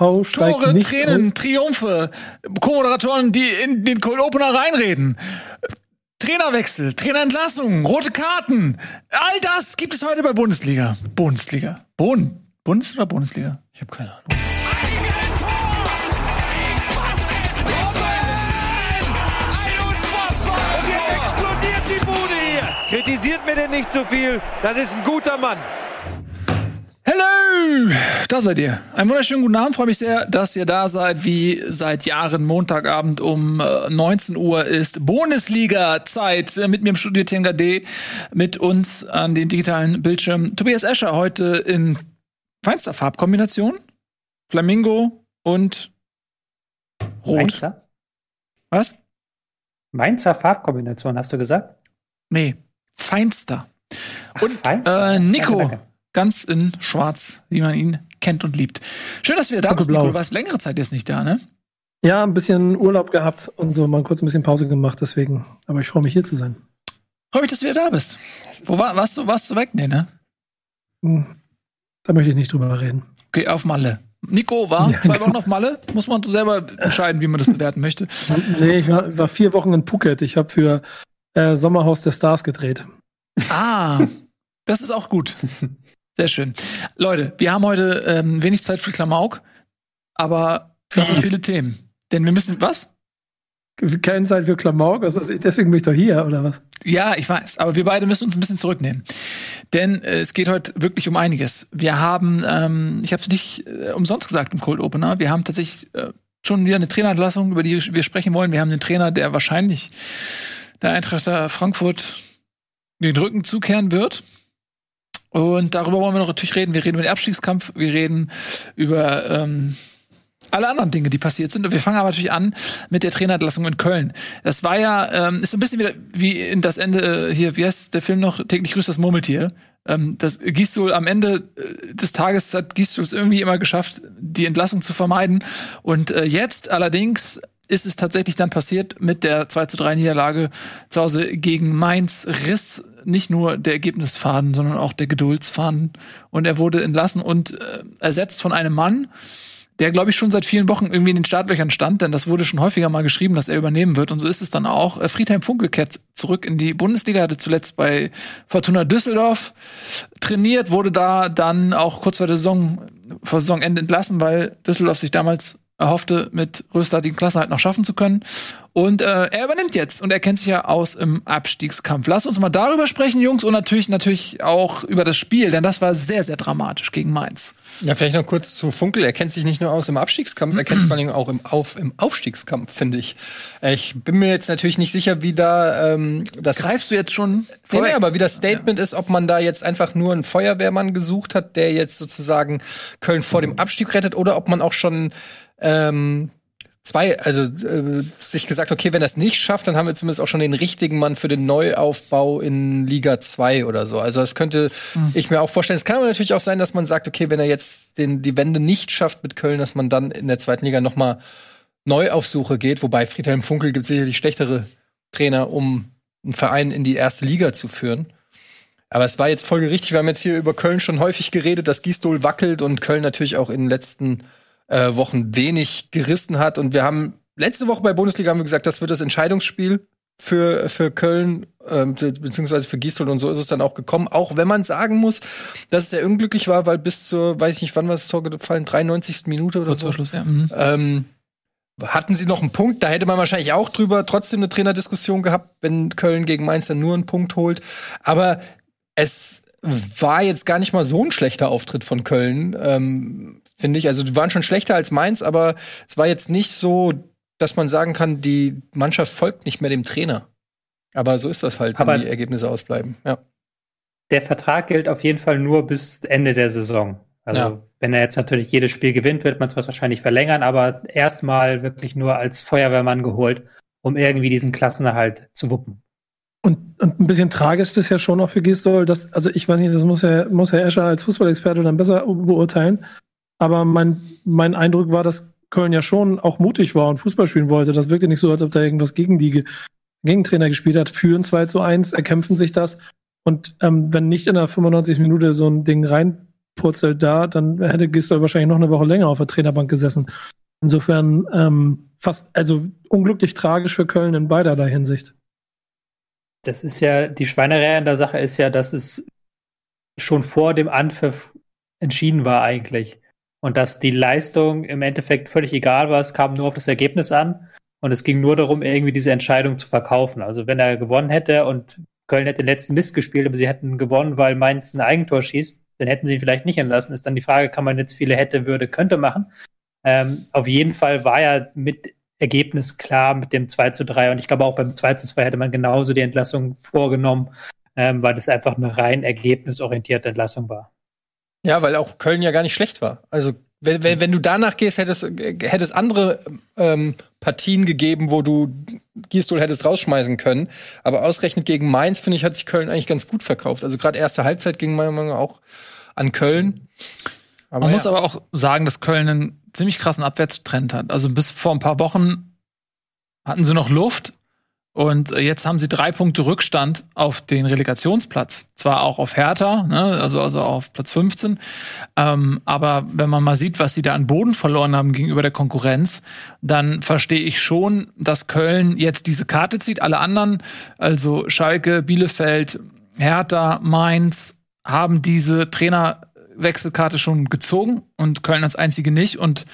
HSV steigt Tore, nicht Tränen, auf. Triumphe, Co-Moderatoren, die in den Cold Opener reinreden. Trainerwechsel, Trainerentlassungen, rote Karten. All das gibt es heute bei Bundesliga. Bundesliga. Bund. Bundes- oder Bundesliga? Ich habe keine Ahnung. Und jetzt explodiert die Bude hier. Kritisiert mir denn nicht so viel. Das ist ein guter Mann. Hello! Da seid ihr. Einen wunderschönen guten Abend. Freue mich sehr, dass ihr da seid. Wie seit Jahren Montagabend um äh, 19 Uhr ist Bundesliga-Zeit. Äh, Mit mir im Studio TNGD, mit uns an den digitalen Bildschirmen. Tobias Escher heute in feinster Farbkombination. Flamingo und Rot. Mainzer? Was? Mainzer Farbkombination, hast du gesagt? Nee, feinster. Ach, Und feinster. äh, Nico, Danke, danke. Ganz in schwarz, wie man ihn kennt und liebt. Schön, dass du wieder da bist. Nico. Du warst längere Zeit jetzt nicht da, ne? Ja, ein bisschen Urlaub gehabt und so mal kurz ein bisschen Pause gemacht, deswegen. Aber ich freue mich hier zu sein. Freue mich, dass du wieder da bist. Wo war, warst du, warst du weg? Nee, ne? Hm, Da möchte ich nicht drüber reden. Okay, auf Malle. Nico war Ja, zwei genau. Wochen auf Malle. Muss man selber entscheiden, wie man das bewerten möchte. Nee, ich war, war vier Wochen in Phuket. Ich habe für äh, Sommerhaus der Stars gedreht. Ah, das ist auch gut. Sehr schön. Leute, wir haben heute ähm, wenig Zeit für Klamauk, aber dafür viele Themen. Denn wir müssen, was? Keine Zeit für Klamauk, also deswegen bin ich doch hier, oder was? Ja, ich weiß, aber wir beide müssen uns ein bisschen zurücknehmen. Denn äh, es geht heute wirklich um einiges. Wir haben, ähm, ich habe es nicht äh, umsonst gesagt im Cold Opener, wir haben tatsächlich äh, schon wieder eine Trainerentlassung, über die wir sprechen wollen. Wir haben einen Trainer, der wahrscheinlich der Eintracht Frankfurt den Rücken zukehren wird. Und darüber wollen wir noch natürlich reden. Wir reden über den Abstiegskampf, wir reden über ähm, alle anderen Dinge, die passiert sind. Und wir fangen aber natürlich an mit der Trainerentlassung in Köln. Das war ja, ähm, ist so ein bisschen wieder wie in das Ende äh, hier, wie heißt der Film noch? Täglich grüßt das Murmeltier. Ähm, das Gisdol am Ende äh, des Tages hat Gisdol es irgendwie immer geschafft, die Entlassung zu vermeiden. Und äh, jetzt allerdings ist es tatsächlich dann passiert mit der 2 zu 3 Niederlage zu Hause gegen Mainz riss nicht nur der Ergebnisfaden, sondern auch der Geduldsfaden. Und er wurde entlassen und äh, ersetzt von einem Mann, der, glaube ich, schon seit vielen Wochen irgendwie in den Startlöchern stand, denn das wurde schon häufiger mal geschrieben, dass er übernehmen wird. Und so ist es dann auch. Äh, Friedhelm Funkel kehrt zurück in die Bundesliga, hatte zuletzt bei Fortuna Düsseldorf trainiert, wurde da dann auch kurz vor der Saison, vor Saisonende entlassen, weil Düsseldorf sich damals erhoffte, mit Röster den Klassenhalt noch schaffen zu können. Und äh, er übernimmt jetzt und er kennt sich ja aus im Abstiegskampf. Lass uns mal darüber sprechen, Jungs, und natürlich natürlich auch über das Spiel, denn das war sehr, sehr dramatisch gegen Mainz. Ja, vielleicht noch kurz zu Funkel. Er kennt sich nicht nur aus im Abstiegskampf, er kennt sich vor allem auch im, Auf, im Aufstiegskampf, finde ich. Ich bin mir jetzt natürlich nicht sicher, wie da ähm, das. Greifst du jetzt schon Nee, nee, aber wie das Statement ist, ob man da jetzt einfach nur einen Feuerwehrmann gesucht hat, der jetzt sozusagen Köln vor dem Abstieg rettet, oder ob man auch schon ähm, zwei, also äh, sich gesagt, okay, wenn er es nicht schafft, dann haben wir zumindest auch schon den richtigen Mann für den Neuaufbau in Liga 2 oder so. Also das könnte ich mir auch vorstellen. Es kann aber natürlich auch sein, dass man sagt, okay, wenn er jetzt den, die Wende nicht schafft mit Köln, dass man dann in der zweiten Liga noch mal neu auf Suche geht. Wobei Friedhelm Funkel gibt sicherlich schlechtere Trainer, um einen Verein in die erste Liga zu führen. Aber es war jetzt folgerichtig. Wir haben jetzt hier über Köln schon häufig geredet, dass Gisdol wackelt und Köln natürlich auch in den letzten äh, Wochen wenig gerissen hat. Und wir haben letzte Woche bei Bundesliga haben wir gesagt, das wird das Entscheidungsspiel für, für Köln, ähm, be- beziehungsweise für Gisdol. Und so ist es dann auch gekommen. Auch wenn man sagen muss, dass es sehr unglücklich war, weil bis zur, weiß ich nicht, wann war das Tor gefallen, 93. Minute oder Kurz so. Schluss, ja. Mhm. Ähm, hatten sie noch einen Punkt? Da hätte man wahrscheinlich auch drüber trotzdem eine Trainerdiskussion gehabt, wenn Köln gegen Mainz dann nur einen Punkt holt. Aber es war jetzt gar nicht mal so ein schlechter Auftritt von Köln, ähm, finde ich. Also die waren schon schlechter als Mainz, aber es war jetzt nicht so, dass man sagen kann, die Mannschaft folgt nicht mehr dem Trainer. Aber so ist das halt, wenn Aber- die Ergebnisse ausbleiben. Ja. Der Vertrag gilt auf jeden Fall nur bis Ende der Saison. Also Ja. wenn er jetzt natürlich jedes Spiel gewinnt, wird man es wahrscheinlich verlängern, aber erstmal wirklich nur als Feuerwehrmann geholt, um irgendwie diesen Klassenerhalt zu wuppen. Und, und ein bisschen tragisch ist ja schon auch für Gisdol, dass, also ich weiß nicht, das muss Herr, muss Herr Escher als Fußballexperte dann besser beurteilen. Aber mein, mein Eindruck war, dass Köln ja schon auch mutig war und Fußball spielen wollte. Das wirkte nicht so, als ob da irgendwas gegen die ge- Gegentrainer gespielt hat. Führen 2 zu 1, erkämpfen sich das. Und ähm, wenn nicht in der 95. Minute so ein Ding rein purzelt da, dann hätte Gistol wahrscheinlich noch eine Woche länger auf der Trainerbank gesessen. Insofern ähm, fast, also unglücklich tragisch für Köln in beiderlei Hinsicht. Das ist ja, die Schweinerei in der Sache ist ja, dass es schon vor dem Anpfiff entschieden war eigentlich. Und dass die Leistung im Endeffekt völlig egal war, es kam nur auf das Ergebnis an. Und es ging nur darum, irgendwie diese Entscheidung zu verkaufen. Also wenn er gewonnen hätte und Köln hätte den letzten Mist gespielt, aber sie hätten gewonnen, weil Mainz ein Eigentor schießt, dann hätten sie ihn vielleicht nicht entlassen. Ist dann die Frage, kann man jetzt viele hätte, würde, könnte machen. Ähm, auf jeden Fall war ja mit Ergebnis klar mit dem 2 zu 3. Und ich glaube auch beim 2 zu 2 hätte man genauso die Entlassung vorgenommen, ähm, weil das einfach eine rein ergebnisorientierte Entlassung war. Ja, weil auch Köln ja gar nicht schlecht war. Also wenn, wenn, wenn du danach gehst, hättest hättest andere ähm, Partien gegeben, wo du Gistol hättest rausschmeißen können. Aber ausgerechnet gegen Mainz, finde ich, hat sich Köln eigentlich ganz gut verkauft. Also gerade erste Halbzeit ging meiner Meinung nach auch an Köln. Aber Man ja. muss aber auch sagen, dass Köln einen ziemlich krassen Abwärtstrend hat. Also bis vor ein paar Wochen hatten sie noch Luft, und äh, jetzt haben sie drei Punkte Rückstand auf den Relegationsplatz. Zwar auch auf Hertha, ne, also, also auf Platz 15. Ähm, aber wenn man mal sieht, was sie da an Boden verloren haben gegenüber der Konkurrenz, dann verstehe ich schon, dass Köln jetzt diese Karte zieht. Alle anderen, also Schalke, Bielefeld, Hertha, Mainz, haben diese Trainerwechselkarte schon gezogen und Köln als einzige nicht. Und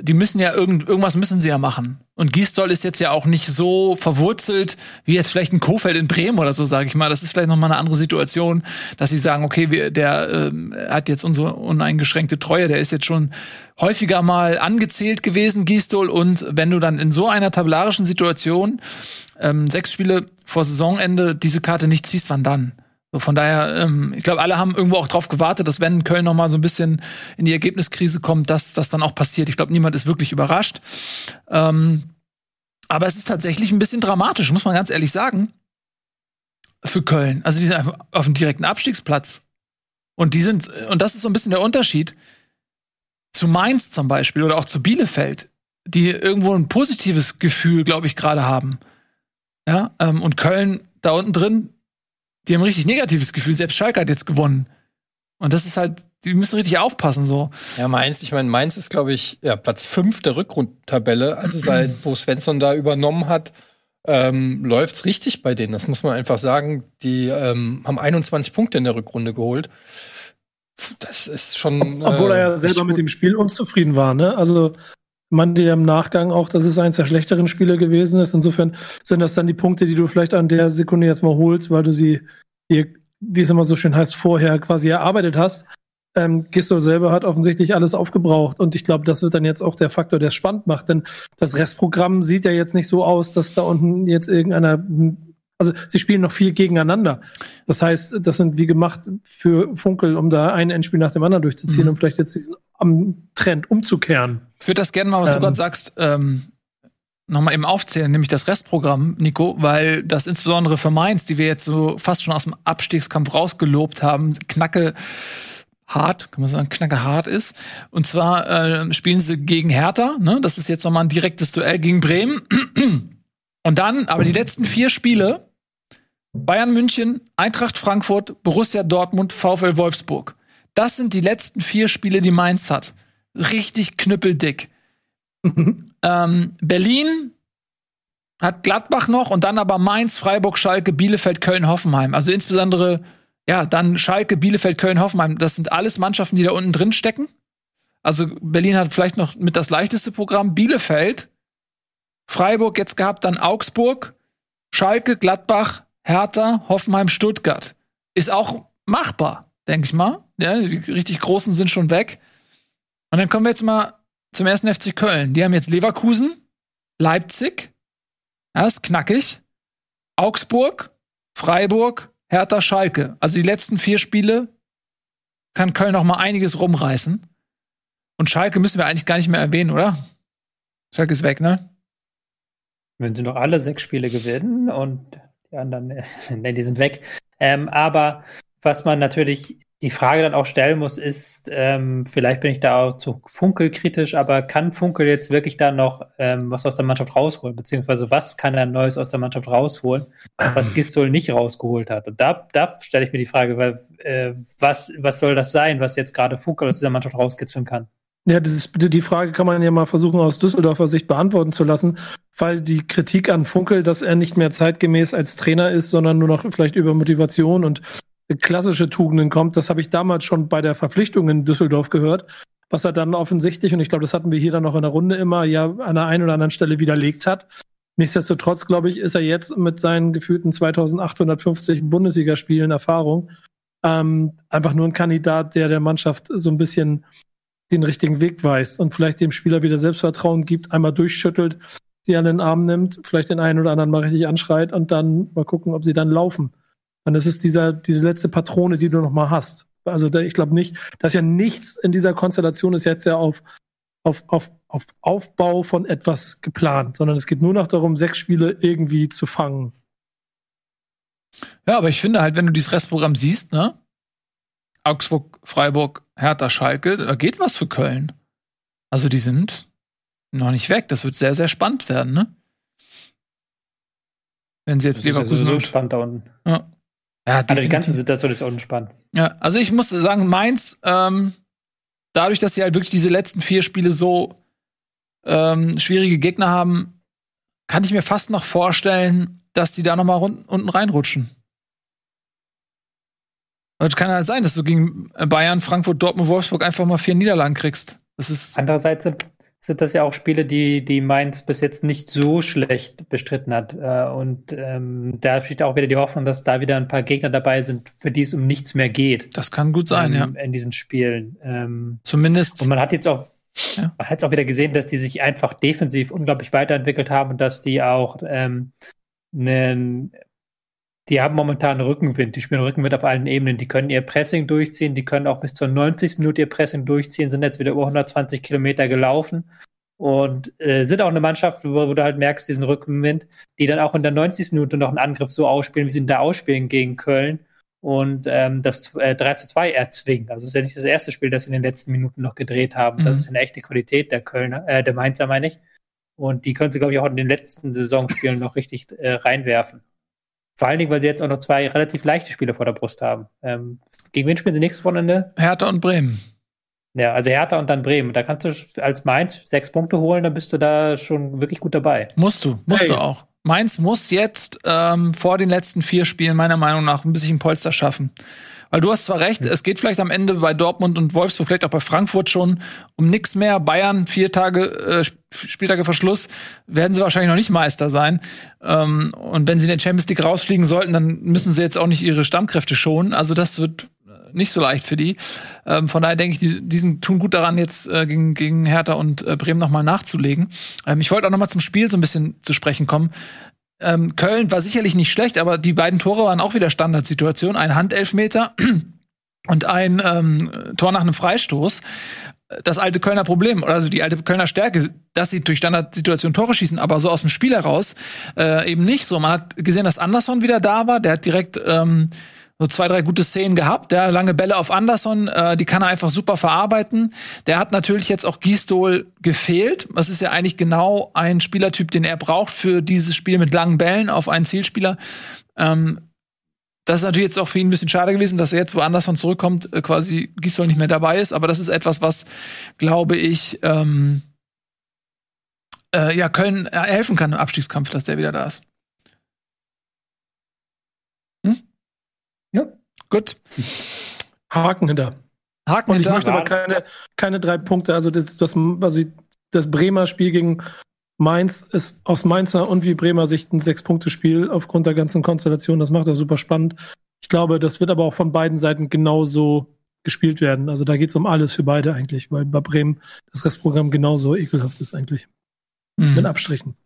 die müssen ja irgend, irgendwas müssen sie ja machen. Und Gisdol ist jetzt ja auch nicht so verwurzelt wie jetzt vielleicht ein Kofeld in Bremen oder so, sage ich mal. Das ist vielleicht noch mal eine andere Situation, dass sie sagen, okay, wir, der ähm, hat jetzt unsere uneingeschränkte Treue, der ist jetzt schon häufiger mal angezählt gewesen, Gisdol. Und wenn du dann in so einer tabellarischen Situation ähm, sechs Spiele vor Saisonende diese Karte nicht ziehst, wann dann? So, von daher, ähm, ich glaube, alle haben irgendwo auch drauf gewartet, dass wenn Köln noch mal so ein bisschen in die Ergebniskrise kommt, dass das dann auch passiert. Ich glaube, niemand ist wirklich überrascht. Ähm, aber es ist tatsächlich ein bisschen dramatisch, muss man ganz ehrlich sagen, für Köln. Also die sind einfach auf dem direkten Abstiegsplatz. Und die sind, und das ist so ein bisschen der Unterschied zu Mainz zum Beispiel oder auch zu Bielefeld, die irgendwo ein positives Gefühl, glaube ich, gerade haben. Ja, ähm, und Köln da unten drin die haben ein richtig negatives Gefühl. Selbst Schalke hat jetzt gewonnen. Und das ist halt, die müssen richtig aufpassen so. Ja, Mainz, ich meine, Mainz ist, glaube ich, ja, Platz 5 der Rückrundtabelle. Also seit wo Svensson da übernommen hat, ähm, läuft's richtig bei denen. Das muss man einfach sagen. Die ähm, haben 21 Punkte in der Rückrunde geholt. Das ist schon. Obwohl er ja äh, selber mit dem Spiel unzufrieden war, ne? Also man dir im Nachgang auch, dass es eins der schlechteren Spiele gewesen ist. Insofern sind das dann die Punkte, die du vielleicht an der Sekunde jetzt mal holst, weil du sie hier, wie es immer so schön heißt, vorher quasi erarbeitet hast. Ähm, Gisso selber hat offensichtlich alles aufgebraucht und ich glaube, das wird dann jetzt auch der Faktor, der es spannend macht, denn das Restprogramm sieht ja jetzt nicht so aus, dass da unten jetzt irgendeiner also sie spielen noch viel gegeneinander. Das heißt, das sind wie gemacht für Funkel, um da ein Endspiel nach dem anderen durchzuziehen, mhm. um vielleicht jetzt diesen am Trend umzukehren. Ich würde das gerne mal, was ähm, du gerade sagst, ähm, nochmal eben aufzählen, nämlich das Restprogramm, Nico, weil das insbesondere für Mainz, die wir jetzt so fast schon aus dem Abstiegskampf rausgelobt haben, knacke hart, kann man sagen, knacke hart ist. Und zwar äh, spielen sie gegen Hertha, ne? Das ist jetzt nochmal ein direktes Duell gegen Bremen. Und dann, aber die letzten vier Spiele Bayern München, Eintracht Frankfurt, Borussia Dortmund, VfL Wolfsburg. Das sind die letzten vier Spiele, die Mainz hat. Richtig knüppeldick. ähm, Berlin hat Gladbach noch und dann aber Mainz, Freiburg, Schalke, Bielefeld, Köln, Hoffenheim. Also insbesondere, ja, dann Schalke, Bielefeld, Köln, Hoffenheim. Das sind alles Mannschaften, die da unten drin stecken. Also Berlin hat vielleicht noch mit das leichteste Programm. Bielefeld, Freiburg jetzt gehabt, dann Augsburg, Schalke, Gladbach, Hertha, Hoffenheim, Stuttgart. Ist auch machbar, denke ich mal. Ja, die richtig Großen sind schon weg. Und dann kommen wir jetzt mal zum ersten FC Köln. Die haben jetzt Leverkusen, Leipzig, ja, ist knackig, Augsburg, Freiburg, Hertha, Schalke. Also die letzten vier Spiele kann Köln noch mal einiges rumreißen. Und Schalke müssen wir eigentlich gar nicht mehr erwähnen, oder? Schalke ist weg, ne? Wenn sie noch alle sechs Spiele gewinnen und die anderen, ne, die sind weg. Ähm, aber was man natürlich die Frage dann auch stellen muss, ist, ähm, vielleicht bin ich da auch zu Funkel kritisch, aber kann Funkel jetzt wirklich da noch ähm, was aus der Mannschaft rausholen? Beziehungsweise was kann er Neues aus der Mannschaft rausholen, was Gistol nicht rausgeholt hat? Und da, da stelle ich mir die Frage, weil, äh, was, was soll das sein, was jetzt gerade Funkel aus dieser Mannschaft rauskitzeln kann? Ja, das ist, die Frage kann man ja mal versuchen, aus Düsseldorfer Sicht beantworten zu lassen, weil die Kritik an Funkel, dass er nicht mehr zeitgemäß als Trainer ist, sondern nur noch vielleicht über Motivation und klassische Tugenden kommt. Das habe ich damals schon bei der Verpflichtung in Düsseldorf gehört, was er dann offensichtlich, und ich glaube, das hatten wir hier dann noch in der Runde immer, ja an der einen oder anderen Stelle widerlegt hat. Nichtsdestotrotz, glaube ich, ist er jetzt mit seinen gefühlten 2850 Bundesligaspielen Erfahrung ähm, einfach nur ein Kandidat, der der Mannschaft so ein bisschen den richtigen Weg weist und vielleicht dem Spieler wieder Selbstvertrauen gibt, einmal durchschüttelt, sie an den Arm nimmt, vielleicht den einen oder anderen mal richtig anschreit und dann mal gucken, ob sie dann laufen. Und es ist dieser, diese letzte Patrone, die du noch mal hast. Also da, ich glaube nicht, dass ja nichts in dieser Konstellation ist jetzt ja auf, auf, auf, auf Aufbau von etwas geplant, sondern es geht nur noch darum, sechs Spiele irgendwie zu fangen. Ja, aber ich finde halt, wenn du dieses Restprogramm siehst, ne? Augsburg, Freiburg, Hertha, Schalke, da geht was für Köln. Also die sind noch nicht weg. Das wird sehr, sehr spannend werden, ne? Wenn sie jetzt das Leverkusen. Ist ja so spannend da unten. Ja. Ja, also die ganze Situation ist unspannend. Ja, also ich muss sagen, Mainz, ähm, dadurch, dass sie halt wirklich diese letzten vier Spiele so ähm, schwierige Gegner haben, kann ich mir fast noch vorstellen, dass die da noch mal unten reinrutschen. Das kann halt sein, dass du gegen Bayern, Frankfurt, Dortmund, Wolfsburg einfach mal vier Niederlagen kriegst. Das ist Andererseits sind sind das ja auch Spiele, die, die Mainz bis jetzt nicht so schlecht bestritten hat. Äh, und ähm, da besteht auch wieder die Hoffnung, dass da wieder ein paar Gegner dabei sind, für die es um nichts mehr geht. Das kann gut sein, ähm, ja. In diesen Spielen. Ähm, Zumindest. Und man hat jetzt auch, ja. man hat jetzt auch wieder gesehen, dass die sich einfach defensiv unglaublich weiterentwickelt haben und dass die auch ähm, einen die haben momentan Rückenwind. Die spielen Rückenwind auf allen Ebenen. Die können ihr Pressing durchziehen. Die können auch bis zur 90. Minute ihr Pressing durchziehen. Sind jetzt wieder über 120 Kilometer gelaufen. Und äh, sind auch eine Mannschaft, wo, wo, du halt merkst, diesen Rückenwind, die dann auch in der 90. Minute noch einen Angriff so ausspielen, wie sie ihn da ausspielen gegen Köln und ähm, das äh, 3 zu 2 erzwingen. Also es ist ja nicht das erste Spiel, das sie in den letzten Minuten noch gedreht haben. Mhm. Das ist eine echte Qualität der Kölner, äh, der Mainzer meine ich. Und die können sie, glaube ich, auch in den letzten Saisonspielen noch richtig äh, reinwerfen. Vor allen Dingen, weil sie jetzt auch noch zwei relativ leichte Spiele vor der Brust haben. Ähm, gegen wen spielen sie nächstes Wochenende? Hertha und Bremen. Ja, also Hertha und dann Bremen. Da kannst du als Mainz sechs Punkte holen, dann bist du da schon wirklich gut dabei. Musst du, musst hey. du auch. Mainz muss jetzt ähm, vor den letzten vier Spielen meiner Meinung nach ein bisschen Polster schaffen. Weil du hast zwar recht, es geht vielleicht am Ende bei Dortmund und Wolfsburg, vielleicht auch bei Frankfurt schon um nichts mehr. Bayern, vier Tage, äh, Spieltage Verschluss, werden sie wahrscheinlich noch nicht Meister sein. Ähm, und wenn sie in der Champions League rausfliegen sollten, dann müssen sie jetzt auch nicht ihre Stammkräfte schonen. Also das wird nicht so leicht für die. Ähm, von daher denke ich, die, die tun gut daran, jetzt äh, gegen, gegen Hertha und äh, Bremen nochmal nachzulegen. Ähm, ich wollte auch nochmal zum Spiel so ein bisschen zu sprechen kommen. Ähm, Köln war sicherlich nicht schlecht, aber die beiden Tore waren auch wieder Standardsituation. Ein Handelfmeter und ein ähm, Tor nach einem Freistoß. Das alte Kölner Problem, oder also die alte Kölner Stärke, dass sie durch Standardsituation Tore schießen, aber so aus dem Spiel heraus äh, eben nicht so. Man hat gesehen, dass Anderson wieder da war, der hat direkt ähm, so zwei, drei gute Szenen gehabt. Der lange Bälle auf Anderson, äh, die kann er einfach super verarbeiten. Der hat natürlich jetzt auch Gistol gefehlt. Das ist ja eigentlich genau ein Spielertyp, den er braucht für dieses Spiel mit langen Bällen auf einen Zielspieler. Ähm, das ist natürlich jetzt auch für ihn ein bisschen schade gewesen, dass er jetzt wo Anderson zurückkommt, äh, quasi Gistol nicht mehr dabei ist. Aber das ist etwas, was, glaube ich, ähm, äh, ja, Köln helfen kann im Abstiegskampf, dass der wieder da ist. Ja. Gut. Haken hinter. Haken Und ich hinter. möchte aber keine, keine drei Punkte. Also das, das, also das Bremer Spiel gegen Mainz ist aus Mainzer und wie Bremer Sicht ein Sechs-Punkte-Spiel aufgrund der ganzen Konstellation. Das macht er super spannend. Ich glaube, das wird aber auch von beiden Seiten genauso gespielt werden. Also da geht es um alles für beide eigentlich, weil bei Bremen das Restprogramm genauso ekelhaft ist eigentlich. Mhm. Mit Abstrichen.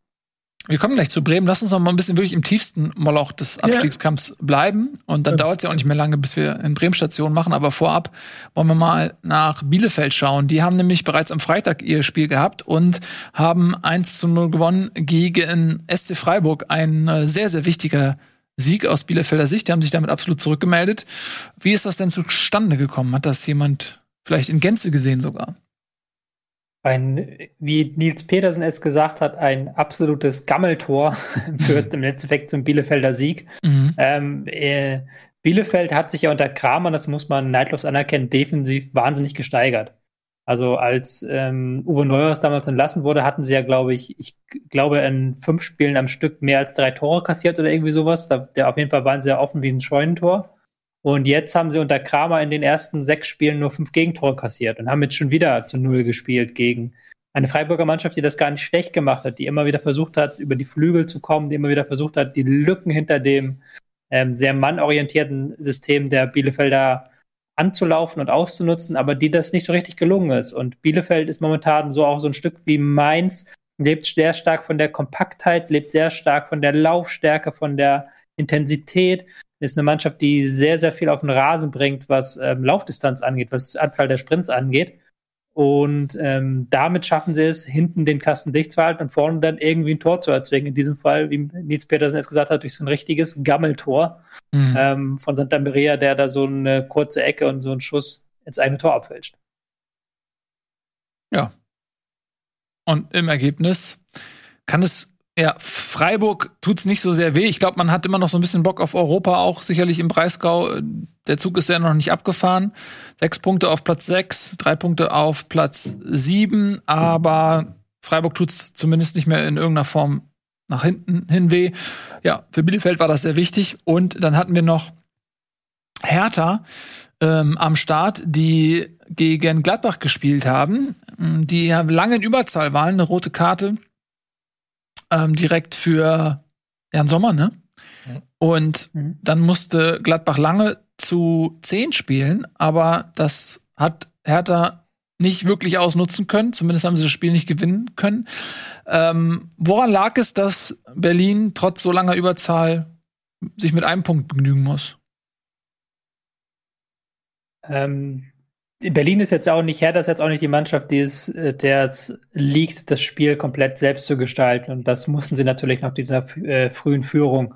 Wir kommen gleich zu Bremen. Lass uns noch mal ein bisschen wirklich im tiefsten Moloch des Abstiegskampfs bleiben. Und dann ja. dauert es ja auch nicht mehr lange, bis wir in Bremen Station machen. Aber vorab wollen wir mal nach Bielefeld schauen. Die haben nämlich bereits am Freitag ihr Spiel gehabt und haben 1 zu 0 gewonnen gegen SC Freiburg. Ein äh, sehr, sehr wichtiger Sieg aus Bielefelder Sicht. Die haben sich damit absolut zurückgemeldet. Wie ist das denn zustande gekommen? Hat das jemand vielleicht in Gänze gesehen sogar? Ein, wie Nils Petersen es gesagt hat, ein absolutes Gammeltor führt im Endeffekt zum Bielefelder Sieg. Mhm. Ähm, äh, Bielefeld hat sich ja unter Kramer, das muss man neidlos anerkennen, defensiv wahnsinnig gesteigert. Also als ähm, Uwe Neuhaus damals entlassen wurde, hatten sie ja, glaube ich, ich glaube in fünf Spielen am Stück mehr als drei Tore kassiert oder irgendwie sowas. Da, der auf jeden Fall waren sehr offen wie ein Scheunentor. Und jetzt haben sie unter Kramer in den ersten sechs Spielen nur fünf Gegentore kassiert und haben jetzt schon wieder zu Null gespielt gegen eine Freiburger Mannschaft, die das gar nicht schlecht gemacht hat, die immer wieder versucht hat, über die Flügel zu kommen, die immer wieder versucht hat, die Lücken hinter dem ähm, sehr mannorientierten System der Bielefelder anzulaufen und auszunutzen, aber die das nicht so richtig gelungen ist. Und Bielefeld ist momentan so auch so ein Stück wie Mainz, lebt sehr stark von der Kompaktheit, lebt sehr stark von der Laufstärke, von der Intensität. Ist eine Mannschaft, die sehr, sehr viel auf den Rasen bringt, was ähm, Laufdistanz angeht, was Anzahl der Sprints angeht. Und ähm, damit schaffen sie es, hinten den Kasten dicht zu halten und vorne dann irgendwie ein Tor zu erzwingen. In diesem Fall, wie Nils Petersen jetzt gesagt hat, durch so ein richtiges Gammeltor mhm. ähm, von Santa Maria, der da so eine kurze Ecke und so einen Schuss ins eigene Tor abfälscht. Ja. Und im Ergebnis kann es ja, Freiburg tut's nicht so sehr weh. Ich glaube, man hat immer noch so ein bisschen Bock auf Europa, auch sicherlich im Breisgau. Der Zug ist ja noch nicht abgefahren. Sechs Punkte auf Platz sechs, drei Punkte auf Platz sieben, aber Freiburg tut's zumindest nicht mehr in irgendeiner Form nach hinten hin weh. Ja, für Bielefeld war das sehr wichtig. Und dann hatten wir noch Hertha ähm, am Start, die gegen Gladbach gespielt haben, die lange in Überzahl waren, eine rote Karte ähm, direkt für Jan Sommer, ne? Und mhm. dann musste Gladbach lange zu 10 spielen, aber das hat Hertha nicht wirklich ausnutzen können. Zumindest haben sie das Spiel nicht gewinnen können. Ähm, woran lag es, dass Berlin trotz so langer Überzahl sich mit einem Punkt begnügen muss? Ähm, Berlin ist jetzt auch nicht, Hertha ist jetzt auch nicht die Mannschaft, die es, äh, der es liegt, das Spiel komplett selbst zu gestalten. Und das mussten sie natürlich nach dieser äh, frühen Führung.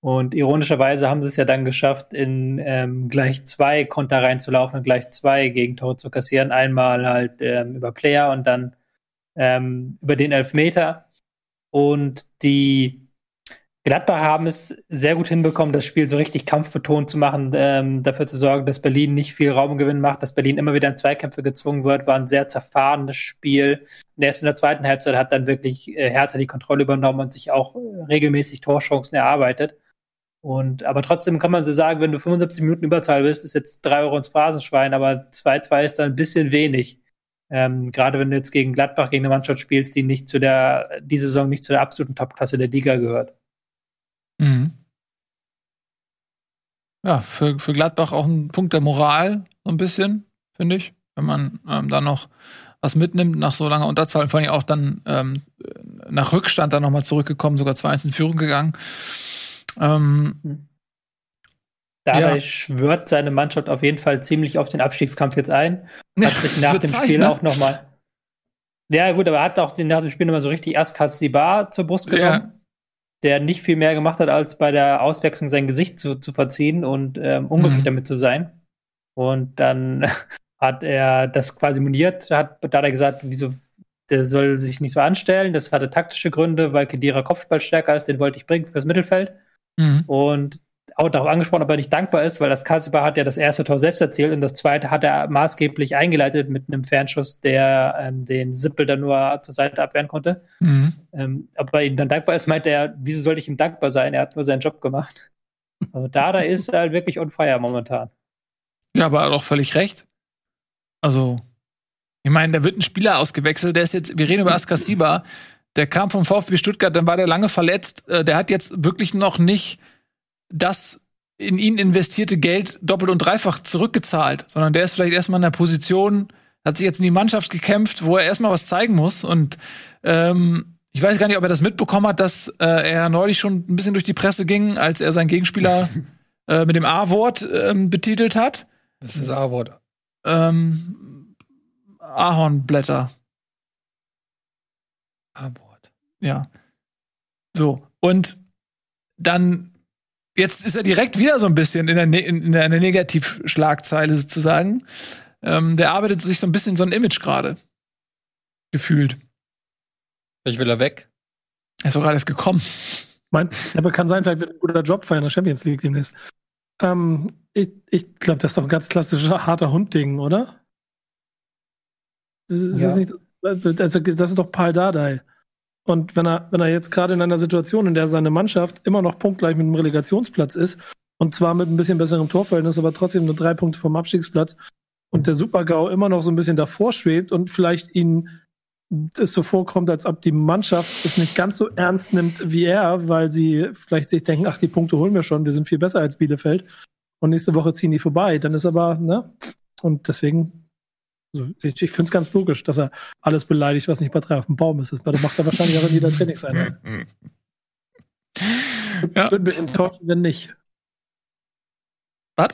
Und ironischerweise haben sie es ja dann geschafft, in ähm, gleich zwei Konter reinzulaufen und gleich zwei Gegentore zu kassieren. Einmal halt ähm, über Player und dann ähm, über den Elfmeter. Und die Gladbach haben es sehr gut hinbekommen, das Spiel so richtig kampfbetont zu machen, ähm, dafür zu sorgen, dass Berlin nicht viel Raumgewinn macht, dass Berlin immer wieder in Zweikämpfe gezwungen wird, war ein sehr zerfahrenes Spiel. Und erst in der zweiten Halbzeit hat dann wirklich äh, Hertha die Kontrolle übernommen und sich auch äh, regelmäßig Torchancen erarbeitet. Und, aber trotzdem kann man so sagen, wenn du 75 Minuten Überzahl bist, ist jetzt drei Euro ins Phrasenschwein, aber 2-2 ist dann ein bisschen wenig. Ähm, gerade wenn du jetzt gegen Gladbach gegen eine Mannschaft spielst, die nicht zu der, die Saison nicht zu der absoluten Topklasse der Liga gehört. Mhm. Ja, für, für Gladbach auch ein Punkt der Moral, so ein bisschen, finde ich. Wenn man ähm, da noch was mitnimmt nach so langer Unterzahl, vor allem auch dann ähm, nach Rückstand dann nochmal zurückgekommen, sogar 2-1 in Führung gegangen. Ähm, Dabei ja. schwört seine Mannschaft auf jeden Fall ziemlich auf den Abstiegskampf jetzt ein. Hat sich nach dem Zeit, Spiel ne? auch nochmal. Ja, gut, aber er hat auch den, nach dem Spiel nochmal so richtig erst Kassibar zur Brust genommen. Ja der nicht viel mehr gemacht hat, als bei der Auswechslung sein Gesicht zu, zu verziehen und ähm, unglücklich mhm. damit zu sein. Und dann hat er das quasi moniert, hat, da hat er gesagt, wieso, der soll sich nicht so anstellen. Das hatte taktische Gründe, weil Kedira Kopfball stärker ist, den wollte ich bringen fürs Mittelfeld. Mhm. Und auch darauf angesprochen, ob er nicht dankbar ist, weil das Kassibar hat ja das erste Tor selbst erzielt und das zweite hat er maßgeblich eingeleitet mit einem Fernschuss, der ähm, den Sippel dann nur zur Seite abwehren konnte. Mhm. Ähm, ob er ihm dann dankbar ist, meint er, wieso sollte ich ihm dankbar sein? Er hat nur seinen Job gemacht. Also da, da ist er halt wirklich on fire momentan. Ja, aber er hat auch völlig recht. Also, ich meine, da wird ein Spieler ausgewechselt, der ist jetzt, wir reden über Askasiba, der kam vom VfB Stuttgart, dann war der lange verletzt, äh, der hat jetzt wirklich noch nicht das in ihn investierte Geld doppelt und dreifach zurückgezahlt, sondern der ist vielleicht erstmal in der Position, hat sich jetzt in die Mannschaft gekämpft, wo er erstmal was zeigen muss. Und ähm, ich weiß gar nicht, ob er das mitbekommen hat, dass äh, er neulich schon ein bisschen durch die Presse ging, als er seinen Gegenspieler äh, mit dem A-Wort ähm, betitelt hat. Was ist das A-Wort? Ähm, Ahornblätter. A-Wort. Ja. So. Und dann jetzt ist er direkt wieder so ein bisschen in der, ne in der Negativschlagzeile sozusagen. Ähm, der arbeitet sich so ein bisschen so ein Image gerade. Gefühlt. Ich will er weg. Er ist doch alles gekommen. Mein, aber kann sein, vielleicht wird ein guter Job feiern in der Champions League demnächst. Ähm, ich ich glaube, das ist doch ein ganz klassischer harter Hund-Ding, oder? Das ist, Ja. das nicht, also, das ist doch Paul Dardai. Und wenn er, wenn er jetzt gerade in einer Situation, in der seine Mannschaft immer noch punktgleich mit dem Relegationsplatz ist, und zwar mit ein bisschen besserem Torverhältnis, aber trotzdem nur drei Punkte vom Abstiegsplatz, und der Super-GAU immer noch so ein bisschen davor schwebt und vielleicht ihn es so vorkommt, als ob die Mannschaft es nicht ganz so ernst nimmt wie er, weil sie vielleicht sich denken, ach, die Punkte holen wir schon, wir sind viel besser als Bielefeld. Und nächste Woche ziehen die vorbei. Dann ist aber, ne? Und deswegen, also ich, ich finde es ganz logisch, dass er alles beleidigt, was nicht bei drei auf dem Baum ist. Das macht er wahrscheinlich auch in jeder Trainingseinheit. Ja. Würde mich enttäuschen, wenn nicht. Was?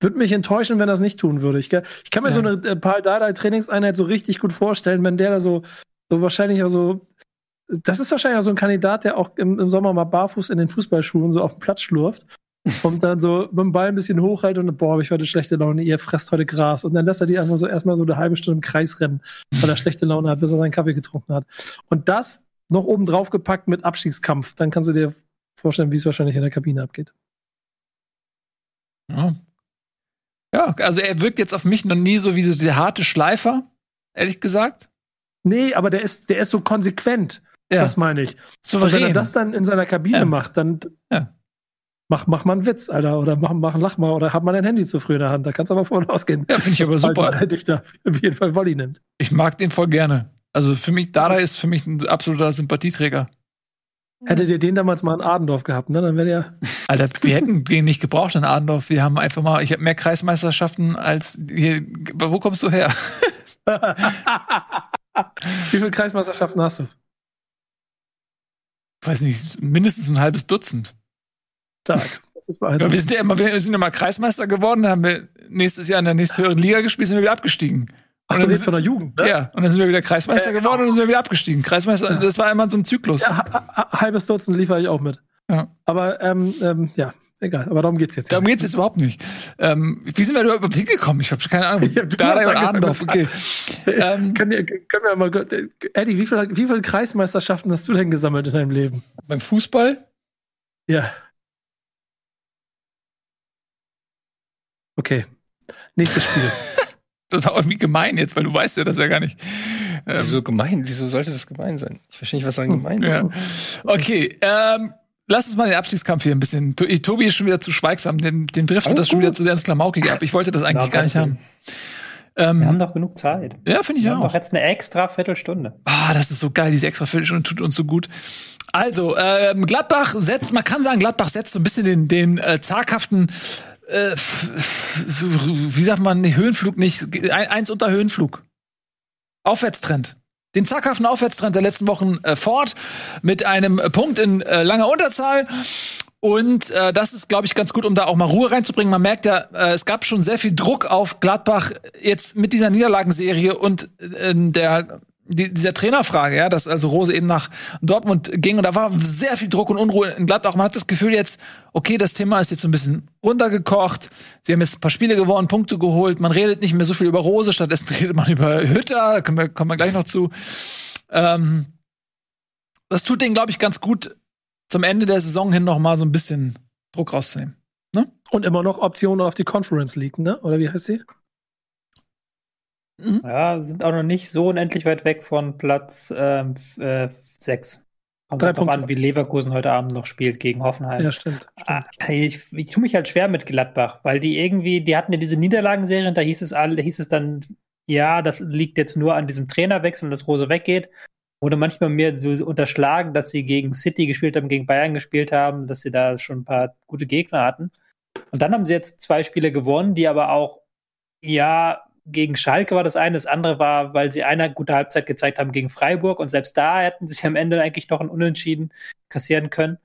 Würde mich enttäuschen, wenn er es nicht tun würde. Ich, kann- ich kann mir Ja. so eine äh, Paul Dardai Trainingseinheit so richtig gut vorstellen, wenn der da so, so wahrscheinlich auch so, das ist wahrscheinlich auch so ein Kandidat, der auch im, im Sommer mal barfuß in den Fußballschuhen so auf dem Platz schlurft und dann so mit dem Ball ein bisschen hochhält und boah, hab ich heute schlechte Laune, ihr fresst heute Gras. Und dann lässt er die einfach so erstmal so eine halbe Stunde im Kreis rennen, weil er schlechte Laune hat, bis er seinen Kaffee getrunken hat. Und das noch oben drauf gepackt mit Abstiegskampf. Dann kannst du dir vorstellen, wie es wahrscheinlich in der Kabine abgeht. Ja. ja, also er wirkt jetzt auf mich noch nie so wie so der harte Schleifer, ehrlich gesagt. Nee, aber der ist, der ist so konsequent. Ja, Das meine ich. Und souverän. wenn er das dann in seiner Kabine Ja. macht, dann Ja. Mach, mach mal einen Witz, Alter. Oder mach, mach Lach mal oder hab mal dein Handy zu früh in der Hand. Da kannst du aber vorne ausgehen. ja, finde ich aber super. Dardai dich da auf jeden Fall Volley nimmt. Ich mag den voll gerne. Also für mich, Dada ist für mich ein absoluter Sympathieträger. Hättet ihr den damals mal in Adendorf gehabt, ne? Dann wäre der. Alter, wir hätten den nicht gebraucht in Adendorf. Wir haben einfach mal, ich habe mehr Kreismeisterschaften als hier. Wo kommst du her? Wie viele Kreismeisterschaften hast du? Weiß nicht, mindestens ein halbes Dutzend. Tag. Ja, wir, sind ja immer, wir sind ja mal Kreismeister geworden, haben wir nächstes Jahr in der nächsthöheren Liga gespielt, sind wir wieder abgestiegen. Ach, Und dann sind, von der Jugend, ne? ja, und dann sind wir wieder Kreismeister Ja, geworden und dann sind wir wieder abgestiegen. Kreismeister, das war immer so ein Zyklus. Ja, ha- ha- halbes Dutzend liefere ich auch mit. Ja. Aber ähm, ähm, ja, egal. Aber darum geht's jetzt. Darum geht's jetzt überhaupt nicht. Ähm, wie sind wir überhaupt hingekommen? Ich habe keine Ahnung. Ja, Dada und Adendorf, okay. ähm, können, wir, können wir mal, Eddie, wie viele, wie viele Kreismeisterschaften hast du denn gesammelt in deinem Leben? Beim Fußball? Ja. Okay. Nächstes Spiel. das war irgendwie gemein jetzt, weil du weißt ja das ja gar nicht. Ähm, Wieso gemein? Wieso sollte das gemein sein? Ich verstehe nicht, was daran gemein ist. Ja. Okay, ähm, lass uns mal den Abstiegskampf hier ein bisschen. To- Tobi ist schon wieder zu schweigsam, dem, dem driftet Alles das schon gut. wieder zu ganz klamaukig ab. Ich wollte das eigentlich Ja, gar nicht haben. Ähm, Wir haben doch genug Zeit. ja, finde ich Wir haben auch. doch jetzt eine extra Viertelstunde. Ah, das ist so geil, diese extra Viertelstunde tut uns so gut. Also, ähm, Gladbach setzt, man kann sagen, Gladbach setzt so ein bisschen den, den äh, zaghaften, äh, so, wie sagt man, Höhenflug nicht, ein, eins unter Höhenflug. Aufwärtstrend. Den zaghaften Aufwärtstrend der letzten Wochen äh, fort mit einem Punkt in äh, langer Unterzahl. Und äh, das ist, glaube ich, ganz gut, um da auch mal Ruhe reinzubringen. Man merkt ja, äh, es gab schon sehr viel Druck auf Gladbach jetzt mit dieser Niederlagenserie und äh, der die, dieser Trainerfrage, ja, dass also Rose eben nach Dortmund ging und da war sehr viel Druck und Unruhe in Gladbach. Man hat das Gefühl jetzt, okay, das Thema ist jetzt so ein bisschen runtergekocht. Sie haben jetzt ein paar Spiele gewonnen, Punkte geholt. Man redet nicht mehr so viel über Rose, stattdessen redet man über Hütter. Da kommen wir, kommen wir gleich noch zu. Ähm, das tut denen, glaube ich, ganz gut, zum Ende der Saison hin noch mal so ein bisschen Druck rauszunehmen. Und immer noch Optionen auf die Conference League, ne? Oder wie heißt sie? Ja, sind auch noch nicht so unendlich weit weg von Platz ähm, f- äh, 6. Kommt Drei halt drauf an, wie Leverkusen heute Abend noch spielt gegen Hoffenheim. Ja, stimmt. Ah, stimmt. Ich, ich tue mich halt schwer mit Gladbach, weil die irgendwie, die hatten ja diese Niederlagenserie und da hieß es alle, hieß es dann, ja, das liegt jetzt nur an diesem Trainerwechsel und dass Rose weggeht. Wurde manchmal mir so unterschlagen, dass sie gegen City gespielt haben, gegen Bayern gespielt haben, dass sie da schon ein paar gute Gegner hatten. Und dann haben sie jetzt zwei Spiele gewonnen, die aber auch, ja, gegen Schalke war das eine, das andere war, weil sie eine gute Halbzeit gezeigt haben gegen Freiburg und selbst da hätten sich am Ende eigentlich noch ein Unentschieden kassieren können.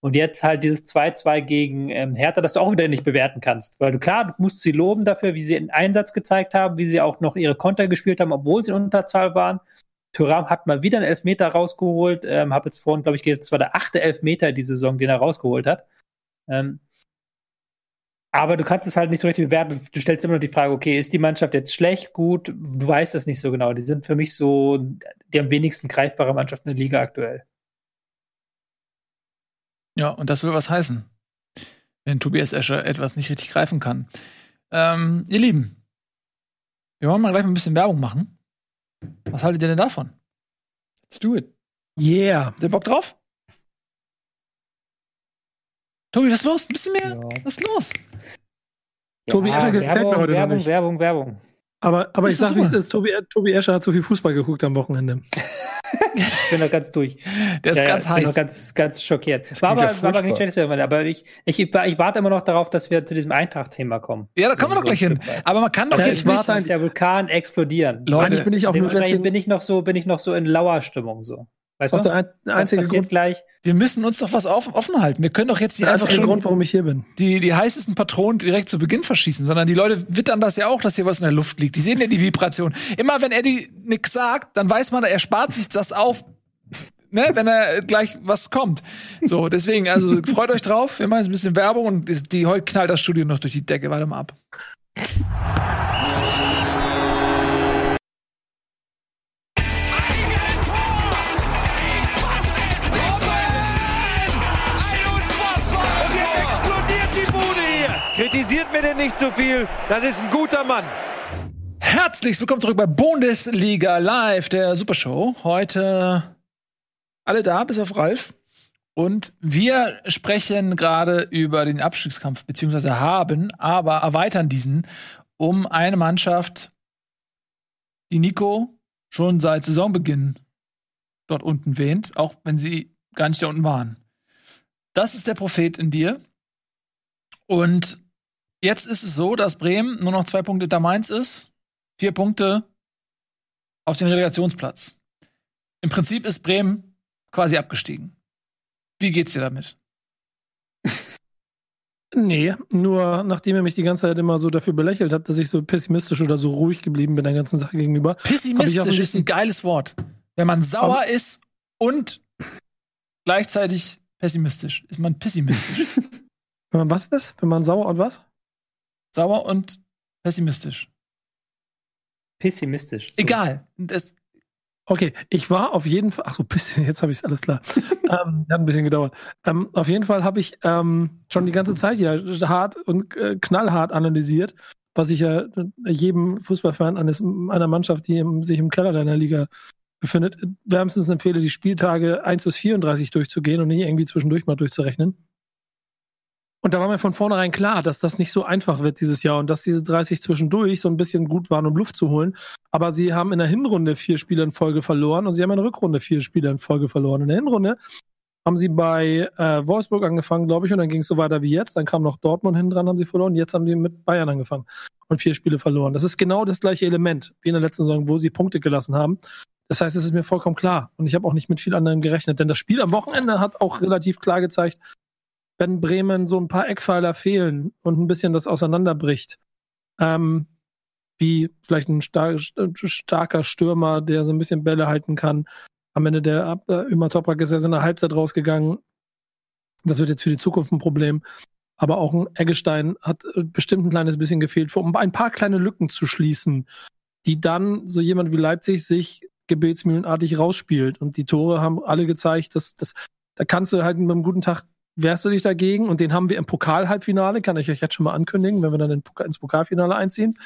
Und jetzt halt dieses 2-2 gegen ähm, Hertha, das du auch wieder nicht bewerten kannst. Weil du klar, du musst sie loben dafür, wie sie einen Einsatz gezeigt haben, wie sie auch noch ihre Konter gespielt haben, obwohl sie in Unterzahl waren. Thuram hat mal wieder einen Elfmeter rausgeholt. Ähm, habe jetzt vorhin, glaube ich, gelesen, das war der achte Elfmeter die Saison, den er rausgeholt hat. Ähm, aber du kannst es halt nicht so richtig bewerten. Du stellst immer noch die Frage, okay, ist die Mannschaft jetzt schlecht, gut? Du weißt das nicht so genau. Die sind für mich so die am wenigsten greifbare Mannschaft in der Liga aktuell. Ja, und das will was heißen, wenn Tobias Escher etwas nicht richtig greifen kann. Ähm, ihr Lieben, wir wollen mal gleich mal ein bisschen Werbung machen. Was haltet ihr denn davon? Let's do it. Yeah. Habt ihr Bock drauf? Tobi, was ist los? Ein bisschen mehr? Ja. Was ist los? Tobi Escher gefällt mir Werbung, heute noch Werbung, nicht. Werbung, Werbung. Aber, aber Das ich sag, wie es ist. Tobi, Tobi Escher hat so viel Fußball geguckt am Wochenende. Ich bin da ganz durch. Der ist Ja, ja, ganz ich bin noch heiß. ganz, ganz schockiert. Das War aber, ja war aber nicht schlechtes aber ich, ich, ich warte immer noch darauf, dass wir zu diesem Eintracht-Thema kommen. Ja, da kommen wir doch gleich ein hin. Weit. Aber man kann doch Ja, jetzt ich nicht. warte Muss der Vulkan explodieren. Leute, Eigentlich bin ich auch nur deswegen bin ich noch so, bin ich noch so in Lauerstimmung so. Das Weißt ist auch du? der einzige Grund, gleich. Wir müssen uns doch was auf, offen halten. Wir können doch jetzt nicht der einfach schon Grund, warum ich hier bin. die, die heißesten Patronen direkt zu Beginn verschießen, sondern die Leute wittern das ja auch, dass hier was in der Luft liegt. Die sehen ja die Vibration. Immer wenn Eddie nix sagt, dann weiß man, er spart sich das auf, ne, wenn er gleich was kommt. So, deswegen, also freut euch drauf. Wir machen jetzt ein bisschen Werbung und die, die heute knallt das Studio noch durch die Decke. Warte mal ab. Mir denn nicht zu viel. Das ist ein guter Mann. Herzlich willkommen zurück bei Bundesliga Live, der Supershow. Heute alle da, bis auf Ralf. Und wir sprechen gerade über den Abstiegskampf, beziehungsweise haben, aber erweitern diesen um eine Mannschaft, die Nico schon seit Saisonbeginn dort unten wähnt, auch wenn sie gar nicht da unten waren. Das ist der Prophet in dir. Und jetzt ist es so, dass Bremen nur noch zwei Punkte hinter Mainz ist vier Punkte auf den Relegationsplatz. Im Prinzip ist Bremen quasi abgestiegen. Wie geht's dir damit? Nee, nur nachdem ihr mich die ganze Zeit immer so dafür belächelt habt, dass ich so pessimistisch oder so ruhig geblieben bin der ganzen Sache gegenüber. Pessimistisch offensichtlich- ist ein geiles Wort. Wenn man sauer ist und gleichzeitig pessimistisch, ist man pessimistisch. Wenn man was ist? Wenn man sauer und was? Sauer und pessimistisch. Pessimistisch. So. Egal. Das, Okay, ich war auf jeden Fall, ach so, bisschen, jetzt habe ich es alles klar. ähm, hat ein bisschen gedauert. Ähm, auf jeden Fall habe ich ähm, schon die ganze Zeit ja hart und äh, knallhart analysiert, was ich ja jedem Fußballfan eines, einer Mannschaft, die im, sich im Keller deiner Liga befindet, wärmstens empfehle, die Spieltage 1 bis 34 durchzugehen und nicht irgendwie zwischendurch mal durchzurechnen. Und da war mir von vornherein klar, dass das nicht so einfach wird dieses Jahr und dass diese 30 zwischendurch so ein bisschen gut waren, um Luft zu holen. Aber sie haben in der Hinrunde vier Spiele in Folge verloren und sie haben in der Rückrunde vier Spiele in Folge verloren. In der Hinrunde haben sie bei äh, Wolfsburg angefangen, glaube ich, und dann ging es so weiter wie jetzt. Dann kam noch Dortmund hinten dran, haben sie verloren. Jetzt haben sie mit Bayern angefangen und vier Spiele verloren. Das ist genau das gleiche Element wie in der letzten Saison, wo sie Punkte gelassen haben. Das heißt, es ist mir vollkommen klar. Und ich habe auch nicht mit viel anderem gerechnet, denn das Spiel am Wochenende hat auch relativ klar gezeigt, wenn Bremen so ein paar Eckpfeiler fehlen und ein bisschen das auseinanderbricht, ähm, wie vielleicht ein star starker Stürmer, der so ein bisschen Bälle halten kann. Am Ende der äh, Ömer Toprak ist erst in der Halbzeit rausgegangen. Das wird jetzt für die Zukunft ein Problem. Aber auch ein Eggestein hat äh, bestimmt ein kleines bisschen gefehlt, um ein paar kleine Lücken zu schließen, die dann so jemand wie Leipzig sich gebetsmühlenartig rausspielt. Und die Tore haben alle gezeigt, dass, dass da kannst du halt mit einem guten Tag wehrst du dich dagegen und den haben wir im Pokal-Halbfinale, kann ich euch jetzt schon mal ankündigen, wenn wir dann ins Pokalfinale einziehen.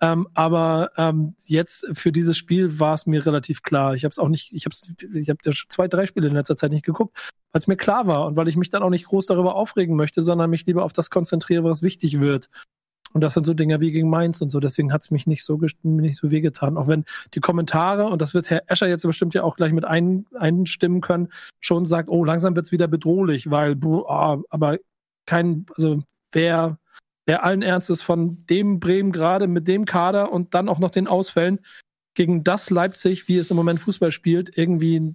Ähm, aber ähm, jetzt für dieses Spiel war es mir relativ klar. Ich habe es auch nicht, ich habe ich hab zwei, drei Spiele in letzter Zeit nicht geguckt, weil es mir klar war und weil ich mich dann auch nicht groß darüber aufregen möchte, sondern mich lieber auf das konzentriere, was wichtig wird. Und das sind so Dinge wie gegen Mainz und so. Deswegen hat es mich nicht so nicht so wehgetan. Auch wenn die Kommentare, und das wird Herr Escher jetzt bestimmt ja auch gleich mit ein, einstimmen können, schon sagt, oh, langsam wird's wieder bedrohlich, weil, oh, aber kein, also wer, wer allen Ernstes von dem Bremen gerade mit dem Kader und dann auch noch den Ausfällen gegen das Leipzig, wie es im Moment Fußball spielt, irgendwie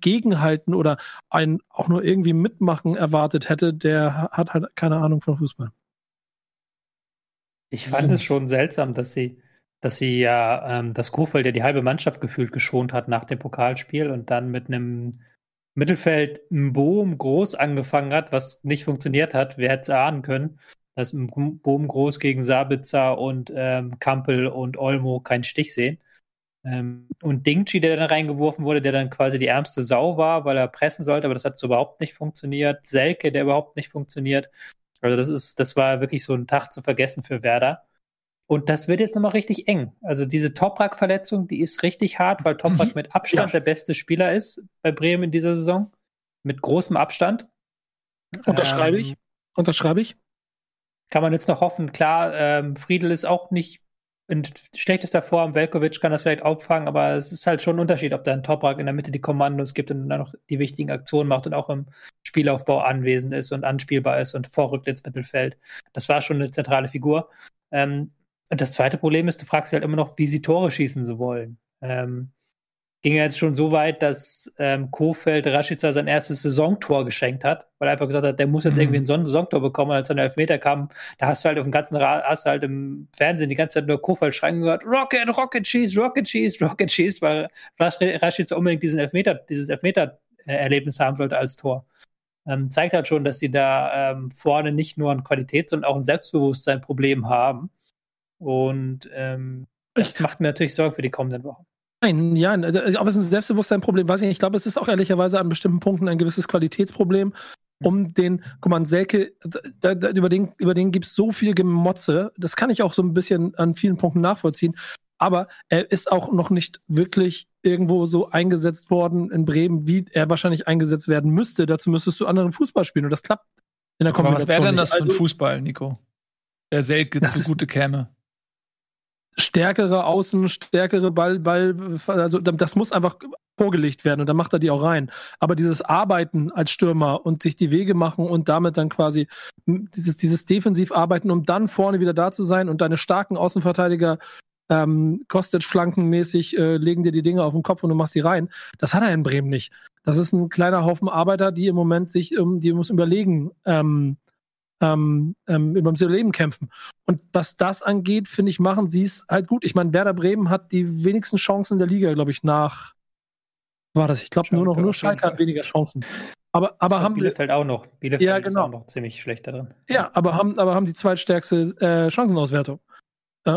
gegenhalten oder ein auch nur irgendwie mitmachen erwartet hätte, der hat halt keine Ahnung von Fußball. Ich fand es schon seltsam, dass sie, dass sie ja, ähm, dass Kofeld ja die halbe Mannschaft gefühlt geschont hat nach dem Pokalspiel und dann mit einem Mittelfeld Boom groß angefangen hat, was nicht funktioniert hat. Wer hätte es ahnen können, dass im Boom groß gegen Sabitzer und ähm, Kampel und Olmo keinen Stich sehen. Ähm, und Dingchi, der dann reingeworfen wurde, der dann quasi die ärmste Sau war, weil er pressen sollte, aber das hat so überhaupt nicht funktioniert. Selke, der überhaupt nicht funktioniert. Also das ist, das war wirklich so ein Tag zu vergessen für Werder. Und das wird jetzt nochmal richtig eng. Also diese Toprak-Verletzung, die ist richtig hart, weil Toprak mit Abstand ja. der beste Spieler ist bei Bremen in dieser Saison. Mit großem Abstand. Unterschreibe ähm, ich. Unterschreibe ich. Kann man jetzt noch hoffen. Klar, ähm, Friedel ist auch nicht in schlechtester Form. Velkovic kann das vielleicht auffangen, aber es ist halt schon ein Unterschied, ob da ein Toprak in der Mitte die Kommandos gibt und dann noch die wichtigen Aktionen macht und auch im Spielaufbau anwesend ist und anspielbar ist und vorrückt ins Mittelfeld. Das war schon eine zentrale Figur. Ähm, und das zweite Problem ist, du fragst dich halt immer noch, wie sie Tore schießen so wollen. Ähm, ging ja jetzt schon so weit, dass ähm, Kofeld Rashica sein erstes Saisontor geschenkt hat, weil er einfach gesagt hat, der muss jetzt mhm. irgendwie ein Saisontor bekommen. Und als dann Elfmeter kam, da hast du halt auf dem ganzen Ra hast du halt im Fernsehen die ganze Zeit nur Kofeld schreien gehört, Rocket, Rocket Cheese, Rocket Cheese, Rocket Cheese, weil Rashica unbedingt diesen Elfmeter, dieses Elfmeter-Erlebnis haben sollte als Tor. Ähm, zeigt halt schon, dass sie da ähm, vorne nicht nur ein Qualitäts- sondern auch ein Selbstbewusstsein-Problem haben. Und ähm, das macht mir natürlich Sorgen für die kommenden Wochen. Nein, ja, also, also ob es ein Selbstbewusstseinproblem, weiß ich nicht. Ich glaube, es ist auch ehrlicherweise an bestimmten Punkten ein gewisses Qualitätsproblem. Um den, guck mal, Selke, da, da, über den, über den gibt's so viel Gemotze. Das kann ich auch so ein bisschen an vielen Punkten nachvollziehen. Aber er ist auch noch nicht wirklich irgendwo so eingesetzt worden in Bremen, wie er wahrscheinlich eingesetzt werden müsste. Dazu müsstest du anderen Fußball spielen und das klappt in der Kombination. Aber was wäre denn das für ein also Fußball, Nico? Der Selke zugute käme stärkere Außen, stärkere Ball, Ball, also das muss einfach vorgelegt werden und dann macht er die auch rein. Aber dieses Arbeiten als Stürmer und sich die Wege machen und damit dann quasi dieses, dieses Defensivarbeiten, um dann vorne wieder da zu sein und deine starken Außenverteidiger ähm, Kostic flankenmäßig äh, legen dir die Dinge auf den Kopf und du machst sie rein. Das hat er in Bremen nicht. Das ist ein kleiner Haufen Arbeiter, die im Moment sich, um, die muss überlegen, ähm, ähm, ähm, Leben kämpfen. Und was das angeht, finde ich, machen sie es halt gut. Ich meine, Werder Bremen hat die wenigsten Chancen in der Liga, glaube ich, nach war das? Ich glaube nur noch nur Schalke hat weniger Chancen. Aber aber haben Bielefeld auch noch. Bielefeld ja, genau. ist auch noch ziemlich schlecht darin. Ja, aber haben aber haben die zweitstärkste äh, Chancenauswertung.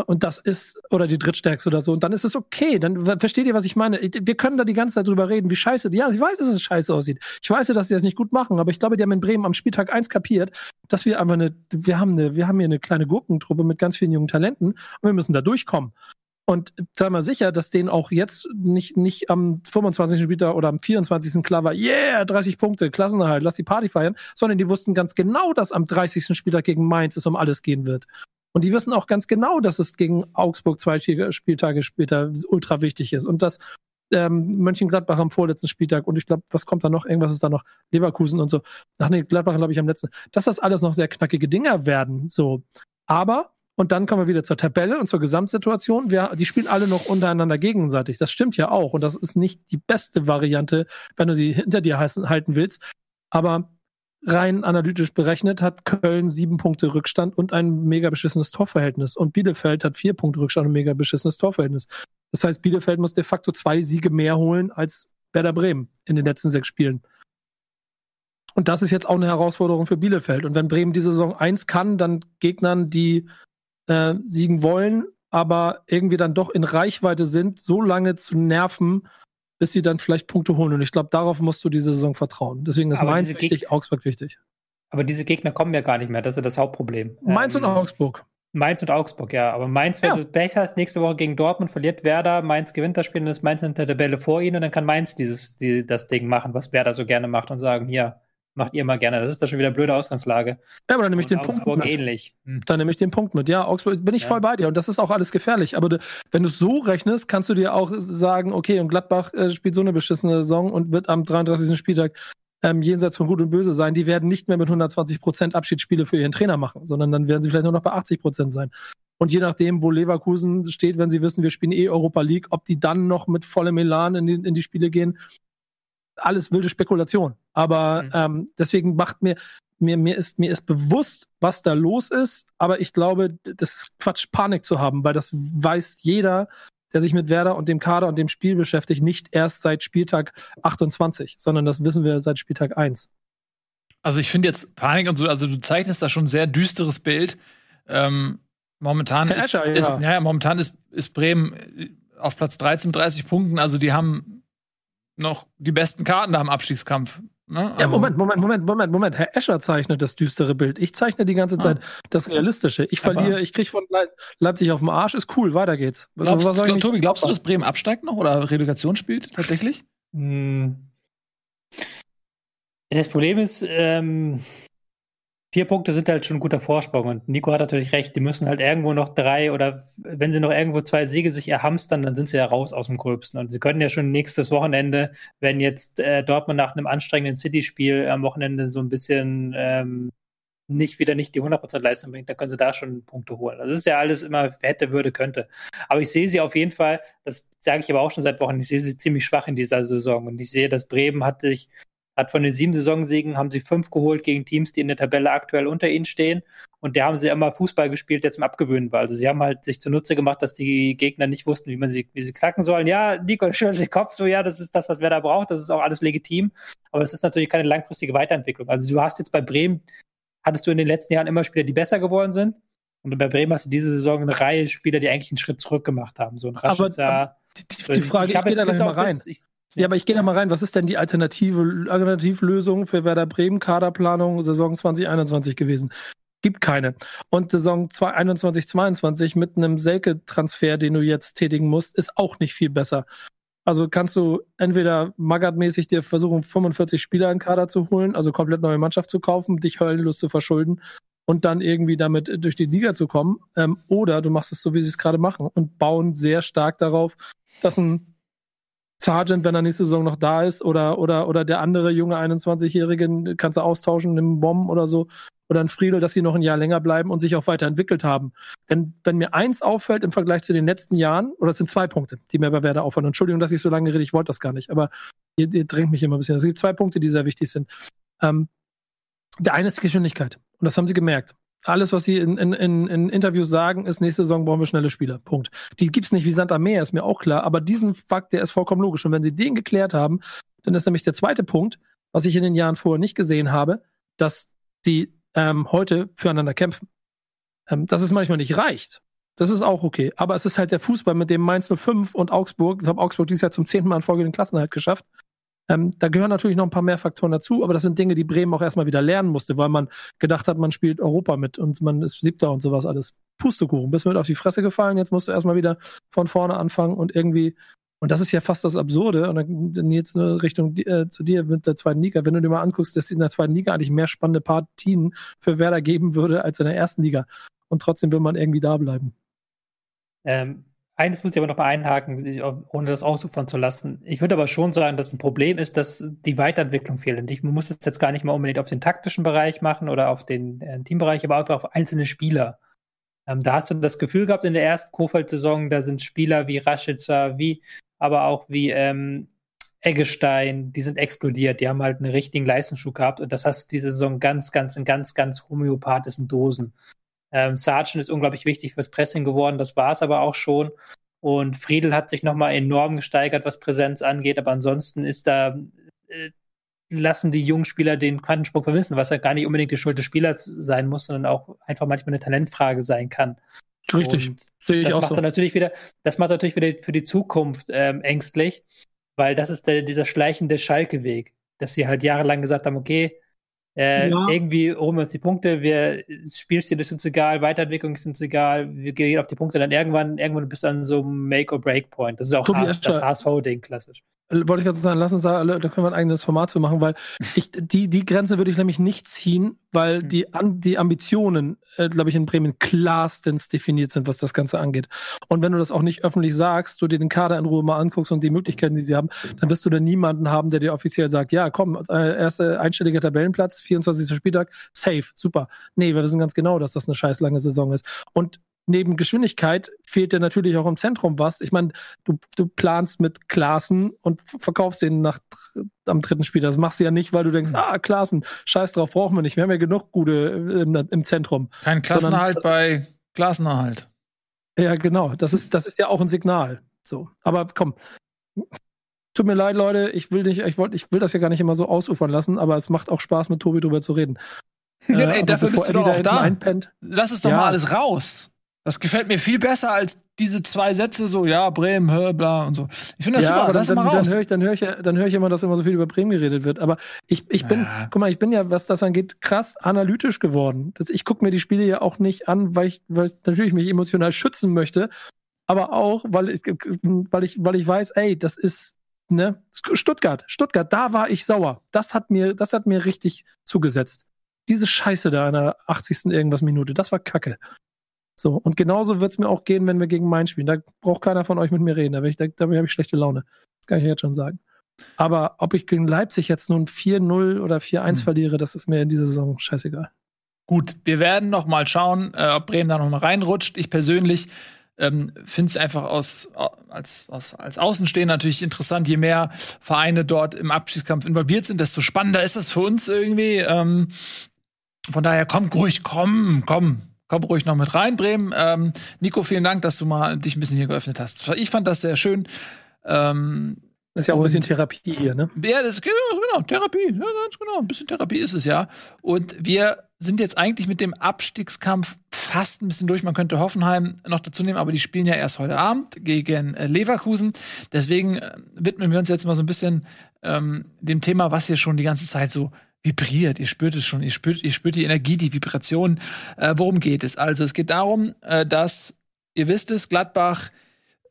Und das ist, oder die drittstärkste oder so. Und dann ist es okay. Dann versteht ihr, was ich meine? Wir können da die ganze Zeit drüber reden, wie scheiße. Ja, ich weiß, dass es scheiße aussieht. Ich weiß, dass sie das nicht gut machen, aber ich glaube, die haben in Bremen am Spieltag eins kapiert, dass wir einfach eine, wir haben eine, wir haben hier eine kleine Gurkentruppe mit ganz vielen jungen Talenten und wir müssen da durchkommen. Und sei mal sicher, dass denen auch jetzt nicht, nicht am 25. Spieltag oder am 24. klar war, yeah, 30 Punkte, Klassenerhalt, lass die Party feiern, sondern die wussten ganz genau, dass am 30. Spieltag gegen Mainz es um alles gehen wird. Und die wissen auch ganz genau, dass es gegen Augsburg zwei Spieltage später ultra wichtig ist. Und dass ähm, Mönchengladbach am vorletzten Spieltag und ich glaube, was kommt da noch? Irgendwas ist da noch Leverkusen und so. Ach nee, Gladbach glaube ich am letzten. Dass das alles noch sehr knackige Dinger werden. So. Aber und dann kommen wir wieder zur Tabelle und zur Gesamtsituation. Wir, die spielen alle noch untereinander gegenseitig. Das stimmt ja auch. Und das ist nicht die beste Variante, wenn du sie hinter dir halten willst. Aber rein analytisch berechnet hat Köln sieben Punkte Rückstand und ein mega beschissenes Torverhältnis. Und Bielefeld hat vier Punkte Rückstand und mega beschissenes Torverhältnis. Das heißt, Bielefeld muss de facto zwei Siege mehr holen als Werder Bremen in den letzten sechs Spielen. Und das ist jetzt auch eine Herausforderung für Bielefeld. Und wenn Bremen diese Saison eins kann, dann Gegnern, die äh, siegen wollen, aber irgendwie dann doch in Reichweite sind, so lange zu nerven, bis sie dann vielleicht Punkte holen. Und ich glaube, darauf musst du diese Saison vertrauen. Deswegen ist aber Mainz wichtig, Augsburg wichtig. Aber diese Gegner kommen ja gar nicht mehr. Das ist ja das Hauptproblem. Mainz ähm, und Augsburg. Mainz und Augsburg, ja. Aber Mainz, wenn ja. du Pech hast, nächste Woche gegen Dortmund verliert Werder, Mainz gewinnt das Spiel, dann ist Mainz in der Tabelle vor ihnen und dann kann Mainz dieses, die, das Ding machen, was Werder so gerne macht und sagen, hier, macht ihr mal gerne. Das ist da schon wieder eine blöde Ausgangslage. Ja, aber dann nehme ich den Augsburg Punkt mit. ähnlich. Hm. Dann nehme ich den Punkt mit. Ja, Augsburg bin ich ja. voll bei dir und das ist auch alles gefährlich. Aber wenn du es so rechnest, kannst du dir auch sagen, okay, und Gladbach äh, spielt so eine beschissene Saison und wird am 33. Spieltag ähm, jenseits von Gut und Böse sein. Die werden nicht mehr mit 120 Prozent Abschiedsspiele für ihren Trainer machen, sondern dann werden sie vielleicht nur noch bei 80 Prozent sein. Und je nachdem, wo Leverkusen steht, wenn sie wissen, wir spielen eh Europa League, ob die dann noch mit vollem Elan in die, in die Spiele gehen, alles wilde Spekulation. Aber mhm. ähm, deswegen macht mir, mir, mir ist, mir ist bewusst, was da los ist, aber ich glaube, das ist Quatsch, Panik zu haben, weil das weiß jeder, der sich mit Werder und dem Kader und dem Spiel beschäftigt, nicht erst seit Spieltag 28, sondern das wissen wir seit Spieltag 1. Also ich finde jetzt Panik und so, also du zeichnest da schon ein sehr düsteres Bild. Ähm, momentan Herr ist, Escher, ja. ist, ja, momentan ist, ist Bremen auf Platz 13 mit 30 Punkten. Also die haben noch die besten Karten da im Abstiegskampf. Ne? Ja, Also- Moment, Moment, Moment, Moment, Moment. Herr Escher zeichnet das düstere Bild. Ich zeichne die ganze Ah. Zeit das Realistische. Ich Aber- verliere, ich krieg von Le Leipzig auf den Arsch, ist cool, weiter geht's. Was- Glaubst, was soll ich glaub, Tobi, glaubst du, dass Bremen absteigt noch oder Relegation spielt tatsächlich? Hm. Das Problem ist, ähm, vier Punkte sind halt schon ein guter Vorsprung und Nico hat natürlich recht, die müssen halt irgendwo noch drei oder wenn sie noch irgendwo zwei Siege sich erhamstern, dann sind sie ja raus aus dem Gröbsten und sie können ja schon nächstes Wochenende, wenn jetzt äh, Dortmund nach einem anstrengenden City-Spiel am Wochenende so ein bisschen ähm, nicht wieder nicht die 100% Leistung bringt, dann können sie da schon Punkte holen. Also das ist ja alles immer hätte, würde, könnte. Aber ich sehe sie auf jeden Fall, das sage ich aber auch schon seit Wochen, ich sehe sie ziemlich schwach in dieser Saison und ich sehe, dass Bremen hat sich hat von den sieben Saisonsiegen haben sie fünf geholt gegen Teams, die in der Tabelle aktuell unter ihnen stehen. Und da haben sie immer Fußball gespielt, der zum Abgewöhnen war. Also sie haben halt sich zunutze gemacht, dass die Gegner nicht wussten, wie man sie, wie sie knacken sollen. Ja, Nico schüttelt den Kopf so, ja, das ist das, was wer da braucht. Das ist auch alles legitim. Aber es ist natürlich keine langfristige Weiterentwicklung. Also du hast jetzt bei Bremen, hattest du in den letzten Jahren immer Spieler, die besser geworden sind. Und bei Bremen hast du diese Saison eine Reihe Spieler, die eigentlich einen Schritt zurück gemacht haben. So ein Aber- Rashica. Die, die, die Frage, ich, hab gehe da gleich mal rein. das- ich, Ja, aber ich gehe da mal rein. Was ist denn die alternative Alternativlösung für Werder Bremen Kaderplanung Saison 2021 gewesen? Gibt keine. Und Saison 2021, 22 mit einem Selke-Transfer, den du jetzt tätigen musst, ist auch nicht viel besser. Also kannst du entweder Magath-mäßig dir versuchen, 45 Spieler in Kader zu holen, also komplett neue Mannschaft zu kaufen, dich höllenlos zu verschulden und dann irgendwie damit durch die Liga zu kommen. Ähm, oder du machst es so, wie sie es gerade machen und bauen sehr stark darauf, dass ein Sargent, wenn er nächste Saison noch da ist, oder, oder, oder der andere junge 21-Jährige, kannst du austauschen, einen Bomben oder so, oder ein Friedel, dass sie noch ein Jahr länger bleiben und sich auch weiterentwickelt haben. Denn wenn mir eins auffällt im Vergleich zu den letzten Jahren, oder es sind zwei Punkte, die mir bei Werder auffallen. Entschuldigung, dass ich so lange rede, ich wollte das gar nicht, aber ihr, ihr drängt mich immer ein bisschen. Es gibt zwei Punkte, die sehr wichtig sind. Ähm, der eine ist die Geschwindigkeit. Und das haben sie gemerkt. Alles, was sie in, in, in, in Interviews sagen, ist, nächste Saison brauchen wir schnelle Spieler. Punkt. Die gibt's nicht wie Sand am Meer, ist mir auch klar. Aber diesen Fakt, der ist vollkommen logisch. Und wenn sie den geklärt haben, dann ist nämlich der zweite Punkt, was ich in den Jahren vorher nicht gesehen habe, dass die ähm, heute füreinander kämpfen. Ähm, dass es manchmal nicht reicht. Das ist auch okay. Aber es ist halt der Fußball, mit dem Mainz 05 und Augsburg, ich habe Augsburg dieses Jahr zum zehnten Mal in Folge den Klassenerhalt geschafft. Ähm, da gehören natürlich noch ein paar mehr Faktoren dazu, aber das sind Dinge, die Bremen auch erstmal wieder lernen musste, weil man gedacht hat, man spielt Europa mit und man ist Siebter und sowas alles. Pustekuchen, bist mit auf die Fresse gefallen, jetzt musst du erstmal wieder von vorne anfangen und irgendwie, und das ist ja fast das Absurde, und dann jetzt nur Richtung äh, zu dir mit der zweiten Liga, wenn du dir mal anguckst, dass in der zweiten Liga eigentlich mehr spannende Partien für Werder geben würde als in der ersten Liga. Und trotzdem will man irgendwie da bleiben. Ähm, eines muss ich aber noch mal einhaken, ohne das ausufern zu lassen. Ich würde aber schon sagen, dass ein Problem ist, dass die Weiterentwicklung fehlt. Und ich muss es jetzt gar nicht mal unbedingt auf den taktischen Bereich machen oder auf den äh, Teambereich, aber einfach auf einzelne Spieler. Ähm, da hast du das Gefühl gehabt in der ersten Kofeld-Saison, da sind Spieler wie Rashica, wie, aber auch wie ähm, Eggestein, die sind explodiert, die haben halt einen richtigen Leistungsschub gehabt und das hast du diese Saison ganz, ganz in ganz, ganz homöopathischen Dosen. Ähm, Sargent ist unglaublich wichtig fürs Pressing geworden, das war es aber auch schon. Und Friedel hat sich nochmal enorm gesteigert, was Präsenz angeht, aber ansonsten ist da, äh, lassen die jungen Spieler den Quantensprung vermissen, was ja gar nicht unbedingt die Schuld des Spielers sein muss, sondern auch einfach manchmal eine Talentfrage sein kann. Richtig, sehe ich das auch macht so. natürlich wieder, das macht natürlich wieder für die Zukunft ähm, ängstlich, weil das ist der, dieser schleichende Schalke-Weg, dass sie halt jahrelang gesagt haben, okay, äh, Ja. irgendwie holen wir uns die Punkte, wir, das Spielstil ist uns egal, Weiterentwicklung ist uns egal, wir gehen auf die Punkte, dann irgendwann, irgendwann bist du an so einem Make-or-Break-Point. Das ist auch Tobi HS, das HSV-Ding, klassisch. Wollte ich jetzt sagen, lass uns da, alle- da können wir ein eigenes Format zu machen, weil ich, die, die Grenze würde ich nämlich nicht ziehen, weil Hm. die, an, die Ambitionen, äh, glaube ich, in Bremen klarstens definiert sind, was das Ganze angeht. Und wenn du das auch nicht öffentlich sagst, du dir den Kader in Ruhe mal anguckst und die Möglichkeiten, die sie haben, dann wirst du da niemanden haben, der dir offiziell sagt, ja, komm, äh, erste einstelliger Tabellenplatz, 24. Spieltag, safe, super. Nee, wir wissen ganz genau, dass das eine scheiß lange Saison ist. Und neben Geschwindigkeit fehlt dir natürlich auch im Zentrum was. Ich meine, du, du planst mit Klaassen und verkaufst den nach am dritten Spiel. Das machst du ja nicht, weil du denkst, ah, Klaassen, scheiß drauf, brauchen wir nicht. Wir haben ja genug gute äh, im, im Zentrum. Kein Klassenerhalt das- bei Klassenerhalt. Ja, genau. Das ist, das ist ja auch ein Signal. So. Aber komm. Tut mir leid, Leute, ich will nicht, ich wollte, ich will das ja gar nicht immer so ausufern lassen, aber es macht auch Spaß, mit Tobi drüber zu reden. Ja, Äh, ey, dafür bist du doch auch da. Einpennt, Lass es doch Ja. mal alles raus. Das gefällt mir viel besser als diese zwei Sätze so, ja, Bremen, hö, bla und so. Ich finde das ja, super, aber dann, es mal raus. dann höre ich, dann höre ich, dann höre ich immer, dass immer so viel über Bremen geredet wird. Aber ich, ich bin, Ja. guck mal, ich bin ja, was das angeht, krass analytisch geworden. Das, ich gucke mir die Spiele ja auch nicht an, weil ich, weil ich natürlich mich emotional schützen möchte, aber auch, weil ich, weil ich, weil ich weiß, ey, das ist, ne, Stuttgart, Stuttgart, da war ich sauer. Das hat mir, das hat mir richtig zugesetzt. Diese Scheiße da in der 80. irgendwas Minute, das war Kacke. So, und genauso wird's mir auch gehen, wenn wir gegen Main spielen. Da braucht keiner von euch mit mir reden. Da, ich, da, da habe ich schlechte Laune. Das kann ich jetzt schon sagen. Aber ob ich gegen Leipzig jetzt nun 4-0 oder 4-1 Hm. verliere, das ist mir in dieser Saison scheißegal. Gut, wir werden noch mal schauen, äh, ob Bremen da noch mal reinrutscht. Ich persönlich ähm, finde es einfach aus, als, aus, als Außenstehender natürlich interessant. Je mehr Vereine dort im Abschiedskampf involviert sind, desto spannender ist das für uns irgendwie. Ähm, von daher komm ruhig, komm, komm. Komm ruhig noch mit rein, Bremen. Ähm, Nico, vielen Dank, dass du mal dich ein bisschen hier geöffnet hast. Ich fand das sehr schön. Ähm, Das ist ja auch ein bisschen Therapie hier, ne? ja, das genau, Therapie. Ja, ganz genau. Ein bisschen Therapie ist es ja. Und wir sind jetzt eigentlich mit dem Abstiegskampf fast ein bisschen durch. Man könnte Hoffenheim noch dazu nehmen, aber die spielen ja erst heute Abend gegen äh, Leverkusen. Deswegen äh, widmen wir uns jetzt mal so ein bisschen ähm, dem Thema, was hier schon die ganze Zeit so vibriert. Ihr spürt es schon. Ihr spürt, ihr spürt die Energie, die Vibration. Äh, worum geht es? Also, es geht darum, äh, dass, ihr wisst es, Gladbach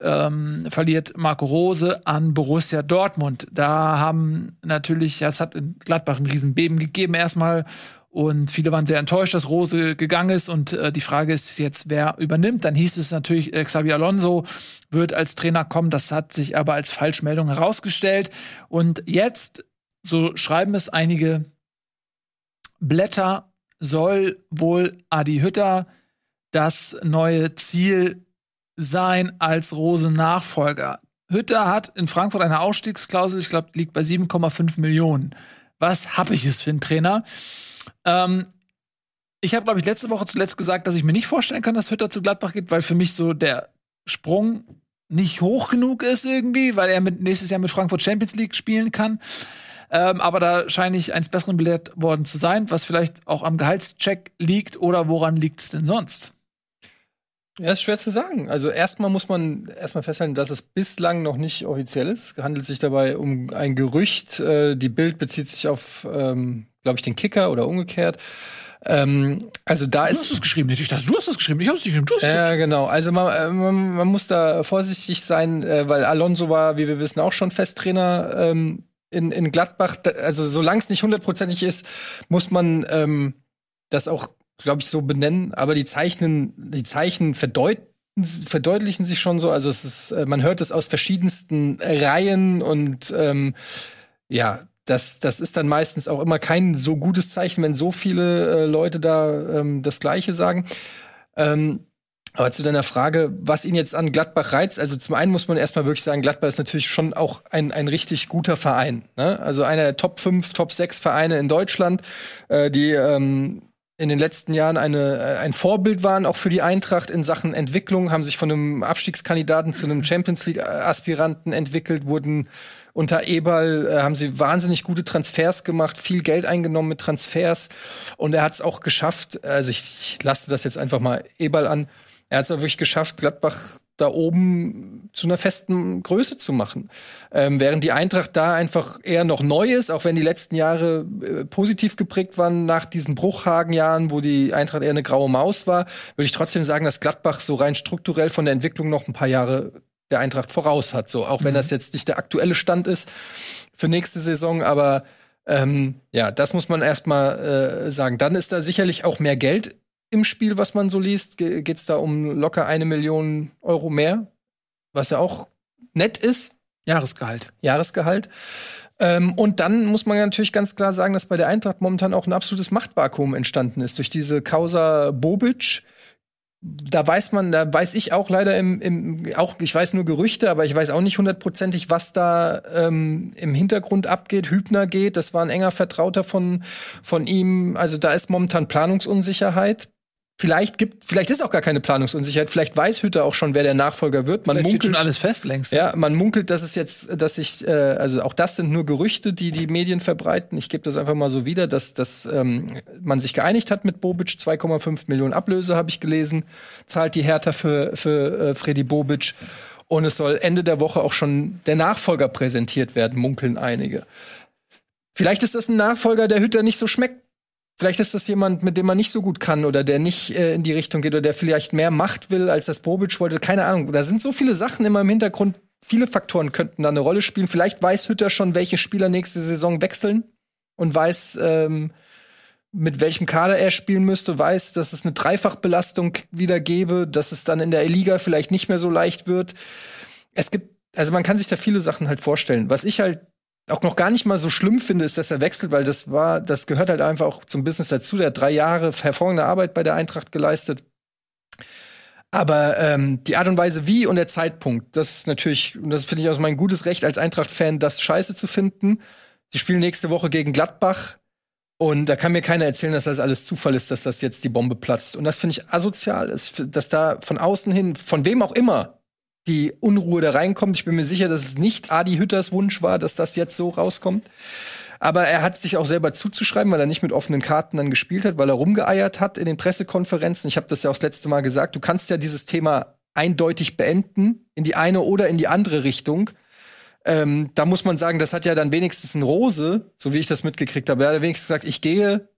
ähm, verliert Marco Rose an Borussia Dortmund. Da haben natürlich, es hat in Gladbach ein Riesenbeben gegeben erstmal und viele waren sehr enttäuscht, dass Rose gegangen ist und äh, die Frage ist jetzt, wer übernimmt. Dann hieß es natürlich, äh, Xabi Alonso wird als Trainer kommen. Das hat sich aber als Falschmeldung herausgestellt. Und jetzt, so schreiben es einige Blätter, soll wohl Adi Hütter das neue Ziel sein als Rose-Nachfolger. Hütter hat in Frankfurt eine Ausstiegsklausel, ich glaube, liegt bei 7,5 Millionen. Was hab ich es für einen Trainer? Ähm, ich habe, glaube ich, letzte Woche zuletzt gesagt, dass ich mir nicht vorstellen kann, dass Hütter zu Gladbach geht, weil für mich so der Sprung nicht hoch genug ist irgendwie, weil er mit, nächstes Jahr mit Frankfurt Champions League spielen kann. Ähm, aber da scheine ich eins Besseren belehrt worden zu sein, was vielleicht auch am Gehaltscheck liegt oder woran liegt es denn sonst? Ja, ist schwer zu sagen. Also erstmal muss man erstmal festhalten, dass es bislang noch nicht offiziell ist. Es handelt sich dabei um ein Gerücht. Äh, die Bild bezieht sich auf, ähm, glaube ich, den Kicker oder umgekehrt. Ähm, also da Du ist hast es geschrieben, nicht ich dachte, du hast es geschrieben. Ich habe es nicht geschrieben. Du hast es Ja, genau. Also man, äh, man, man muss da vorsichtig sein, äh, weil Alonso war, wie wir wissen, auch schon Festtrainer ähm, in, in Gladbach. Also solange es nicht hundertprozentig ist, muss man ähm, das auch, glaube ich, so benennen. Aber die Zeichnen, die Zeichen verdeuten verdeutlichen sich schon so. Also es ist, äh, man hört es aus verschiedensten Reihen und ähm, ja, das, das ist dann meistens auch immer kein so gutes Zeichen, wenn so viele äh, Leute da ähm, das Gleiche sagen. Ähm, aber zu deiner Frage, was ihn jetzt an Gladbach reizt, also zum einen muss man erstmal wirklich sagen, Gladbach ist natürlich schon auch ein, ein richtig guter Verein. Ne? Also einer der Top 5, Top 6 Vereine in Deutschland, äh, die ähm, in den letzten Jahren eine, äh, ein Vorbild waren, auch für die Eintracht in Sachen Entwicklung, haben sich von einem Abstiegskandidaten zu einem Champions League-Aspiranten entwickelt, wurden unter Eberl, äh, haben sie wahnsinnig gute Transfers gemacht, viel Geld eingenommen mit Transfers und er hat es auch geschafft, also ich, ich lasse das jetzt einfach mal Eberl an, er hat es wirklich geschafft, Gladbach da oben zu einer festen Größe zu machen. Ähm, während die Eintracht da einfach eher noch neu ist, auch wenn die letzten Jahre äh, positiv geprägt waren nach diesen Bruchhagen-Jahren, wo die Eintracht eher eine graue Maus war, würde ich trotzdem sagen, dass Gladbach so rein strukturell von der Entwicklung noch ein paar Jahre der Eintracht voraus hat. So, auch wenn das jetzt nicht der aktuelle Stand ist für nächste Saison, aber ähm, ja, das muss man erstmal äh, sagen. Dann ist da sicherlich auch mehr Geld im Spiel, was man so liest. Ge geht's da um locker eine Million Euro mehr, was ja auch nett ist. Jahresgehalt. Jahresgehalt. Ähm, und dann muss man natürlich ganz klar sagen, dass bei der Eintracht momentan auch ein absolutes Machtvakuum entstanden ist durch diese Causa Bobic. Da weiß man, da weiß ich auch leider im, im auch ich weiß nur Gerüchte, aber ich weiß auch nicht hundertprozentig, was da ähm, im Hintergrund abgeht. Hübner geht, das war ein enger Vertrauter von von ihm. Also da ist momentan Planungsunsicherheit Vielleicht gibt, vielleicht ist auch gar keine Planungsunsicherheit. Vielleicht weiß Hütter auch schon, wer der Nachfolger wird. Man Vielleicht steht munkelt schon alles fest längst. Ja, man munkelt, dass es jetzt, dass sich, äh, also auch das sind nur Gerüchte, die die Medien verbreiten. Ich gebe das einfach mal so wieder, dass, dass ähm, man sich geeinigt hat mit Bobic. 2,5 Millionen Ablöse habe ich gelesen, zahlt die Hertha für, für äh, Freddy Bobic. Und es soll Ende der Woche auch schon der Nachfolger präsentiert werden, munkeln einige. Vielleicht ist das ein Nachfolger, der Hütter nicht so schmeckt. Vielleicht ist das jemand, mit dem man nicht so gut kann oder der nicht äh, in die Richtung geht oder der vielleicht mehr Macht will, als das Bobic wollte. Keine Ahnung. Da sind so viele Sachen immer im Hintergrund. Viele Faktoren könnten da eine Rolle spielen. Vielleicht weiß Hütter schon, welche Spieler nächste Saison wechseln und weiß, ähm, mit welchem Kader er spielen müsste, weiß, dass es eine Dreifachbelastung wieder gäbe, dass es dann in der Liga vielleicht nicht mehr so leicht wird. Es gibt, also man kann sich da viele Sachen halt vorstellen. Was ich halt auch noch gar nicht mal so schlimm finde, ist, dass er wechselt, weil das war, das gehört halt einfach auch zum Business dazu. Der hat drei Jahre hervorragende Arbeit bei der Eintracht geleistet. Aber ähm, die Art und Weise wie und der Zeitpunkt, das ist natürlich, und das finde ich aus mein gutes Recht als Eintracht-Fan, das scheiße zu finden. Sie spielen nächste Woche gegen Gladbach. Und da kann mir keiner erzählen, dass das alles Zufall ist, dass das jetzt die Bombe platzt. Und das finde ich asozial, dass da von außen hin, von wem auch immer, die Unruhe da reinkommt. Ich bin mir sicher, dass es nicht Adi Hütters Wunsch war, dass das jetzt so rauskommt. Aber er hat sich auch selber zuzuschreiben, weil er nicht mit offenen Karten dann gespielt hat, weil er rumgeeiert hat in den Pressekonferenzen. Ich habe das ja auch das letzte Mal gesagt. Du kannst ja dieses Thema eindeutig beenden, in die eine oder in die andere Richtung. Ähm, da muss man sagen, das hat ja dann wenigstens ein Rose, so wie ich das mitgekriegt habe. Er hat wenigstens gesagt, ich gehe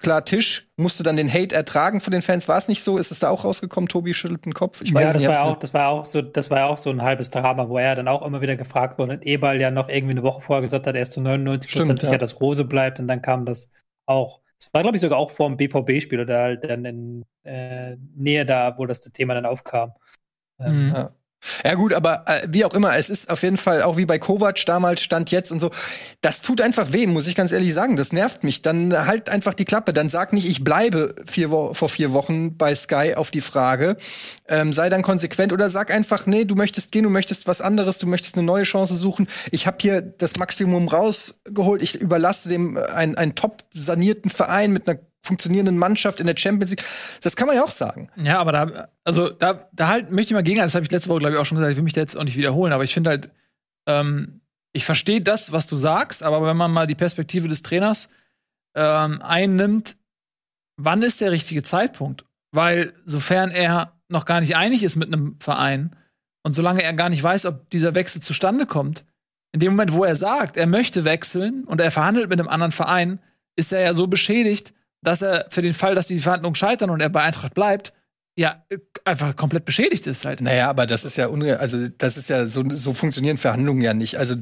klar Tisch, musste dann den Hate ertragen von den Fans. War es nicht so? Ist es da auch rausgekommen? Tobi schüttelt den Kopf. Ich weiß ja, das nicht, war auch, das war auch so, das war auch so ein halbes Drama, wo er dann auch immer wieder gefragt wurde und Ebal ja noch irgendwie eine Woche vorher gesagt hat, er ist zu 99 Prozent sicher, ja. dass Rose bleibt und dann kam das auch. Das war, glaube ich, sogar auch vor dem BVB-Spiel oder halt dann in äh, Nähe da, wo das Thema dann aufkam. Ähm, mhm. Ja. Ja gut, aber äh, wie auch immer, es ist auf jeden Fall auch wie bei Kovac damals stand jetzt und so. Das tut einfach weh, muss ich ganz ehrlich sagen. Das nervt mich. Dann halt einfach die Klappe. Dann sag nicht, ich bleibe vier vor vier Wochen bei Sky auf die Frage. Ähm, sei dann konsequent oder sag einfach, nee, du möchtest gehen, du möchtest was anderes, du möchtest eine neue Chance suchen. Ich habe hier das Maximum rausgeholt. Ich überlasse dem einen, einen top sanierten Verein mit einer funktionierenden Mannschaft in der Champions League. Das kann man ja auch sagen. Ja, aber da, also da, da halt möchte ich mal gegen, das habe ich letzte Woche, glaube ich, auch schon gesagt, ich will mich da jetzt auch nicht wiederholen, aber ich finde halt, ähm, ich verstehe das, was du sagst, aber wenn man mal die Perspektive des Trainers ähm, einnimmt, wann ist der richtige Zeitpunkt? Weil sofern er noch gar nicht einig ist mit einem Verein und solange er gar nicht weiß, ob dieser Wechsel zustande kommt, in dem Moment, wo er sagt, er möchte wechseln und er verhandelt mit einem anderen Verein, ist er ja so beschädigt, dass er für den Fall, dass die Verhandlungen scheitern und er bei Eintracht bleibt, ja, einfach komplett beschädigt ist halt. Naja, aber das ist ja unreal, also das ist ja so, so funktionieren Verhandlungen ja nicht. Also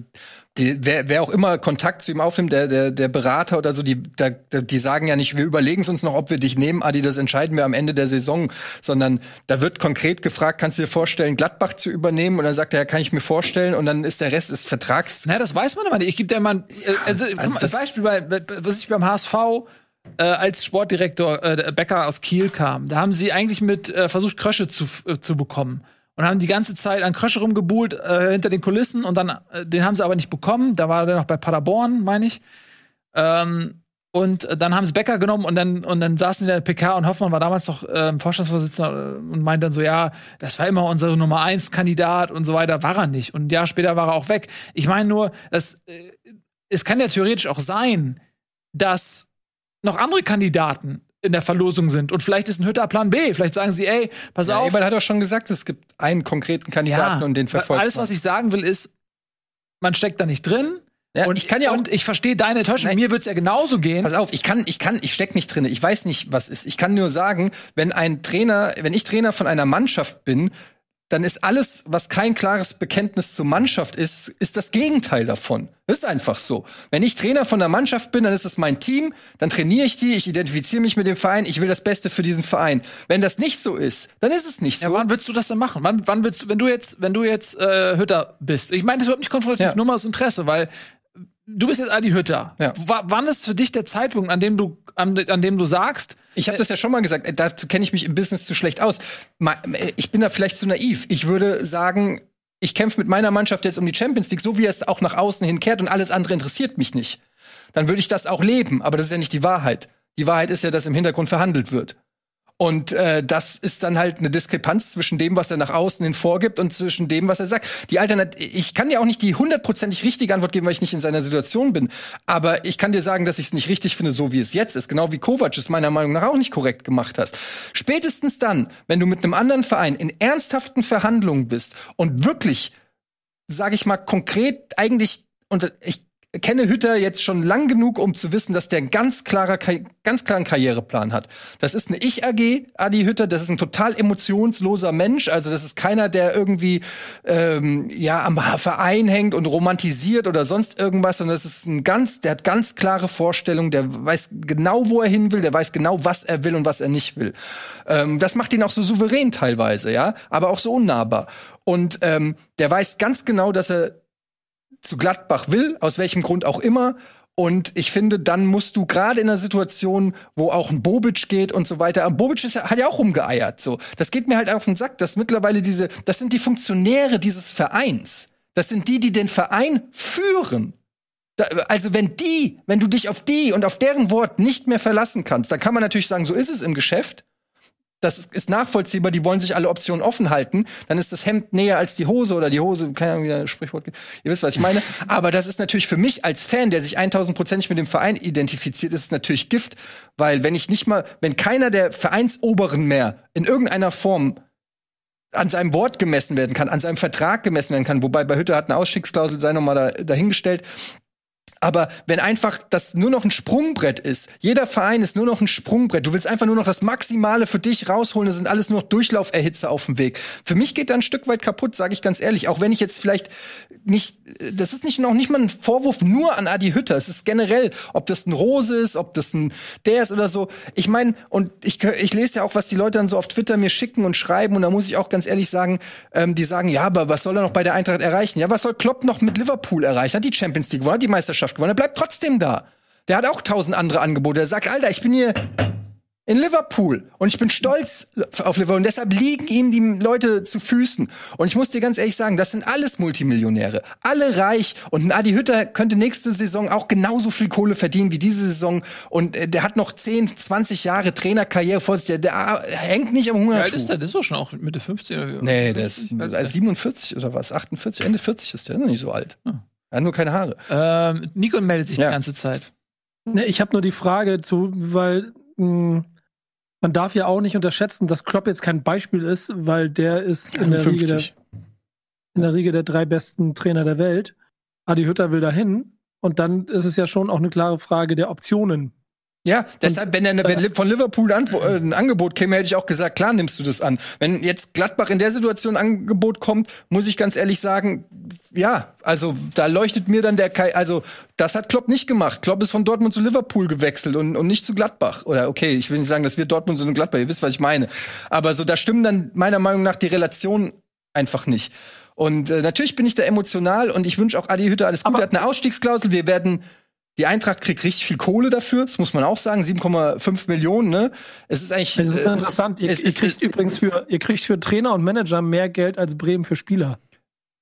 die, wer, wer auch immer Kontakt zu ihm aufnimmt, der, der, der Berater oder so, die, der, die sagen ja nicht, wir überlegen es uns noch, ob wir dich nehmen, Adi, das entscheiden wir am Ende der Saison, sondern da wird konkret gefragt, kannst du dir vorstellen, Gladbach zu übernehmen? Und dann sagt er, ja, kann ich mir vorstellen, und dann ist der Rest des Vertrags. Naja, das weiß man aber nicht. Ich gebe dir mal, äh, also, also das Beispiel, bei, was ich beim HSV äh, als Sportdirektor äh, Becker aus Kiel kam. Da haben sie eigentlich mit äh, versucht, Krösche zu, äh, zu bekommen. Und haben die ganze Zeit an Krösche rumgebuhlt äh, hinter den Kulissen und dann, äh, den haben sie aber nicht bekommen. Da war der noch bei Paderborn, meine ich. Ähm, und äh, dann haben sie Becker genommen und dann, und dann saßen die in der PK und Hoffmann war damals noch ähm, Vorstandsvorsitzender äh, und meinte dann so, ja, das war immer unser Nummer eins Kandidat und so weiter, war er nicht. Und ein Jahr später war er auch weg. Ich meine nur, das, äh, es kann ja theoretisch auch sein, dass noch andere Kandidaten in der Verlosung sind. Und vielleicht ist ein Hütter Plan B. Vielleicht sagen sie, ey, pass ja, auf. Eberl hat doch schon gesagt, es gibt einen konkreten Kandidaten ja, und den verfolgt. Alles, was ich sagen will, ist, man steckt da nicht drin. Ja, und ich kann ja auch, und ich verstehe deine Enttäuschung. Mir wird's ja genauso gehen. Pass auf, ich kann, ich kann, ich steck nicht drin. Ich weiß nicht, was ist. Ich kann nur sagen, wenn ein Trainer, wenn ich Trainer von einer Mannschaft bin, dann ist alles, was kein klares Bekenntnis zur Mannschaft ist, ist das Gegenteil davon. Das ist einfach so. Wenn ich Trainer von der Mannschaft bin, dann ist es mein Team, dann trainiere ich die, ich identifiziere mich mit dem Verein, ich will das Beste für diesen Verein. Wenn das nicht so ist, dann ist es nicht so. Ja, wann würdest du das denn machen? Wann, wann willst du, wenn du jetzt, wenn du jetzt äh, Hütter bist? Ich meine, das wird nicht konfrontativ, ja. nur mal aus Interesse, weil du bist jetzt Adi Hütter. Ja. Wann ist für dich der Zeitpunkt, an dem du, an, an dem du sagst? Ich habe das ja schon mal gesagt. Äh, dazu kenne ich mich im Business zu schlecht aus. Äh, ich bin da vielleicht zu naiv. Ich würde sagen, ich kämpfe mit meiner Mannschaft jetzt um die Champions League, so wie es auch nach außen hin kehrt und alles andere interessiert mich nicht. Dann würde ich das auch leben. Aber das ist ja nicht die Wahrheit. Die Wahrheit ist ja, dass im Hintergrund verhandelt wird. Und äh, das ist dann halt eine Diskrepanz zwischen dem, was er nach außen hin vorgibt und zwischen dem, was er sagt. Die Alternat ich kann dir auch nicht die hundertprozentig richtige Antwort geben, weil ich nicht in seiner Situation bin. Aber ich kann dir sagen, dass ich es nicht richtig finde, so wie es jetzt ist. Genau wie Kovac es meiner Meinung nach auch nicht korrekt gemacht hast. Spätestens dann, wenn du mit einem anderen Verein in ernsthaften Verhandlungen bist und wirklich, sage ich mal, konkret eigentlich und ich kenne Hütter jetzt schon lang genug, um zu wissen, dass der ein ganz klarer, ganz klaren Karriereplan hat. Das ist eine Ich-AG, Adi Hütter. Das ist ein total emotionsloser Mensch. Also das ist keiner, der irgendwie ähm, ja am Verein hängt und romantisiert oder sonst irgendwas, sondern das ist ein ganz, der hat ganz klare Vorstellungen. Der weiß genau, wo er hin will. Der weiß genau, was er will und was er nicht will. Ähm, das macht ihn auch so souverän teilweise, ja, aber auch so unnahbar. Und ähm, der weiß ganz genau, dass er zu Gladbach will, aus welchem Grund auch immer. Und ich finde, dann musst du gerade in einer Situation, wo auch ein Bobic geht und so weiter. Bobic ist, hat ja auch rumgeeiert. So, das geht mir halt auf den Sack, dass mittlerweile diese, das sind die Funktionäre dieses Vereins. Das sind die, die den Verein führen. Da, also wenn die, wenn du dich auf die und auf deren Wort nicht mehr verlassen kannst, dann kann man natürlich sagen, so ist es im Geschäft das ist nachvollziehbar, die wollen sich alle Optionen offen halten, dann ist das Hemd näher als die Hose oder die Hose, keine Ahnung, wie das Sprichwort geht. Ihr wisst, was ich meine. Aber das ist natürlich für mich als Fan, der sich 1000%ig mit dem Verein identifiziert, ist es natürlich Gift, weil wenn ich nicht mal, wenn keiner der Vereinsoberen mehr in irgendeiner Form an seinem Wort gemessen werden kann, an seinem Vertrag gemessen werden kann, wobei bei Hütte hat eine Ausstiegsklausel, sei nochmal da, dahingestellt, aber wenn einfach das nur noch ein Sprungbrett ist, jeder Verein ist nur noch ein Sprungbrett, du willst einfach nur noch das Maximale für dich rausholen, das sind alles nur noch Durchlauferhitzer auf dem Weg. Für mich geht da ein Stück weit kaputt, sage ich ganz ehrlich. Auch wenn ich jetzt vielleicht nicht, das ist nicht noch nicht mal ein Vorwurf nur an Adi Hütter. Es ist generell, ob das ein Rose ist, ob das ein der ist oder so. Ich meine, und ich, ich lese ja auch, was die Leute dann so auf Twitter mir schicken und schreiben. Und da muss ich auch ganz ehrlich sagen, ähm, die sagen, ja, aber was soll er noch bei der Eintracht erreichen? Ja, was soll Klopp noch mit Liverpool erreichen? Hat die Champions League gewonnen, hat die Meisterschaft gewonnen. Er bleibt trotzdem da. Der hat auch tausend andere Angebote. Er sagt, Alter, ich bin hier in Liverpool und ich bin stolz auf Liverpool und deshalb liegen ihm die Leute zu Füßen. Und ich muss dir ganz ehrlich sagen, das sind alles Multimillionäre, alle reich und ein Adi Hütter könnte nächste Saison auch genauso viel Kohle verdienen wie diese Saison und äh, der hat noch 10, 20 Jahre Trainerkarriere vor sich, der, der hängt nicht am Hunger. Wie alt ist der? Der ist doch schon auch Mitte 50 oder Nee, der ist, ist 47 oder was, 48, Ende 40 ist der, noch nicht so alt. Hm. Er hat nur keine Haare. Ähm, Nico meldet sich Ja. die ganze Zeit. Ne, ich habe nur die Frage zu, weil mh, man darf ja auch nicht unterschätzen, dass Klopp jetzt kein Beispiel ist, weil der ist in der, Riege der, 50. in der Riege der drei besten Trainer der Welt. Adi Hütter will dahin und dann ist es ja schon auch eine klare Frage der Optionen. Ja, deshalb, wenn, der, wenn von Liverpool ein, äh, ein Angebot käme, hätte ich auch gesagt, klar nimmst du das an. Wenn jetzt Gladbach in der Situation ein Angebot kommt, muss ich ganz ehrlich sagen, ja, also da leuchtet mir dann der Kai, also das hat Klopp nicht gemacht. Klopp ist von Dortmund zu Liverpool gewechselt und, und nicht zu Gladbach. Oder okay, ich will nicht sagen, dass wir Dortmund sind und Gladbach, ihr wisst, was ich meine. Aber so, da stimmen dann meiner Meinung nach die Relationen einfach nicht. Und äh, natürlich bin ich da emotional und ich wünsche auch Adi Hütte alles Gute. Er hat eine Ausstiegsklausel. Wir werden die Eintracht kriegt richtig viel Kohle dafür, das muss man auch sagen, 7,5 Millionen, ne? Es ist eigentlich Das ist äh, interessant. Ihr, es ihr kriegt übrigens für, ihr kriegt für Trainer und Manager mehr Geld als Bremen für Spieler.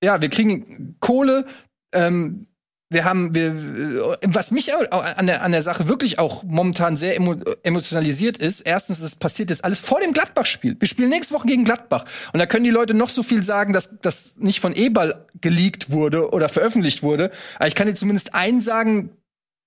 ja, wir kriegen Kohle, ähm, wir haben, wir, äh, was mich an der, an der Sache wirklich auch momentan sehr emo, emotionalisiert ist, erstens, es passiert jetzt alles vor dem Gladbach-Spiel. Wir spielen nächste Woche gegen Gladbach. Und da können die Leute noch so viel sagen, dass das nicht von Eberl geleakt wurde oder veröffentlicht wurde. Aber ich kann dir zumindest einen sagen,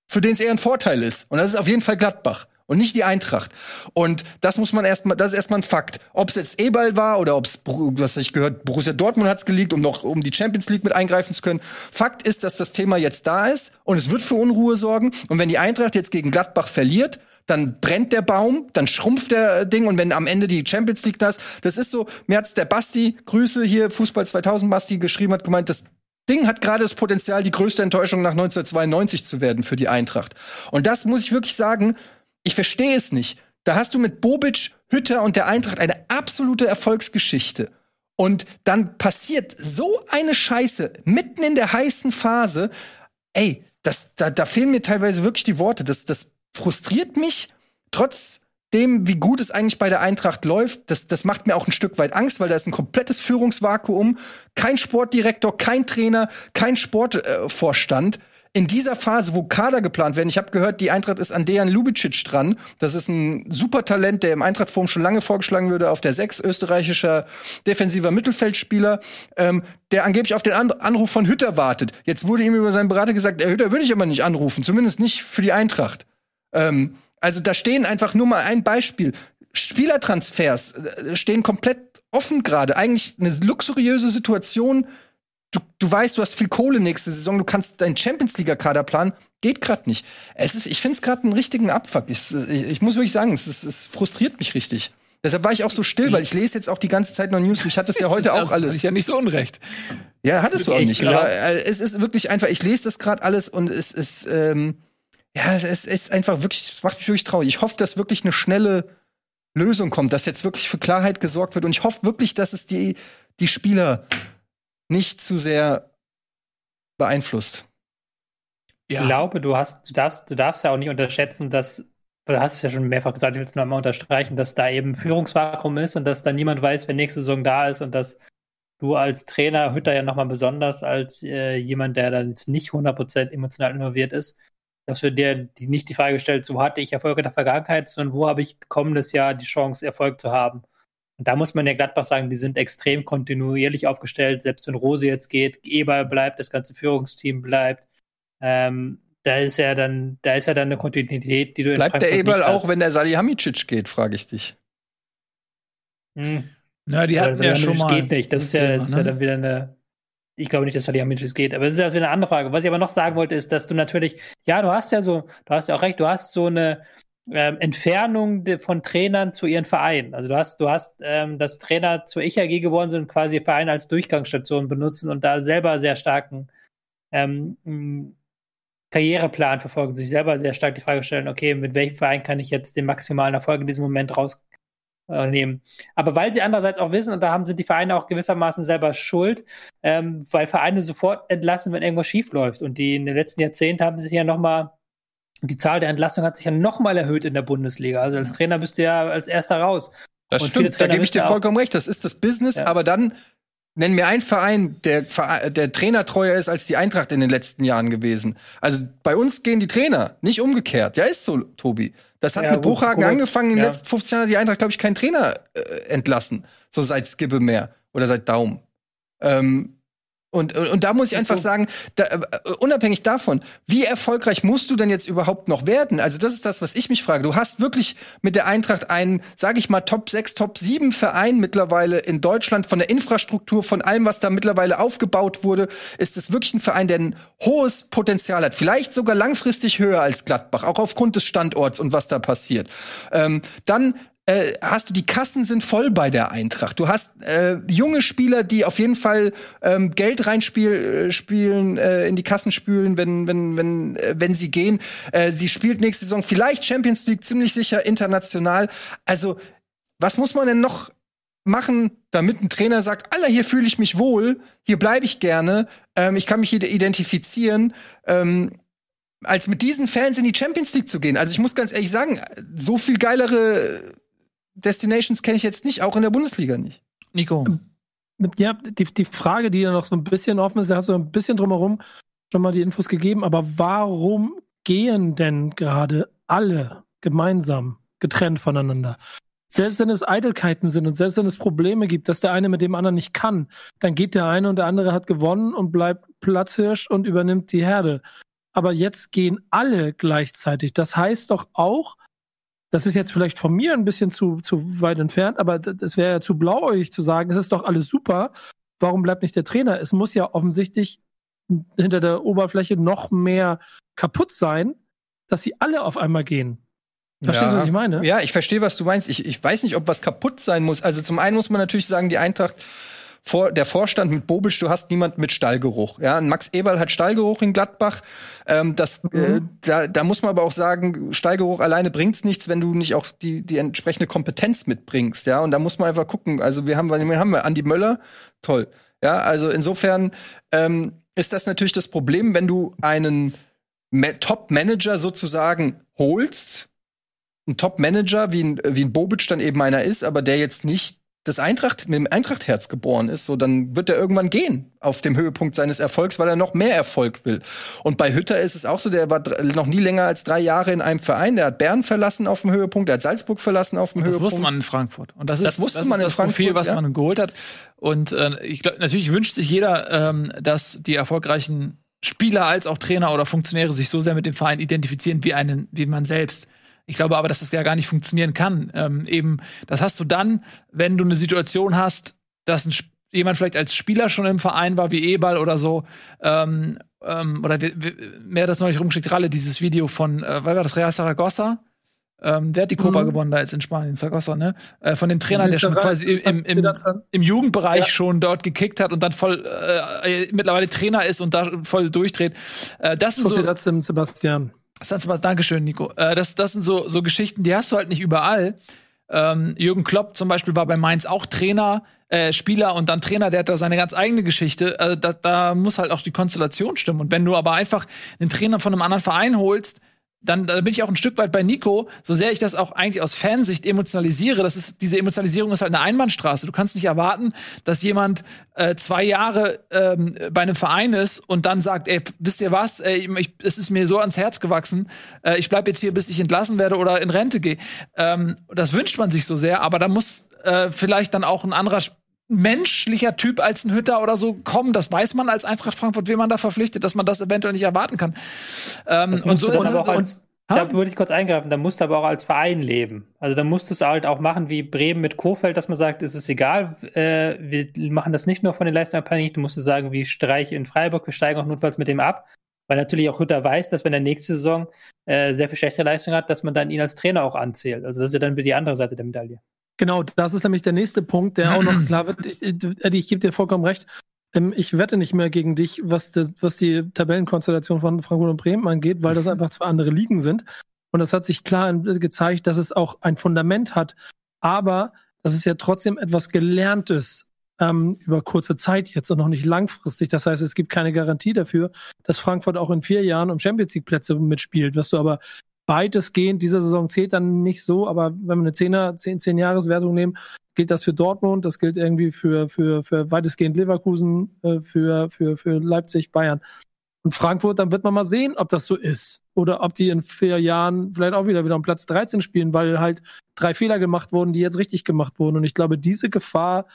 für den es eher ein Vorteil ist. Und das ist auf jeden Fall Gladbach. Und nicht die Eintracht. Und das muss man erstmal, das ist erstmal ein Fakt. Ob es jetzt Eberl war oder ob es, was ich gehört, Borussia Dortmund hat es geleakt, um noch um die Champions League mit eingreifen zu können. Fakt ist, dass das Thema jetzt da ist und es wird für Unruhe sorgen. Und wenn die Eintracht jetzt gegen Gladbach verliert, dann brennt der Baum, dann schrumpft der Ding und wenn am Ende die Champions League das, das ist so, mir hat's der Basti, Grüße hier, Fußball 2000 Basti geschrieben hat, gemeint, das Ding hat gerade das Potenzial, die größte Enttäuschung nach 1992 zu werden für die Eintracht. Und das muss ich wirklich sagen, ich verstehe es nicht. Da hast du mit Bobic, Hütter und der Eintracht eine absolute Erfolgsgeschichte. Und dann passiert so eine Scheiße mitten in der heißen Phase. Ey, das, da, da fehlen mir teilweise wirklich die Worte. Das, das frustriert mich, trotz dem, wie gut es eigentlich bei der Eintracht läuft, das, das macht mir auch ein Stück weit Angst, weil da ist ein komplettes Führungsvakuum, kein Sportdirektor, kein Trainer, kein Sportvorstand. Äh, in dieser Phase, wo Kader geplant werden, ich habe gehört, die Eintracht ist an Dejan Lubicic dran. Das ist ein super Talent, der im Eintrachtforum schon lange vorgeschlagen würde, auf der sechs österreichischer defensiver Mittelfeldspieler, ähm, der angeblich auf den An Anruf von Hütter wartet. Jetzt wurde ihm über seinen Berater gesagt, der Hütter würde ich aber nicht anrufen, zumindest nicht für die Eintracht. Ähm, also da stehen einfach nur mal ein Beispiel. Spielertransfers äh, stehen komplett offen gerade. Eigentlich eine luxuriöse Situation du, du weißt, du hast viel Kohle nächste Saison, du kannst deinen Champions League Kader planen, geht gerade nicht. Es ist, ich finde es gerade einen richtigen Abfuck. Ich, ich, ich, muss wirklich sagen, es, ist, es frustriert mich richtig. Deshalb war ich auch so still, weil ich lese jetzt auch die ganze Zeit noch News. Ich hatte es ja heute auch alles. Ich ja nicht so unrecht. Ja, hattest du auch Ich nicht. Aber äh, es ist wirklich einfach, ich lese das gerade alles und es ist, ähm, ja, es ist, ist einfach wirklich, es macht mich wirklich traurig. Ich hoffe, dass wirklich eine schnelle Lösung kommt, dass jetzt wirklich für Klarheit gesorgt wird und ich hoffe wirklich, dass es die, die Spieler nicht zu sehr beeinflusst. Ich glaube, du hast, du darfst, du darfst ja auch nicht unterschätzen, dass, du hast es ja schon mehrfach gesagt, ich will es noch mal unterstreichen, dass da eben Führungsvakuum ist und dass da niemand weiß, wer nächste Saison da ist und dass du als Trainer, Hütter ja nochmal besonders als äh, jemand, der dann jetzt nicht 100% emotional involviert ist, dass du dir die, nicht die Frage stellst, wo hatte ich Erfolg in der Vergangenheit, sondern wo habe ich kommendes Jahr die Chance, Erfolg zu haben. Und da muss man ja Gladbach sagen, die sind extrem kontinuierlich aufgestellt, selbst wenn Rose jetzt geht, Eber bleibt, das ganze Führungsteam bleibt. Ähm, da ist ja dann, da ist ja dann eine Kontinuität, die du in Bleibt der Eberl auch, wenn der Salihamidzic geht, frage ich dich. Hm. Ja, die hatten ja schon mal. geht nicht. Das ist ja, Thema, das ist ja ne? dann wieder eine. Ich glaube nicht, dass Salihamidzic geht, aber es ist ja eine andere Frage. Was ich aber noch sagen wollte, ist, dass du natürlich, ja, du hast ja so, du hast ja auch recht, du hast so eine ähm, Entfernung de, von Trainern zu ihren Vereinen. Also du hast, du hast, ähm, dass Trainer zur Ich-AG geworden sind, quasi Vereine als Durchgangsstation benutzen und da selber sehr starken ähm, Karriereplan verfolgen, sich selber sehr stark die Frage stellen, okay, mit welchem Verein kann ich jetzt den maximalen Erfolg in diesem Moment rausnehmen? Aber weil sie andererseits auch wissen, und da haben sind die Vereine auch gewissermaßen selber schuld, ähm, weil Vereine sofort entlassen, wenn irgendwas schief läuft. Und die in den letzten Jahrzehnten haben sich ja noch mal die Zahl der Entlassungen hat sich ja noch mal erhöht in der Bundesliga. Also als Trainer bist du ja als erster raus. Das Und stimmt, da gebe ich dir vollkommen recht. Das ist das Business, Ja. aber dann nenn mir einen Verein, der, der Trainer treuer ist als die Eintracht in den letzten Jahren gewesen. Also bei uns gehen die Trainer, nicht umgekehrt. Ja, ist so, Tobi. Das hat Ja, mit gut, Buchhagen angefangen. In den Ja. letzten 15 Jahren hat die Eintracht, glaube ich, keinen Trainer äh, entlassen. So seit Skibbe mehr oder seit Daum. Ähm, und, und, und da muss ich einfach so. sagen, da, äh, unabhängig davon, wie erfolgreich musst du denn jetzt überhaupt noch werden? Also das ist das, was ich mich frage. Du hast wirklich mit der Eintracht einen, sage ich mal, Top 6, Top 7 Verein mittlerweile in Deutschland von der Infrastruktur, von allem, was da mittlerweile aufgebaut wurde, ist es wirklich ein Verein, der ein hohes Potenzial hat. Vielleicht sogar langfristig höher als Gladbach, auch aufgrund des Standorts und was da passiert. Ähm, dann äh, hast du die Kassen sind voll bei der Eintracht. Du hast äh, junge Spieler, die auf jeden Fall ähm, Geld reinspielen, äh, äh, in die Kassen spülen, wenn wenn wenn äh, wenn sie gehen. Äh, sie spielt nächste Saison vielleicht Champions League, ziemlich sicher international. Also was muss man denn noch machen, damit ein Trainer sagt, Alter, hier fühle ich mich wohl, hier bleibe ich gerne, ähm, ich kann mich hier identifizieren. Ähm, als mit diesen Fans in die Champions League zu gehen. Also ich muss ganz ehrlich sagen, so viel geilere Destinations kenne ich jetzt nicht, auch in der Bundesliga nicht. Nico. Ja, die, die Frage, die ja noch so ein bisschen offen ist, da hast du ein bisschen drumherum schon mal die Infos gegeben, aber warum gehen denn gerade alle gemeinsam getrennt voneinander? Selbst wenn es Eitelkeiten sind und selbst wenn es Probleme gibt, dass der eine mit dem anderen nicht kann, dann geht der eine und der andere hat gewonnen und bleibt Platzhirsch und übernimmt die Herde. Aber jetzt gehen alle gleichzeitig. Das heißt doch auch, das ist jetzt vielleicht von mir ein bisschen zu, zu weit entfernt, aber das wäre ja zu blauäugig zu sagen, es ist doch alles super. Warum bleibt nicht der Trainer? Es muss ja offensichtlich hinter der Oberfläche noch mehr kaputt sein, dass sie alle auf einmal gehen. Verstehst du, was ich meine? Ja, ich verstehe, was du meinst. Ich, ich weiß nicht, ob was kaputt sein muss. Also zum einen muss man natürlich sagen, die Eintracht, vor, der Vorstand mit Bobic, du hast niemand mit Stallgeruch. Ja, Max Eberl hat Stallgeruch in Gladbach. Ähm, das, äh, da, da muss man aber auch sagen, Stallgeruch alleine bringt's nichts, wenn du nicht auch die, die entsprechende Kompetenz mitbringst. Ja, und da muss man einfach gucken. Also wir haben, wir haben wir Andi Möller, toll. Ja, also insofern ähm, ist das natürlich das Problem, wenn du einen Ma- Top-Manager sozusagen holst, ein Top-Manager, wie ein, wie ein Bobic dann eben einer ist, aber der jetzt nicht des Eintracht, mit dem Eintracht-Herz geboren ist, so dann wird er irgendwann gehen auf dem Höhepunkt seines Erfolgs, weil er noch mehr Erfolg will. Und bei Hütter ist es auch so, der war noch nie länger als drei Jahre in einem Verein. Der hat Bern verlassen auf dem Höhepunkt, der hat Salzburg verlassen auf dem Das Höhepunkt. wusste man in Frankfurt. Und das, Das ist, wusste das man ist in das Profil, Frankfurt, was ja. man geholt hat. Und äh, ich glaube, natürlich wünscht sich jeder, ähm, dass die erfolgreichen Spieler als auch Trainer oder Funktionäre sich so sehr mit dem Verein identifizieren wie einen, wie man selbst. Ich glaube aber, dass das ja gar nicht funktionieren kann. Ähm, eben, das hast du dann, wenn du eine Situation hast, dass ein, jemand vielleicht als Spieler schon im Verein war, wie Ebal oder so, ähm, ähm, oder mehr das neulich rumgeschickt, Ralle, dieses Video von, äh, war das Real Saragossa? Ähm, wer hat die Copa Mhm. gewonnen da jetzt in Spanien? Zaragoza, ne? Äh, von dem Trainer, der schon quasi im, im, dann- im Jugendbereich Ja. schon dort gekickt hat und dann voll äh, äh, mittlerweile Trainer ist und da voll durchdreht. Äh, das sind so, Sebastian. Was- Dankeschön, Nico. Äh, das, das sind so, so Geschichten, die hast du halt nicht überall. Ähm, Jürgen Klopp zum Beispiel war bei Mainz auch Trainer, äh, Spieler und dann Trainer, der hat da seine ganz eigene Geschichte. Äh, da, da muss halt auch die Konstellation stimmen. Und wenn du aber einfach einen Trainer von einem anderen Verein holst, dann, dann bin ich auch ein Stück weit bei Nico, so sehr ich das auch eigentlich aus Fansicht emotionalisiere. Das ist, diese Emotionalisierung ist halt eine Einbahnstraße. Du kannst nicht erwarten, dass jemand äh, zwei Jahre ähm, bei einem Verein ist und dann sagt, ey, wisst ihr was, ey, ich, es ist mir so ans Herz gewachsen, äh, ich bleib jetzt hier, bis ich entlassen werde oder in Rente gehe. Ähm, das wünscht man sich so sehr, aber da muss äh, vielleicht dann auch ein anderer menschlicher Typ als ein Hütter oder so kommen. Das weiß man als Eintracht Frankfurt, wen man da verpflichtet, dass man das eventuell nicht erwarten kann. Ähm, und so ist es. aber auch als, Ha? da würde ich kurz eingreifen, da musst du aber auch als Verein leben. Also da musst du es halt auch machen wie Bremen mit Kofeld, dass man sagt, es ist egal, äh, wir machen das nicht nur von den Leistungen abhängig, du musst du sagen, wie Streich in Freiburg, wir steigen auch notfalls mit dem ab. Weil natürlich auch Hütter weiß, dass wenn er nächste Saison äh, sehr viel schlechtere Leistung hat, dass man dann ihn als Trainer auch anzählt. Also das ist ja dann wieder die andere Seite der Medaille. Genau, das ist nämlich der nächste Punkt, der auch noch klar wird. Ich, Eddie, ich gebe dir vollkommen recht. Ähm, Ich wette nicht mehr gegen dich, was, das, was die Tabellenkonstellation von Frankfurt und Bremen angeht, weil das einfach zwei andere Ligen sind. Und das hat sich klar gezeigt, dass es auch ein Fundament hat, aber dass es ja trotzdem etwas Gelerntes ähm, über kurze Zeit jetzt und noch nicht langfristig. Das heißt, es gibt keine Garantie dafür, dass Frankfurt auch in vier Jahren um Champions League Plätze mitspielt, was du aber weitestgehend, diese Saison zählt dann nicht so, aber wenn wir eine 10er, 10, 10 Jahreswertung nehmen, gilt das für Dortmund, das gilt irgendwie für, für, für weitestgehend Leverkusen, äh, für, für, für Leipzig, Bayern. Und Frankfurt, dann wird man mal sehen, ob das so ist. Oder ob die in vier Jahren vielleicht auch wieder wieder um Platz 13 spielen, weil halt drei Fehler gemacht wurden, die jetzt richtig gemacht wurden. Und ich glaube, diese Gefahr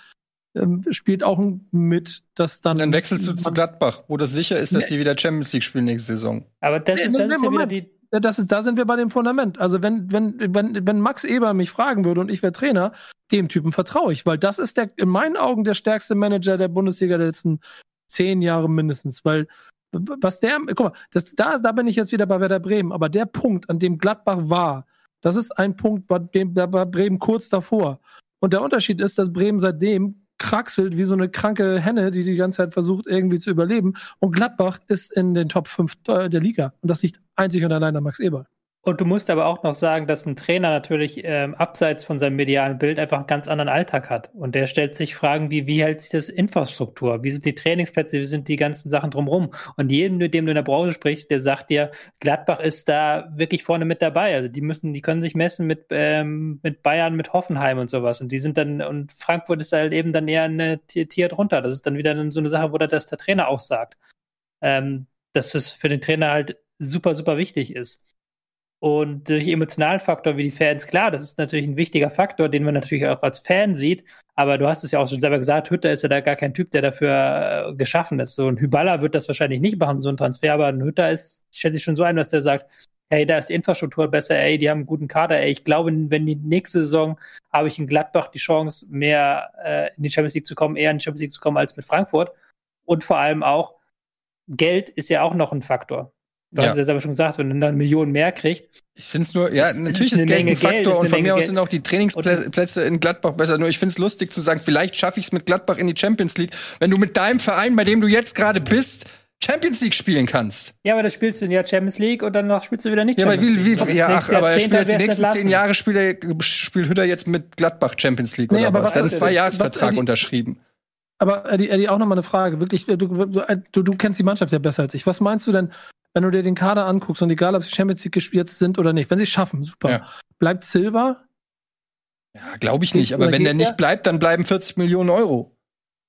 ähm, spielt auch mit, dass dann. Dann wechselst du zu Gladbach, wo das sicher ist, dass die wieder Champions League spielen nächste Saison. Aber das ist, das ist ja wieder die, das ist, da sind wir bei dem Fundament. Also wenn, wenn, wenn, wenn Max Eber mich fragen würde und ich wäre Trainer, dem Typen vertraue ich, weil das ist der, in meinen Augen der stärkste Manager der Bundesliga der letzten zehn Jahre mindestens, weil was der, guck mal, das, da, da bin ich jetzt wieder bei Werder Bremen, aber der Punkt, an dem Gladbach war, das ist ein Punkt, bei dem, da war Bremen kurz davor. Und der Unterschied ist, dass Bremen seitdem kraxelt wie so eine kranke Henne, die die ganze Zeit versucht, irgendwie zu überleben. Und Gladbach ist in den Top 5 der Liga. Und das liegt einzig und allein an Max Eberl. Und du musst aber auch noch sagen, dass ein Trainer natürlich ähm, abseits von seinem medialen Bild einfach einen ganz anderen Alltag hat. Und der stellt sich Fragen wie, wie hält sich das Infrastruktur? Wie sind die Trainingsplätze? Wie sind die ganzen Sachen drumherum? Und jedem, mit dem du in der Branche sprichst, der sagt dir, Gladbach ist da wirklich vorne mit dabei. Also die müssen, die können sich messen mit, ähm, mit Bayern, mit Hoffenheim und sowas. Und die sind dann, und Frankfurt ist halt eben dann eher eine Tier, drunter. Das ist dann wieder so eine Sache, wo das der Trainer auch sagt. Ähm, dass das für den Trainer halt super, super wichtig ist. Und durch emotionalen Faktor wie die Fans, klar, das ist natürlich ein wichtiger Faktor, den man natürlich auch als Fan sieht. Aber du hast es ja auch schon selber gesagt, Hütter ist ja da gar kein Typ, der dafür äh, geschaffen ist. So ein Hyballa wird das wahrscheinlich nicht machen, so ein Transfer, aber ein Hütter ist, schätze ich schon so ein, dass der sagt, hey, da ist die Infrastruktur besser, ey, die haben einen guten Kader, ey, ich glaube, wenn die nächste Saison habe ich in Gladbach die Chance, mehr äh, in die Champions League zu kommen, eher in die Champions League zu kommen als mit Frankfurt. Und vor allem auch, Geld ist ja auch noch ein Faktor. Du Ja. hast es jetzt aber schon gesagt, wenn du dann Millionen mehr kriegst, Ich finde es nur, ja, es natürlich ist ist Geld ein Geld, Faktor ist und von Menge mir aus Geld. sind auch die Trainingsplätze in Gladbach besser. Nur ich finde es lustig zu sagen, vielleicht schaffe ich es mit Gladbach in die Champions League, wenn du mit deinem Verein, bei dem du jetzt gerade bist, Champions League spielen kannst. Ja, aber das spielst du in der Champions League und danach spielst du wieder nicht Ja, aber Champions wie, League. Wie, das ja, ach, aber er spielt jetzt die nächsten zehn Jahre spielt, er, spielt Hütter jetzt mit Gladbach Champions League Nee, oder aber was? was hat ist- einen Zweijahresvertrag unterschrieben. Aber Eddie, Eddie, auch nochmal eine Frage. Wirklich, du, du, du kennst die Mannschaft ja besser als ich. Was meinst du denn, wenn du dir den Kader anguckst und egal, ob sie Champions League gespielt sind oder nicht, wenn sie es schaffen, super. Ja. Bleibt Silva? Ja, glaube ich nicht. Aber wenn der nicht bleibt, dann bleiben 40 Millionen Euro.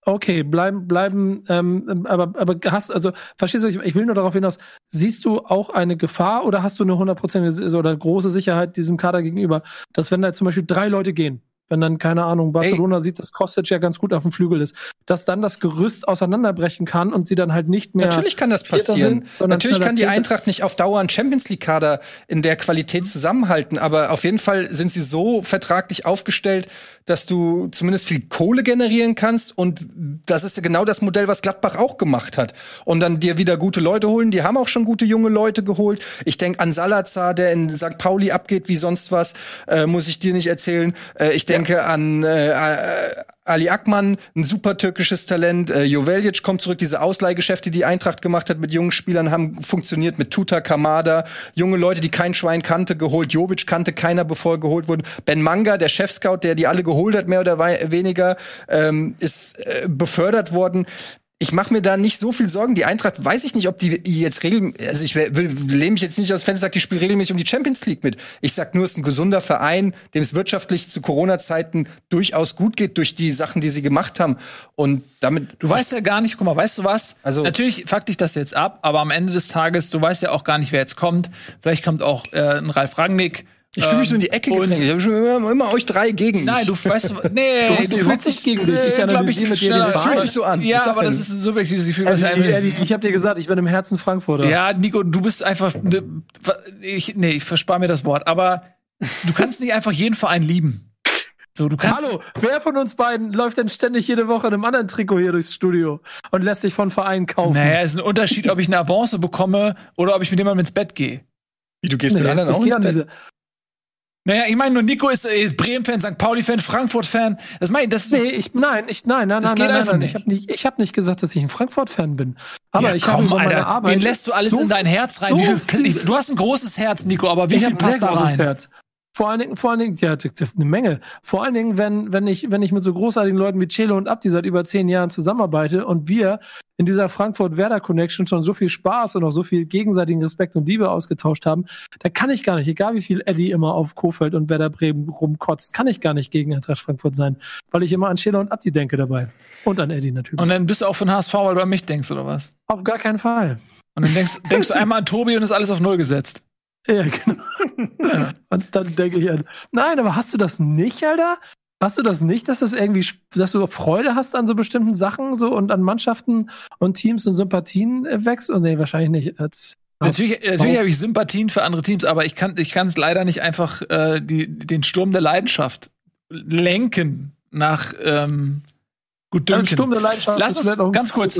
Okay, bleiben, bleiben, ähm, aber, aber hast, also, verstehst du, ich, ich will nur darauf hinaus, siehst du auch eine Gefahr oder hast du eine hundertprozentige oder große Sicherheit diesem Kader gegenüber, dass wenn da zum Beispiel drei Leute gehen, wenn dann, keine Ahnung, Barcelona Ey. sieht, dass Kostic ja ganz gut auf dem Flügel ist, dass dann das Gerüst auseinanderbrechen kann und sie dann halt nicht mehr. Natürlich kann das passieren. Sind, Natürlich kann die Eintracht nicht auf Dauer einen Champions League-Kader in der Qualität zusammenhalten, aber auf jeden Fall sind sie so vertraglich aufgestellt, dass du zumindest viel Kohle generieren kannst und das ist genau das Modell, was Gladbach auch gemacht hat. Und dann dir wieder gute Leute holen. Die haben auch schon gute junge Leute geholt. Ich denke an Salazar, der in St. Pauli abgeht wie sonst was, äh, muss ich dir nicht erzählen. Äh, ich denke an äh, Ali Akman, ein super türkisches Talent. Äh, Joveljic kommt zurück. Diese Ausleihgeschäfte, die Eintracht gemacht hat mit jungen Spielern, haben funktioniert mit Tuta Kamada. Junge Leute, die kein Schwein kannte, geholt. Jovic kannte keiner, bevor er geholt wurde. Ben Manga, der Chefscout, der die alle geholt hat, mehr oder weniger, ähm, ist äh, befördert worden ich mache mir da nicht so viel Sorgen. Die Eintracht weiß ich nicht, ob die jetzt regelmäßig, also ich will, lehne mich jetzt nicht aus Fenster, sag, die spielen regelmäßig um die Champions League mit. Ich sag nur, es ist ein gesunder Verein, dem es wirtschaftlich zu Corona-Zeiten durchaus gut geht durch die Sachen, die sie gemacht haben. Und damit. Du weißt ja gar nicht, guck mal, weißt du was? Also natürlich fuck dich das jetzt ab, aber am Ende des Tages, du weißt ja auch gar nicht, wer jetzt kommt. Vielleicht kommt auch äh, ein Ralf Rangnick ich fühle mich so in die Ecke gedrängt. Ich habe schon immer, immer, euch drei gegen mich. Nein, du weißt, nee, du, du fühlst dich gegen dich. Ich analysiere mit dir den fühlt sich so an. Ja, aber das ist ein subjektives Gefühl. Also, ich, ich, ich habe dir gesagt, ich bin im Herzen Frankfurter. Ja, Nico, du bist einfach, ne, ich, nee, ich verspare mir das Wort, aber du kannst nicht einfach jeden Verein lieben. So, du kannst Hallo, wer von uns beiden läuft denn ständig jede Woche in einem anderen Trikot hier durchs Studio und lässt sich von Vereinen kaufen? Naja, es ist ein Unterschied, ob ich eine Avance bekomme oder ob ich mit jemandem ins Bett gehe. Wie, du gehst nee, mit anderen auch ins Bett? Naja, ich meine nur Nico ist äh, Bremen-Fan, St. Pauli-Fan, Frankfurt-Fan. Das meine das Nee, ich nein, ich nein, nein, das nein, geht nein, einfach nein. Nicht. Ich habe nicht ich habe nicht gesagt, dass ich ein Frankfurt-Fan bin. Aber ja, ich habe über meine Arbeit Wen lässt du alles so, in dein Herz rein? So viel, viel, du hast ein großes Herz, Nico, aber wie ich viel passt da rein? Herz. Vor allen Dingen, vor allen Dingen, ja, eine Menge. Vor allen Dingen, wenn, wenn ich, wenn ich mit so großartigen Leuten wie Celo und Abdi seit über zehn Jahren zusammenarbeite und wir in dieser Frankfurt-Werder-Connection schon so viel Spaß und auch so viel gegenseitigen Respekt und Liebe ausgetauscht haben, da kann ich gar nicht, egal wie viel Eddie immer auf Kofeld und Werder Bremen rumkotzt, kann ich gar nicht gegen Eintracht Frankfurt sein, weil ich immer an Celo und Abdi denke dabei. Und an Eddie natürlich. Und dann bist du auch von HSV, weil du an mich denkst, oder was? Auf gar keinen Fall. Und dann denkst, denkst du einmal an Tobi und ist alles auf Null gesetzt. Ja, genau. Ja. Und dann denke ich an, nein, aber hast du das nicht, Alter? Hast du das nicht, dass das irgendwie, dass du Freude hast an so bestimmten Sachen so und an Mannschaften und Teams und Sympathien äh, wächst? Oh, nee, wahrscheinlich nicht. Als, natürlich natürlich habe ich Sympathien für andere Teams, aber ich kann ich kann es leider nicht einfach äh, die, den Sturm der Leidenschaft lenken nach ähm, Gut, Dünken. Sturm der Leidenschaft Lass uns ganz kurz.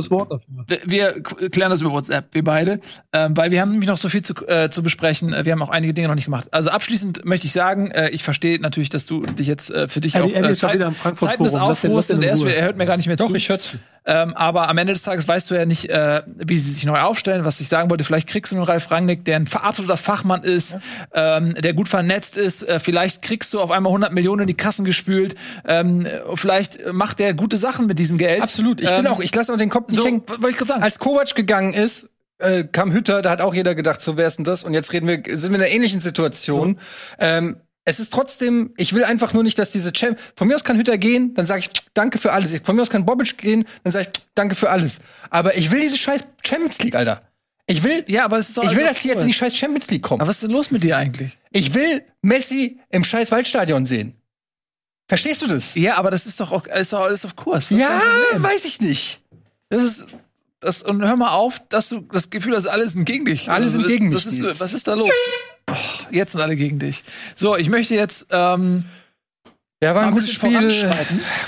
Wir klären das über WhatsApp, wir beide, ähm, weil wir haben nämlich noch so viel zu, äh, zu besprechen. Wir haben auch einige Dinge noch nicht gemacht. Also abschließend möchte ich sagen, äh, ich verstehe natürlich, dass du dich jetzt äh, für dich ja, auch äh, Zeit, Zeiten des Aufruhrs sind. Er, hört mir gar nicht mehr Doch, zu. Doch, ich hör's. Ähm, aber am Ende des Tages weißt du ja nicht, äh, wie sie sich neu aufstellen. Was ich sagen wollte, vielleicht kriegst du einen Ralf Rangnick, der ein absoluter Fachmann ist, ja. ähm, der gut vernetzt ist. Äh, vielleicht kriegst du auf einmal 100 Millionen in die Kassen gespült. Ähm, vielleicht macht der gute Sachen mit diesem Geld. Absolut. Ich bin ähm, auch, ich lasse auch den Kopf nicht so, hängen. Wollte ich gerade sagen. Als Kovac gegangen ist, äh, kam Hütter, da hat auch jeder gedacht, so wer ist denn das? Und jetzt reden wir, sind wir in einer ähnlichen Situation. Ja. Ähm, es ist trotzdem, ich will einfach nur nicht, dass diese Champ von mir aus kann Hütter gehen, dann sage ich danke für alles. Von mir aus kann Bobic gehen, dann sage ich danke für alles. Aber ich will diese scheiß Champions League, Alter. Ich will, ja, aber es ist doch ich will, dass die jetzt in die scheiß Champions League kommen. Aber was ist denn los mit dir eigentlich? Ich will Messi im scheiß Waldstadion sehen. Verstehst du das? Ja, aber das ist doch auch ist doch alles auf Kurs. Was ja, weiß ich nicht. Das ist das und hör mal auf, dass du das Gefühl hast, alle sind gegen dich. Alle sind gegen mich. Ist, was ist da los? Oh, jetzt sind alle gegen dich. So, ich möchte jetzt. Ähm, ja, war ein gutes Spiel.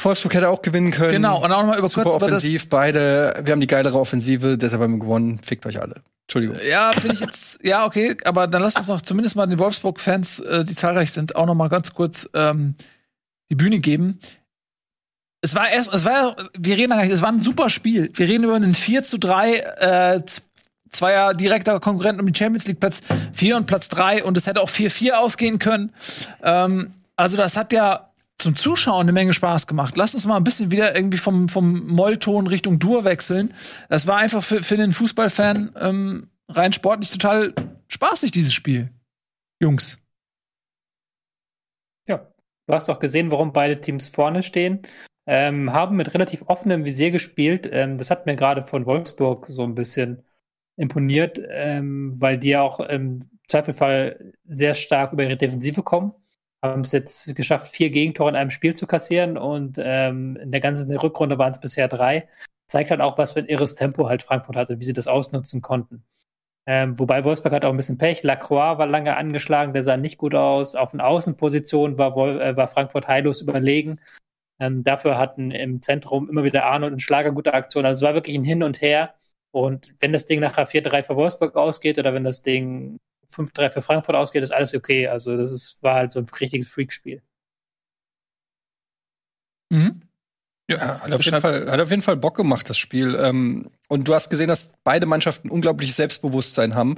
Wolfsburg hätte auch gewinnen können. Genau, und auch nochmal über Super kurz offensiv, über beide. Wir haben die geilere Offensive, deshalb haben wir gewonnen. Fickt euch alle. Entschuldigung. Ja, finde ich jetzt, ja, okay, aber dann lasst uns noch zumindest mal den Wolfsburg-Fans, äh, die zahlreich sind, auch noch mal ganz kurz ähm, die Bühne geben. Es war erst, es war, wir reden gar nicht, es war ein super Spiel. Wir reden über einen 4 zu 3, äh, zweier direkter Konkurrenten um den Champions League Platz 4 und Platz 3 und es hätte auch 4-4 ausgehen können. Ähm, also das hat ja zum Zuschauen eine Menge Spaß gemacht. Lass uns mal ein bisschen wieder irgendwie vom, vom Mollton Richtung Dur wechseln. Das war einfach für, für den Fußballfan ähm, rein sportlich total spaßig, dieses Spiel. Jungs. Ja, Du hast auch gesehen, warum beide Teams vorne stehen. Ähm, haben mit relativ offenem Visier gespielt. Ähm, das hat mir gerade von Wolfsburg so ein bisschen imponiert, ähm, weil die ja auch im Zweifelfall sehr stark über ihre Defensive kommen. Haben es jetzt geschafft, vier Gegentore in einem Spiel zu kassieren und ähm, in der ganzen Rückrunde waren es bisher drei. Zeigt halt auch, was für ein irres Tempo halt Frankfurt hatte, wie sie das ausnutzen konnten. Ähm, wobei Wolfsburg hat auch ein bisschen Pech. Lacroix war lange angeschlagen, der sah nicht gut aus. Auf den Außenpositionen war, äh, war Frankfurt heillos überlegen. Ähm, dafür hatten im Zentrum immer wieder Arnold und Schlager gute Aktionen. Also es war wirklich ein Hin und Her. Und wenn das Ding nachher 4-3 für Wolfsburg ausgeht oder wenn das Ding 5-3 für Frankfurt ausgeht, ist alles okay. Also das ist, war halt so ein richtiges Freakspiel. Mhm. Ja, hat auf, jeden Fall, hat auf jeden Fall Bock gemacht, das Spiel. Ähm, und du hast gesehen, dass beide Mannschaften unglaubliches Selbstbewusstsein haben.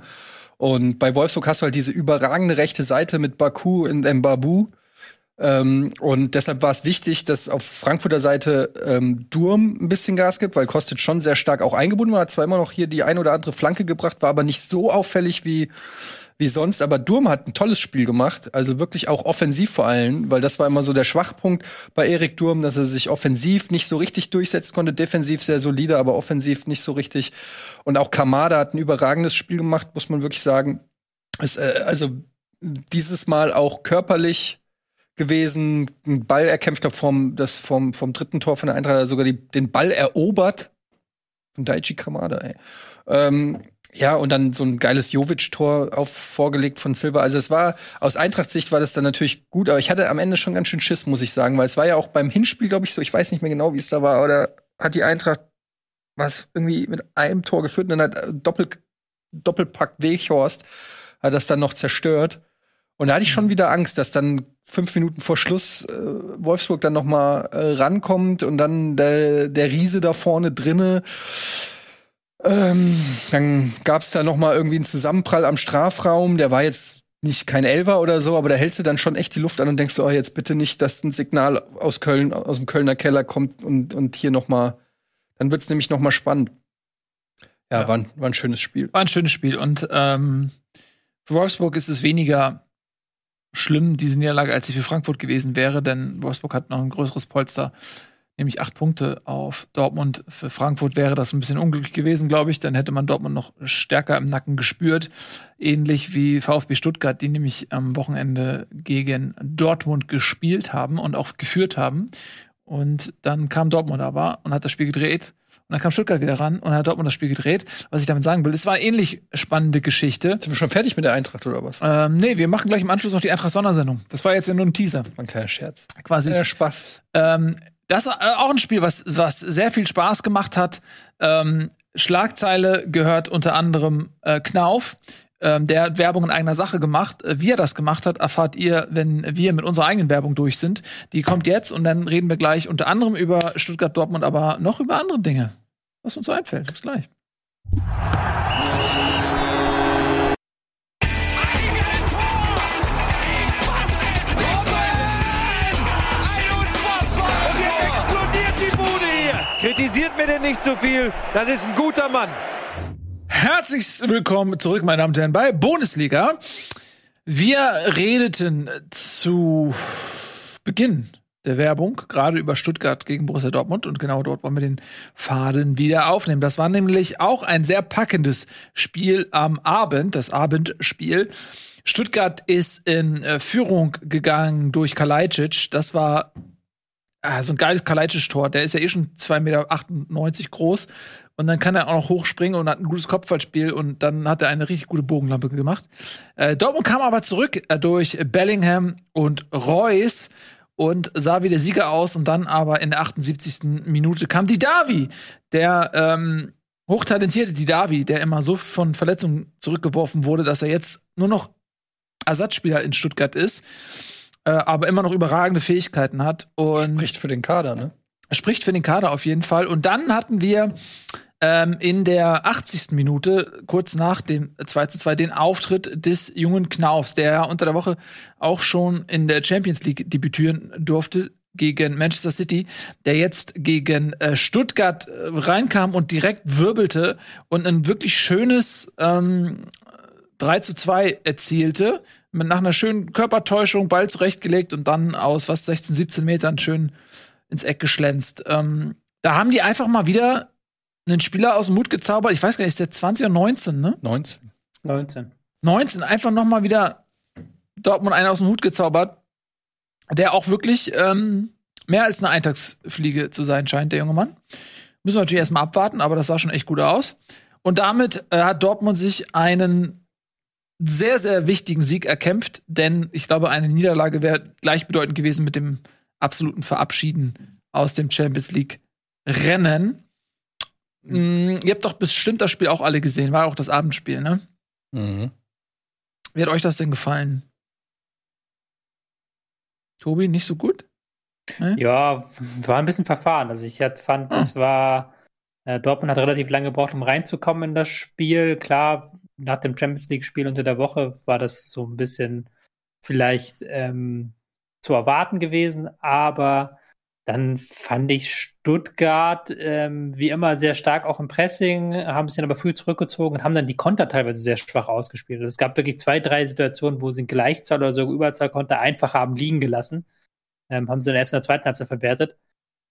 Und bei Wolfsburg hast du halt diese überragende rechte Seite mit Baku in Mbabu. Ähm, und deshalb war es wichtig, dass auf Frankfurter Seite ähm, Durm ein bisschen Gas gibt, weil Kostic schon sehr stark auch eingebunden war. Hat zwar immer noch hier die ein oder andere Flanke gebracht, war aber nicht so auffällig wie wie sonst. Aber Durm hat ein tolles Spiel gemacht, also wirklich auch offensiv vor allem, weil das war immer so der Schwachpunkt bei Erik Durm, dass er sich offensiv nicht so richtig durchsetzen konnte, defensiv sehr solide, aber offensiv nicht so richtig. Und auch Kamada hat ein überragendes Spiel gemacht, muss man wirklich sagen. Es, äh, also dieses Mal auch körperlich gewesen, einen Ball erkämpft, glaube, vom, das vom, vom dritten Tor von der Eintracht sogar die, den Ball erobert. Von Daichi Kamada, ey. Ähm, ja, und dann so ein geiles Jovic-Tor vorgelegt von Silva. Also es war, aus Eintracht-Sicht war das dann natürlich gut, aber ich hatte am Ende schon ganz schön Schiss, muss ich sagen, weil es war ja auch beim Hinspiel, glaube ich, so, ich weiß nicht mehr genau, wie es da war, oder hat die Eintracht was irgendwie mit einem Tor geführt und dann hat Doppel, Doppelpack Weghorst hat das dann noch zerstört. Und da hatte ich schon mhm. wieder Angst, dass dann fünf Minuten vor Schluss äh, Wolfsburg dann noch mal äh, rankommt und dann der, der Riese da vorne drinne ähm, dann gab's da noch mal irgendwie einen Zusammenprall am Strafraum. Der war jetzt nicht kein Elfer oder so, aber da hältst du dann schon echt die Luft an und denkst, oh, jetzt bitte nicht, dass ein Signal aus Köln, aus dem Kölner Keller kommt und, und hier noch mal, dann wird's nämlich noch mal spannend. Ja, ja. War, ein, war ein schönes Spiel. War ein schönes Spiel und ähm, für Wolfsburg ist es weniger schlimm, diese Niederlage, als sie für Frankfurt gewesen wäre, denn Wolfsburg hat noch ein größeres Polster nämlich acht Punkte auf Dortmund. Für Frankfurt wäre das ein bisschen unglücklich gewesen, glaube ich. Dann hätte man Dortmund noch stärker im Nacken gespürt. Ähnlich wie VfB Stuttgart, die nämlich am Wochenende gegen Dortmund gespielt haben und auch geführt haben. Und dann kam Dortmund aber und hat das Spiel gedreht. Und dann kam Stuttgart wieder ran und hat Dortmund das Spiel gedreht. Was ich damit sagen will, es war eine ähnlich spannende Geschichte. Sind wir schon fertig mit der Eintracht oder was? Ähm, nee, wir machen gleich im Anschluss noch die Eintracht-Sondersendung. Das war jetzt ja nur ein Teaser. Ein kleiner Scherz. Quasi. Ja, Spaß. Ähm, das war äh, auch ein Spiel, was, was sehr viel Spaß gemacht hat. Ähm, Schlagzeile gehört unter anderem äh, Knauf. Ähm, der hat Werbung in eigener Sache gemacht. Äh, wie er das gemacht hat, erfahrt ihr, wenn wir mit unserer eigenen Werbung durch sind. Die kommt jetzt und dann reden wir gleich unter anderem über Stuttgart Dortmund, aber noch über andere Dinge, was uns so einfällt. Bis gleich. Kritisiert mir denn nicht zu viel. Das ist ein guter Mann. Herzlich willkommen zurück, meine Damen und Herren, bei Bundesliga. Wir redeten zu Beginn der Werbung gerade über Stuttgart gegen Borussia Dortmund und genau dort wollen wir den Faden wieder aufnehmen. Das war nämlich auch ein sehr packendes Spiel am Abend, das Abendspiel. Stuttgart ist in äh, Führung gegangen durch Kalajdzic. Das war ah, so ein geiles Kalajdzic-Tor. Der ist ja eh schon 2,98 Meter groß. Und dann kann er auch noch hochspringen und hat ein gutes Kopfballspiel und dann hat er eine richtig gute Bogenlampe gemacht. Äh, Dortmund kam aber zurück äh, durch Bellingham und Reus und sah wie der Sieger aus und dann aber in der 78. Minute kam die Davi, der ähm, hochtalentierte Didavi, der immer so von Verletzungen zurückgeworfen wurde, dass er jetzt nur noch Ersatzspieler in Stuttgart ist äh, aber immer noch überragende Fähigkeiten hat. Und spricht für den Kader, ne? Spricht für den Kader auf jeden Fall. Und dann hatten wir ähm, in der 80. Minute, kurz nach dem 2 zu 2, den Auftritt des jungen Knaufs, der ja unter der Woche auch schon in der Champions League debütieren durfte gegen Manchester City, der jetzt gegen äh, Stuttgart äh, reinkam und direkt wirbelte und ein wirklich schönes ähm, 3 zu 2 erzielte, nach einer schönen Körpertäuschung, Ball zurechtgelegt und dann aus was 16, 17 Metern schön ins Eck geschlänzt. Ähm, da haben die einfach mal wieder einen Spieler aus dem Mut gezaubert. Ich weiß gar nicht, ist der 20 oder 19, ne? 19. 19. 19, einfach noch mal wieder Dortmund einen aus dem Hut gezaubert, der auch wirklich ähm, mehr als eine Eintagsfliege zu sein scheint, der junge Mann. Müssen wir natürlich erstmal abwarten, aber das sah schon echt gut aus. Und damit äh, hat Dortmund sich einen sehr, sehr wichtigen Sieg erkämpft, denn ich glaube, eine Niederlage wäre gleichbedeutend gewesen mit dem absoluten Verabschieden aus dem Champions League Rennen. Mm, ihr habt doch bestimmt das Spiel auch alle gesehen, war auch das Abendspiel, ne? Mhm. Wie hat euch das denn gefallen? Tobi, nicht so gut? Ja, war ein bisschen verfahren. Also ich hat, fand, es war, äh, Dortmund hat relativ lange gebraucht, um reinzukommen in das Spiel. Klar, nach dem Champions League-Spiel unter der Woche war das so ein bisschen vielleicht ähm, zu erwarten gewesen, aber dann fand ich Stuttgart ähm, wie immer sehr stark auch im Pressing, haben sich dann aber früh zurückgezogen und haben dann die Konter teilweise sehr schwach ausgespielt. Also es gab wirklich zwei, drei Situationen, wo sie in Gleichzahl oder sogar Überzahl Konter einfach haben liegen gelassen. Ähm, haben sie dann erst in der zweiten Halbzeit verwertet.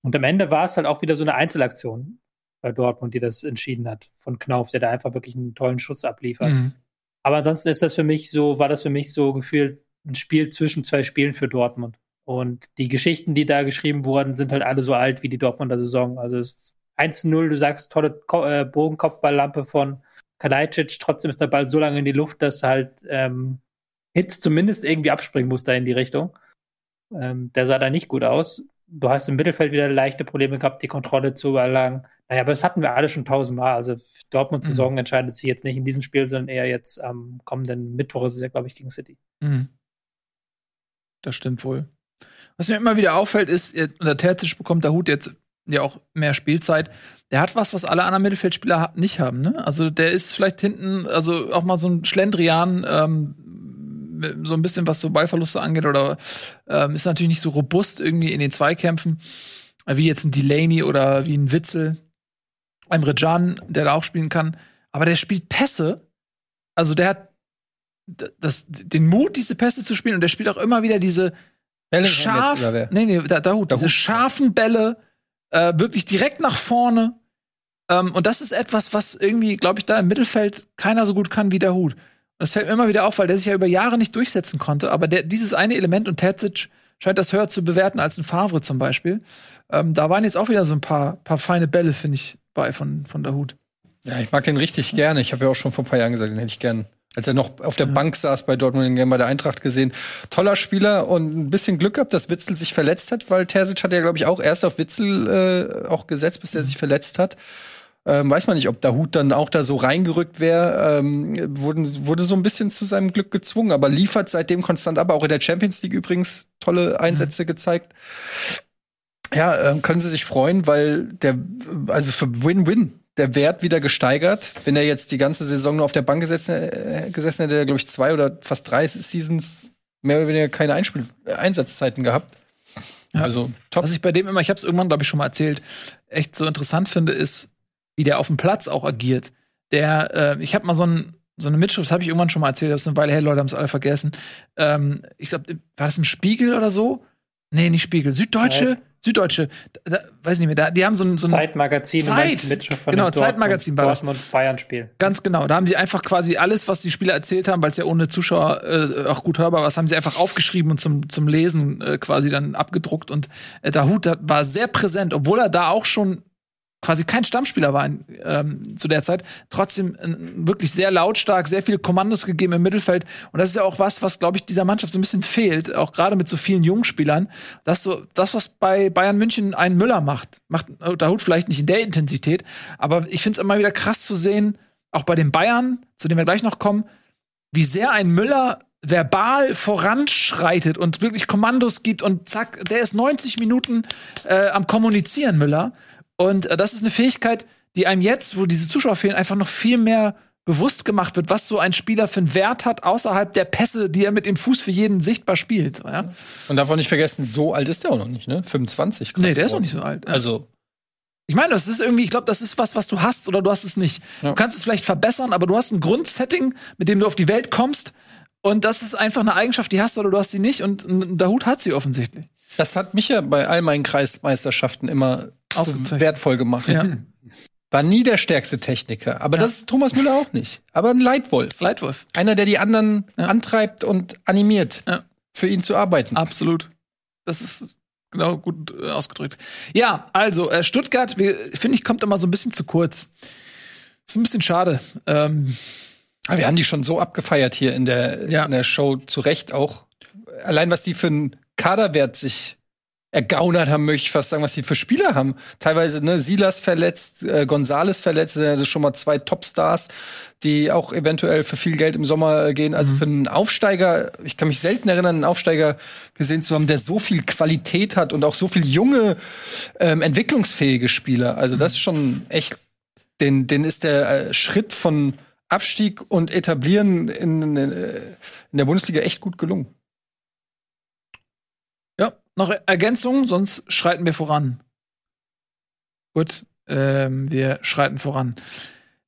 Und am Ende war es halt auch wieder so eine Einzelaktion bei Dortmund, die das entschieden hat, von Knauf, der da einfach wirklich einen tollen Schutz abliefert. Mhm. Aber ansonsten ist das für mich so, war das für mich so gefühlt ein Spiel zwischen zwei Spielen für Dortmund. Und die Geschichten, die da geschrieben wurden, sind halt alle so alt wie die Dortmunder Saison. Also es 1-0, du sagst, tolle Ko äh, Bogenkopfballlampe von Kalajdzic, trotzdem ist der Ball so lange in die Luft, dass halt ähm, Hitz zumindest irgendwie abspringen muss da in die Richtung. Ähm, der sah da nicht gut aus. Du hast im Mittelfeld wieder leichte Probleme gehabt, die Kontrolle zu erlangen. Naja, aber das hatten wir alle schon tausendmal. Also Dortmunds Saison Mhm. entscheidet sich jetzt nicht in diesem Spiel, sondern eher jetzt am kommenden Mittwoch ist es ja, glaube ich, gegen City. Mhm. Das stimmt wohl. Was mir immer wieder auffällt, ist, unter Terzic bekommt der Hut jetzt ja auch mehr Spielzeit. Der hat was, was alle anderen Mittelfeldspieler nicht haben. Ne? Also der ist vielleicht hinten, also auch mal so ein Schlendrian, ähm, so ein bisschen was so Ballverluste angeht oder ähm, ist natürlich nicht so robust irgendwie in den Zweikämpfen, wie jetzt ein Delaney oder wie ein Witzel, Emre Can, der da auch spielen kann. Aber der spielt Pässe. Also der hat das, den Mut, diese Pässe zu spielen und der spielt auch immer wieder diese Bellingham scharf, nee, nee, da, Dahut, diese Dahut. scharfen Bälle, äh, wirklich direkt nach vorne. Ähm, und das ist etwas, was irgendwie, glaube ich, da im Mittelfeld keiner so gut kann wie der Hut. Und das fällt mir immer wieder auf, weil der sich ja über Jahre nicht durchsetzen konnte. Aber der, dieses eine Element und Terzic scheint das höher zu bewerten als ein Favre zum Beispiel. Ähm, da waren jetzt auch wieder so ein paar, paar feine Bälle, finde ich, bei von, von der Hut. Ja, ich mag den richtig gerne. Ich habe ja auch schon vor ein paar Jahren gesagt, den hätte ich gern, als er noch auf der Bank saß bei Dortmund, den gern bei der Eintracht gesehen. Toller Spieler und ein bisschen Glück gehabt, dass Witzel sich verletzt hat, weil Terzic hat ja, glaube ich, auch erst auf Witzel äh, auch gesetzt, bis er sich verletzt hat. Ähm, weiß man nicht, ob Dahut dann auch da so reingerückt wäre. Ähm, wurde, wurde so ein bisschen zu seinem Glück gezwungen, aber liefert seitdem konstant ab. Auch in der Champions League übrigens tolle Einsätze gezeigt. Ja, ähm, können Sie sich freuen, weil der, also für Win-Win, der Wert wieder gesteigert. Wenn er jetzt die ganze Saison nur auf der Bank gesessen, äh, gesessen hätte, er, glaube ich, zwei oder fast drei Seasons mehr oder weniger keine Einspiel Einsatzzeiten gehabt. Ja. Also top. Was ich bei dem immer, ich habe es irgendwann, glaube ich, schon mal erzählt, echt so interessant finde, ist, wie der auf dem Platz auch agiert. Der, äh, ich habe mal so, ein, so eine Mitschrift, das habe ich irgendwann schon mal erzählt, das ist eine Weile her, Leute haben es alle vergessen. Ähm, ich glaube, war das im Spiegel oder so? Nee, nicht Spiegel. Süddeutsche? Zeit. Süddeutsche. Da, weiß ich nicht mehr. Da, die haben so ein, so ein Zeitmagazin, Zeit. Mitschrift von Genau, Dortmund- Zeitmagazin war das. Dortmund-Bayern-Spiel. Ganz genau. Da haben sie einfach quasi alles, was die Spieler erzählt haben, weil es ja ohne Zuschauer äh, auch gut hörbar war, haben sie einfach aufgeschrieben und zum, zum Lesen äh, quasi dann abgedruckt. Und äh, Dahut da war sehr präsent, obwohl er da auch schon quasi kein Stammspieler war in, ähm, zu der Zeit. Trotzdem äh, wirklich sehr lautstark, sehr viele Kommandos gegeben im Mittelfeld. Und das ist ja auch was, was, glaube ich, dieser Mannschaft so ein bisschen fehlt, auch gerade mit so vielen jungen Spielern. Dass so, das, was bei Bayern München einen Müller macht, macht äh, Dahut vielleicht nicht in der Intensität, aber ich finde es immer wieder krass zu sehen, auch bei den Bayern, zu denen wir gleich noch kommen, wie sehr ein Müller verbal voranschreitet und wirklich Kommandos gibt und zack, der ist 90 Minuten äh, am Kommunizieren, Müller. Und äh, das ist eine Fähigkeit, die einem jetzt, wo diese Zuschauer fehlen, einfach noch viel mehr bewusst gemacht wird, was so ein Spieler für einen Wert hat, außerhalb der Pässe, die er mit dem Fuß für jeden sichtbar spielt. Ja? Und darf man nicht vergessen, so alt ist der auch noch nicht, ne? 25. Nee, der ist noch nicht so alt. Also Ich meine, das ist irgendwie, ich glaube, das ist was, was du hast oder du hast es nicht. Ja. Du kannst es vielleicht verbessern, aber du hast ein Grundsetting, mit dem du auf die Welt kommst. Und das ist einfach eine Eigenschaft, die hast du oder du hast sie nicht. Und ein Dahut hat sie offensichtlich. Das hat mich ja bei all meinen Kreismeisterschaften immer so wertvoll gemacht. Ja. War nie der stärkste Techniker. Aber das ist Thomas Müller auch nicht. Aber ein Leitwolf. Leitwolf. Einer, der die anderen Ja. antreibt und animiert, Ja. für ihn zu arbeiten. Absolut. Das ist genau gut äh, ausgedrückt. Ja, also äh, Stuttgart, finde ich, kommt immer so ein bisschen zu kurz. Ist ein bisschen schade. Ähm, Aber wir haben die schon so abgefeiert hier in der, Ja. in der Show, zu Recht auch. Allein, was die für einen Kaderwert sich ergaunert haben, möchte ich fast sagen, was die für Spieler haben. Teilweise, ne, Silas verletzt, äh, Gonzales verletzt, sind ja schon mal zwei Topstars, die auch eventuell für viel Geld im Sommer äh, gehen. Also für einen Aufsteiger, ich kann mich selten erinnern, einen Aufsteiger gesehen zu haben, der so viel Qualität hat und auch so viel junge, ähm, entwicklungsfähige Spieler. Also das ist schon echt, den, den ist der äh, Schritt von Abstieg und Etablieren in, in, in der Bundesliga echt gut gelungen. Noch Ergänzungen, sonst schreiten wir voran. Gut, ähm, wir schreiten voran.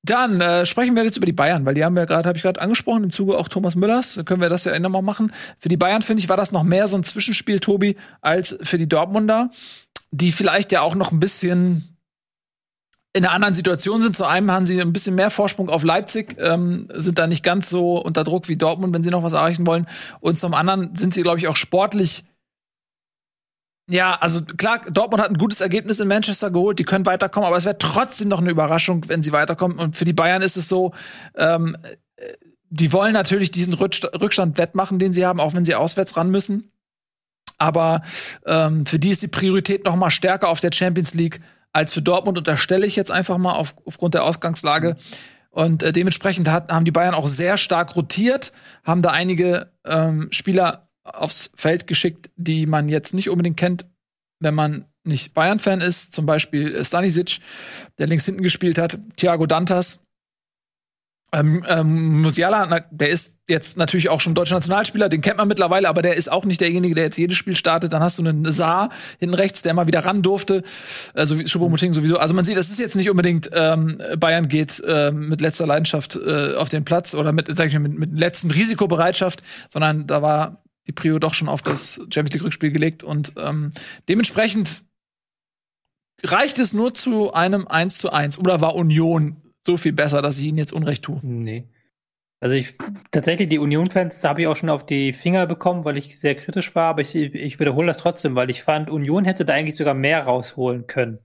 Dann äh, sprechen wir jetzt über die Bayern, weil die haben wir gerade, habe ich gerade angesprochen, im Zuge auch Thomas Müllers. Dann können wir das ja nochmal machen. Für die Bayern, finde ich, war das noch mehr so ein Zwischenspiel, Tobi, als für die Dortmunder, die vielleicht ja auch noch ein bisschen in einer anderen Situation sind. Zu einem haben sie ein bisschen mehr Vorsprung auf Leipzig, ähm, sind da nicht ganz so unter Druck wie Dortmund, wenn sie noch was erreichen wollen. Und zum anderen sind sie, glaube ich, auch sportlich ja, also klar, Dortmund hat ein gutes Ergebnis in Manchester geholt, die können weiterkommen, aber es wäre trotzdem noch eine Überraschung, wenn sie weiterkommen. Und für die Bayern ist es so, ähm, äh, die wollen natürlich diesen Rückst- Rückstand wettmachen, den sie haben, auch wenn sie auswärts ran müssen. Aber ähm, für die ist die Priorität noch mal stärker auf der Champions League als für Dortmund, unterstelle ich jetzt einfach mal auf, aufgrund der Ausgangslage. Und äh, dementsprechend hat, haben die Bayern auch sehr stark rotiert, haben da einige ähm, Spieler aufs Feld geschickt, die man jetzt nicht unbedingt kennt, wenn man nicht Bayern-Fan ist. Zum Beispiel äh, Stanisic, der links hinten gespielt hat, Thiago Dantas. Ähm, ähm, Musiala, na, der ist jetzt natürlich auch schon deutscher Nationalspieler, den kennt man mittlerweile, aber der ist auch nicht derjenige, der jetzt jedes Spiel startet. Dann hast du einen Saar hinten rechts, der mal wieder ran durfte, also wie Choupo-Moting sowieso. Also man sieht, das ist jetzt nicht unbedingt ähm, Bayern geht ähm, mit letzter Leidenschaft äh, auf den Platz oder mit, sag ich mal, mit, mit letztem Risikobereitschaft, sondern da war die Prio doch schon auf das Champions League Rückspiel gelegt und ähm, dementsprechend reicht es nur zu einem 1 zu 1 oder war Union so viel besser, dass ich ihnen jetzt Unrecht tue? Nee. Also ich tatsächlich die Union-Fans, da habe ich auch schon auf die Finger bekommen, weil ich sehr kritisch war, aber ich, ich wiederhole das trotzdem, weil ich fand, Union hätte da eigentlich sogar mehr rausholen können.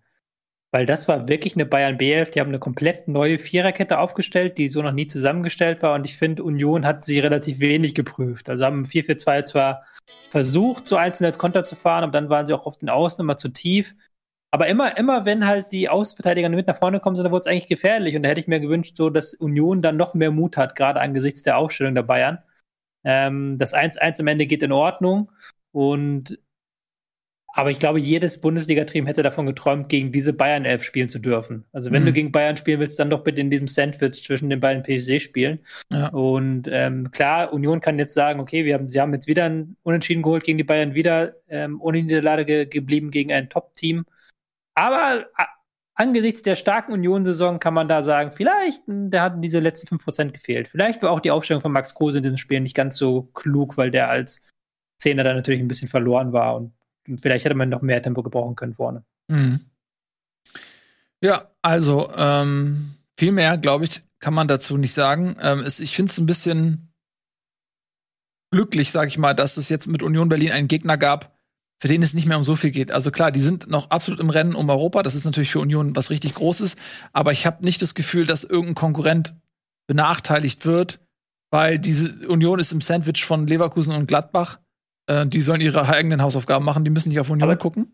Weil das war wirklich eine Bayern B11, die haben eine komplett neue Viererkette aufgestellt, die so noch nie zusammengestellt war. Und ich finde, Union hat sie relativ wenig geprüft. Also haben 4-4-2 zwar versucht, so einzeln als Konter zu fahren, aber dann waren sie auch auf den Außen immer zu tief. Aber immer, immer, wenn halt die Außenverteidiger mit nach vorne kommen, sind, dann wurde es eigentlich gefährlich. Und da hätte ich mir gewünscht, so, dass Union dann noch mehr Mut hat, gerade angesichts der Aufstellung der Bayern. Ähm, das 1-1 am Ende geht in Ordnung. Und aber ich glaube, jedes Bundesliga-Team hätte davon geträumt, gegen diese Bayern-Elf spielen zu dürfen. Also wenn Mhm. du gegen Bayern spielen willst, dann doch bitte in diesem Sandwich zwischen den beiden PSG spielen. Ja. Und ähm, klar, Union kann jetzt sagen, okay, wir haben, sie haben jetzt wieder ein Unentschieden geholt gegen die Bayern, wieder ähm, ohne Niederlage ge geblieben gegen ein Top-Team. Aber angesichts der starken Union-Saison kann man da sagen, vielleicht, mh, der hat diese letzten 5% gefehlt. Vielleicht war auch die Aufstellung von Max Kruse in diesem Spiel nicht ganz so klug, weil der als Zehner dann natürlich ein bisschen verloren war und vielleicht hätte man noch mehr Tempo gebrauchen können vorne. Mhm. Ja, also ähm, viel mehr, glaube ich, kann man dazu nicht sagen. Ähm, es, ich finde es ein bisschen glücklich, sage ich mal, dass es jetzt mit Union Berlin einen Gegner gab, für den es nicht mehr um so viel geht. Also klar, die sind noch absolut im Rennen um Europa. Das ist natürlich für Union was richtig Großes. Aber ich habe nicht das Gefühl, dass irgendein Konkurrent benachteiligt wird, weil diese Union ist im Sandwich von Leverkusen und Gladbach. Äh, die sollen ihre eigenen Hausaufgaben machen. Die müssen nicht auf Union Aber gucken.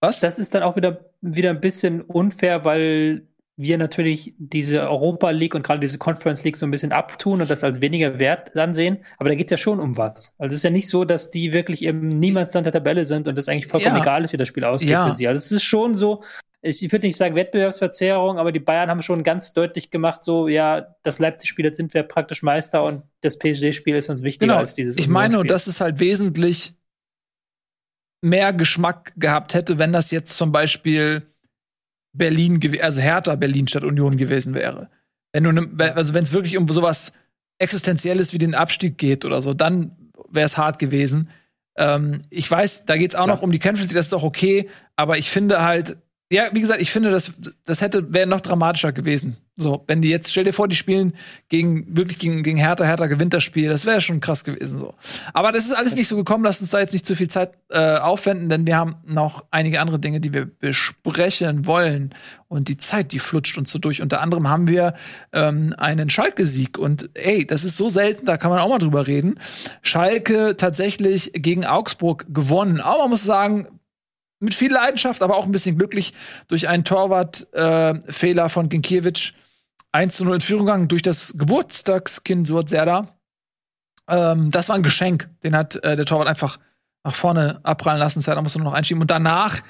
Was? Das ist dann auch wieder, wieder ein bisschen unfair, weil wir natürlich diese Europa League und gerade diese Conference League so ein bisschen abtun und das als weniger wert ansehen. Aber da geht es ja schon um was. Also es ist ja nicht so, dass die wirklich im Niemandsland der Tabelle sind und das eigentlich vollkommen Ja. egal ist, wie das Spiel ausgeht Ja. für sie. Also es ist schon so, ich würde nicht sagen Wettbewerbsverzerrung, aber die Bayern haben schon ganz deutlich gemacht, so, ja, das Leipzig-Spiel, jetzt sind wir praktisch Meister und das PSG-Spiel ist uns wichtiger Genau. als dieses Ich meine, Union-Spiel. dass es halt wesentlich mehr Geschmack gehabt hätte, wenn das jetzt zum Beispiel Berlin, also Hertha Berlin statt Union gewesen wäre. Wenn du, ne, also wenn es wirklich um sowas Existenzielles wie den Abstieg geht oder so, dann wäre es hart gewesen. Ähm, ich weiß, da geht es auch Klar. noch um die Kämpfe, das ist auch okay, aber ich finde halt, ja, wie gesagt, ich finde, das, das hätte, wäre noch dramatischer gewesen. So, wenn die jetzt, stell dir vor, die spielen gegen, wirklich gegen, gegen Hertha, Hertha gewinnt das Spiel, das wäre schon krass gewesen, so. Aber das ist alles nicht so gekommen, lass uns da jetzt nicht zu viel Zeit äh, aufwenden, denn wir haben noch einige andere Dinge, die wir besprechen wollen. Und die Zeit, die flutscht uns so durch. Unter anderem haben wir ähm, einen Schalke-Sieg. Und ey, das ist so selten, da kann man auch mal drüber reden. Schalke tatsächlich gegen Augsburg gewonnen. Aber man muss sagen, mit viel Leidenschaft, aber auch ein bisschen glücklich durch einen Torwart-Fehler von Ginkiewicz 1 zu 0 in Führung gegangen durch das Geburtstagskind Suat Serdar. Ähm, das war ein Geschenk. Den hat äh, der Torwart einfach nach vorne abprallen lassen. Serdar musste nur noch einschieben. Und danach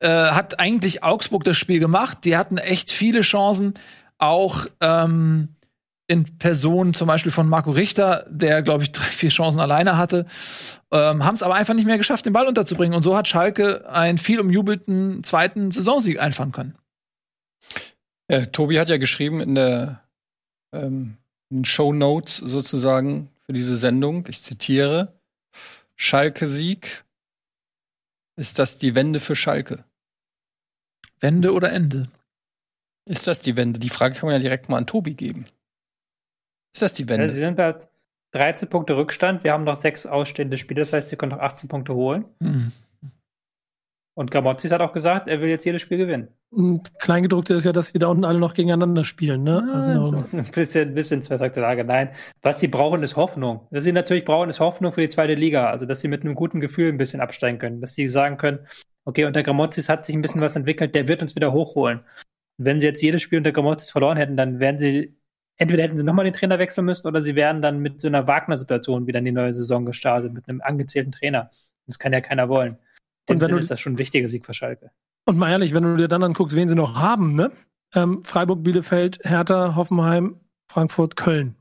äh, hat eigentlich Augsburg das Spiel gemacht. Die hatten echt viele Chancen, auch ähm, in Person zum Beispiel von Marco Richter, der, glaube ich, drei, vier Chancen alleine hatte, ähm, haben es aber einfach nicht mehr geschafft, den Ball unterzubringen. Und so hat Schalke einen viel umjubelten zweiten Saisonsieg einfahren können. Ja, Tobi hat ja geschrieben in der ähm, in Show Notes sozusagen für diese Sendung, ich zitiere, Schalke-Sieg, ist das die Wende für Schalke? Wende oder Ende? Ist das die Wende? Die Frage kann man ja direkt mal an Tobi geben. Ist das die Ja, Wende? sie sind halt 13 Punkte Rückstand. Wir haben noch sechs ausstehende Spiele, das heißt, sie können noch 18 Punkte holen. Hm. Und Gramozis hat auch gesagt, er will jetzt jedes Spiel gewinnen. Und Kleingedruckte ist ja, dass sie da unten alle noch gegeneinander spielen, ne? Also, das ist ein bisschen, ein bisschen zweisagte Lage. Nein, was sie brauchen, ist Hoffnung. Was sie natürlich brauchen, ist Hoffnung für die zweite Liga. Also, dass sie mit einem guten Gefühl ein bisschen absteigen können. Dass sie sagen können, okay, unter Gramozis hat sich ein bisschen was entwickelt, der wird uns wieder hochholen. Und wenn sie jetzt jedes Spiel unter Gramozis verloren hätten, dann wären sie, entweder hätten sie nochmal den Trainer wechseln müssen oder sie wären dann mit so einer Wagner-Situation wieder in die neue Saison gestartet, mit einem angezählten Trainer. Das kann ja keiner wollen. Und wenn Dann du- ist das schon ein wichtiger Sieg für Schalke. Und mal ehrlich, wenn du dir dann anguckst, wen sie noch haben, ne? Ähm, Freiburg, Bielefeld, Hertha, Hoffenheim, Frankfurt, Köln.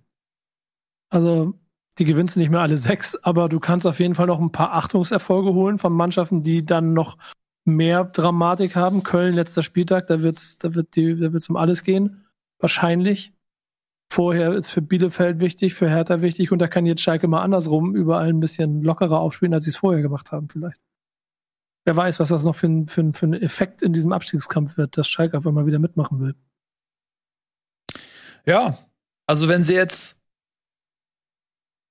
Also, die gewinnst du nicht mehr alle sechs, aber du kannst auf jeden Fall noch ein paar Achtungserfolge holen von Mannschaften, die dann noch mehr Dramatik haben. Köln, letzter Spieltag, da wird's, da wird die, da wird's um alles gehen. Wahrscheinlich. Vorher ist für Bielefeld wichtig, für Hertha wichtig und da kann jetzt Schalke mal andersrum überall ein bisschen lockerer aufspielen, als sie es vorher gemacht haben, vielleicht. Wer weiß, was das noch für ein, für, ein, für ein Effekt in diesem Abstiegskampf wird, dass Schalke auf einmal wieder mitmachen will. Ja, also wenn sie jetzt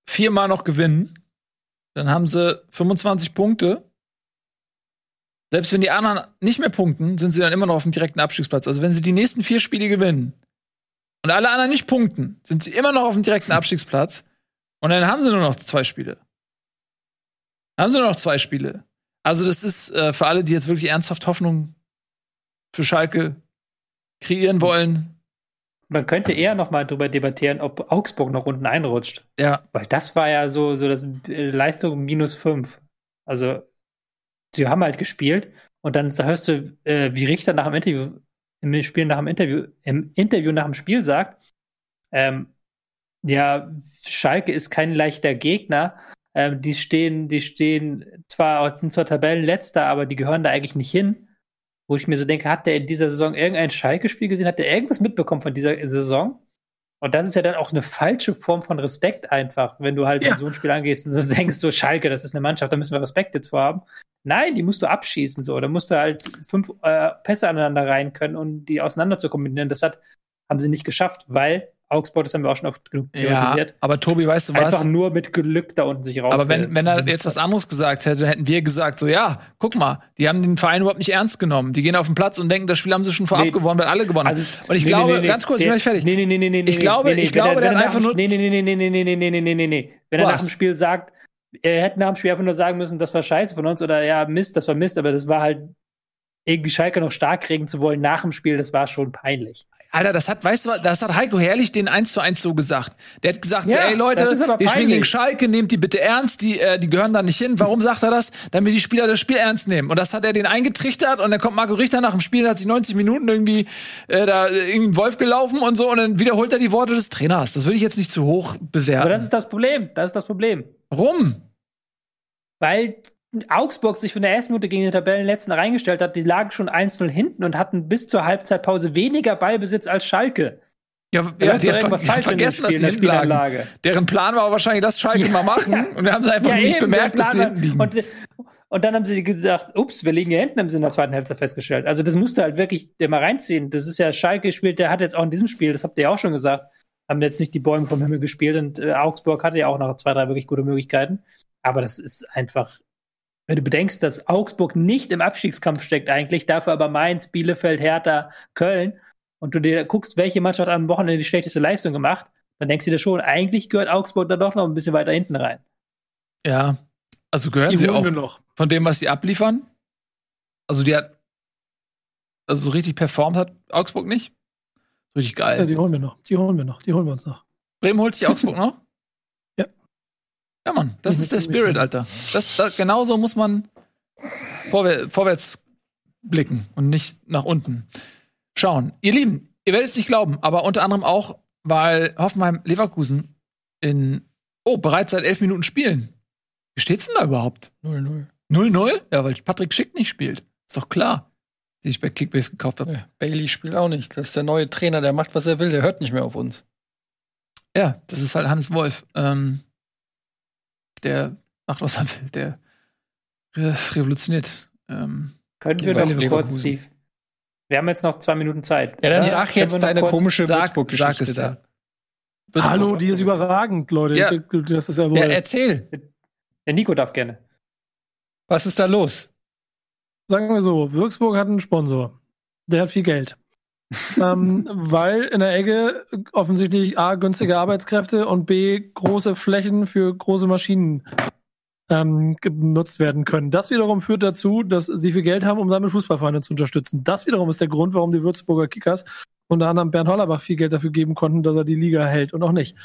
viermal noch gewinnen, dann haben sie 25 Punkte. Selbst wenn die anderen nicht mehr punkten, sind sie dann immer noch auf dem direkten Abstiegsplatz. Also wenn sie die nächsten vier Spiele gewinnen und alle anderen nicht punkten, sind sie immer noch auf dem direkten Abstiegsplatz. Und dann haben sie nur noch zwei Spiele. Dann haben sie nur noch zwei Spiele. Also das ist äh, für alle, die jetzt wirklich ernsthaft Hoffnung für Schalke kreieren wollen. Man könnte eher noch mal drüber debattieren, ob Augsburg noch unten einrutscht. Ja, Weil das war ja so, so das äh, Leistung minus fünf. Also, die haben halt gespielt und dann hörst du, äh, wie Richter nach dem Interview, im Spiel nach dem Interview, im Interview nach dem Spiel sagt, ähm, ja, Schalke ist kein leichter Gegner. Ähm, die stehen, die stehen zwar, sind zwar Tabellenletzter, aber die gehören da eigentlich nicht hin. Wo ich mir so denke, hat der in dieser Saison irgendein Schalke-Spiel gesehen? Hat der irgendwas mitbekommen von dieser Saison? Und das ist ja dann auch eine falsche Form von Respekt einfach, wenn du halt Ja. in so ein Spiel angehst und denkst, so Schalke, das ist eine Mannschaft, da müssen wir Respekt jetzt vor haben. Nein, die musst du abschießen, so. Da musst du halt fünf äh, Pässe aneinander rein können, um die auseinander zu kombinieren. Das hat, haben sie nicht geschafft, weil Augsburg, das haben wir auch schon oft genug ja. thematisiert, Aber Tobi, weißt du was? einfach nur mit Glück da unten sich raus. Aber wenn, wenn er jetzt was anderes gesagt hätte, dann hätten wir gesagt, so ja, guck mal, die haben den Verein überhaupt nicht ernst genommen. Die gehen auf den Platz und denken, das Spiel haben sie schon vorab Nee. gewonnen, weil alle gewonnen haben. Also, und ich nee, glaube, nee, ganz kurz, ich bin der- gleich fertig. Nee, nee, nee, nee, nee, Ich glaube- nee, nee, ich glaube, er- der hat er einfach nur- Nee, nee, nee, nee, nee, nee, nee, nee, nee, nee, nee, nee. Wenn er nach dem Spiel sagt, er hätte nach dem Spiel einfach nur sagen müssen, das war scheiße von uns oder ja, Mist, das war Mist, aber das war halt irgendwie Schalke noch stark kriegen zu wollen nach dem Spiel, das war schon peinlich. Alter, das hat, weißt du was, das hat Heiko Herrlich den 1 zu 1 so gesagt. Der hat gesagt, so, Ja, ey Leute, wir spielen gegen. Schalke, nehmt die bitte ernst, die, äh, die gehören da nicht hin. Warum sagt er das? Damit die Spieler das Spiel ernst nehmen. Und das hat er den eingetrichtert und dann kommt Marco Richter nach dem Spiel, hat sich 90 Minuten irgendwie äh, da äh, irgendwie Wolf gelaufen und so und dann wiederholt er die Worte des Trainers. Das würde ich jetzt nicht zu hoch bewerten. Aber das ist das Problem, das ist das Problem. Warum? Weil Augsburg sich von der ersten Minute gegen den Tabellenletzten reingestellt hat, die lagen schon 1-0 hinten und hatten bis zur Halbzeitpause weniger Ballbesitz als Schalke. Ja, ja die ver falsch vergessen, dass sie in der hinten lagen. Deren Plan war wahrscheinlich, das Schalke mal machen. Und wir haben sie einfach Ja, nicht eben, bemerkt, der dass sie hinten liegen. Und, und dann haben sie gesagt, ups, wir liegen hier hinten, haben sie in der zweiten Hälfte festgestellt. Also das musst du halt wirklich dir mal reinziehen. Das ist ja Schalke gespielt, der hat jetzt auch in diesem Spiel, das habt ihr ja auch schon gesagt, haben jetzt nicht die Bäume vom Himmel gespielt und äh, Augsburg hatte ja auch noch zwei, drei wirklich gute Möglichkeiten. Aber das ist einfach, wenn du bedenkst, dass Augsburg nicht im Abstiegskampf steckt eigentlich, dafür aber Mainz, Bielefeld, Hertha, Köln und du dir guckst, welche Mannschaft am Wochenende die schlechteste Leistung gemacht, dann denkst du dir schon, eigentlich gehört Augsburg da doch noch ein bisschen weiter hinten rein. ja, also gehören Die sie holen auch wir noch. von dem, was sie abliefern. Also die hat, also so richtig performt hat Augsburg nicht. So Richtig geil. Ja, die holen wir noch. Die holen wir noch. Die holen wir uns noch. Bremen holt sich Augsburg noch? Ja. Mann, das Ich ist der Spirit, Alter. Das, das, genauso muss man vorwär, vorwärts blicken und nicht nach unten schauen. Ihr Lieben, ihr werdet es nicht glauben, aber unter anderem auch, weil Hoffenheim Leverkusen in, oh, bereits seit elf Minuten spielen. Wie steht's denn da überhaupt? 0-0. 0-0? Ja, weil Patrick Schick nicht spielt. Ist doch klar, den ich bei Kickbase gekauft habe. Ja, Bailey spielt auch nicht. Das ist der neue Trainer, der macht, was er will. Der hört nicht mehr auf uns. Ja, das ist halt Hannes Wolf. Ähm, der macht, was er will. Der re revolutioniert. Ähm, Können Die wir noch kurz die. Wir haben jetzt noch zwei Minuten Zeit. Ja, dann oder? sag jetzt noch deine komische Würzburg-Geschichte da. ja. Hallo, die ist überragend, Leute. Ja. Das ist ja wohl. Ja, erzähl. Der Nico darf gerne. Was ist da los? Sagen wir so, Würzburg hat einen Sponsor. Der hat viel Geld. Ähm, weil in der Ecke offensichtlich A, günstige Arbeitskräfte und B, große Flächen für große Maschinen ähm, genutzt werden können. Das wiederum führt dazu, dass sie viel Geld haben, um damit Fußballvereine zu unterstützen. Das wiederum ist der Grund, warum die Würzburger Kickers unter anderem Bernd Hollerbach viel Geld dafür geben konnten, dass er die Liga hält und auch nicht.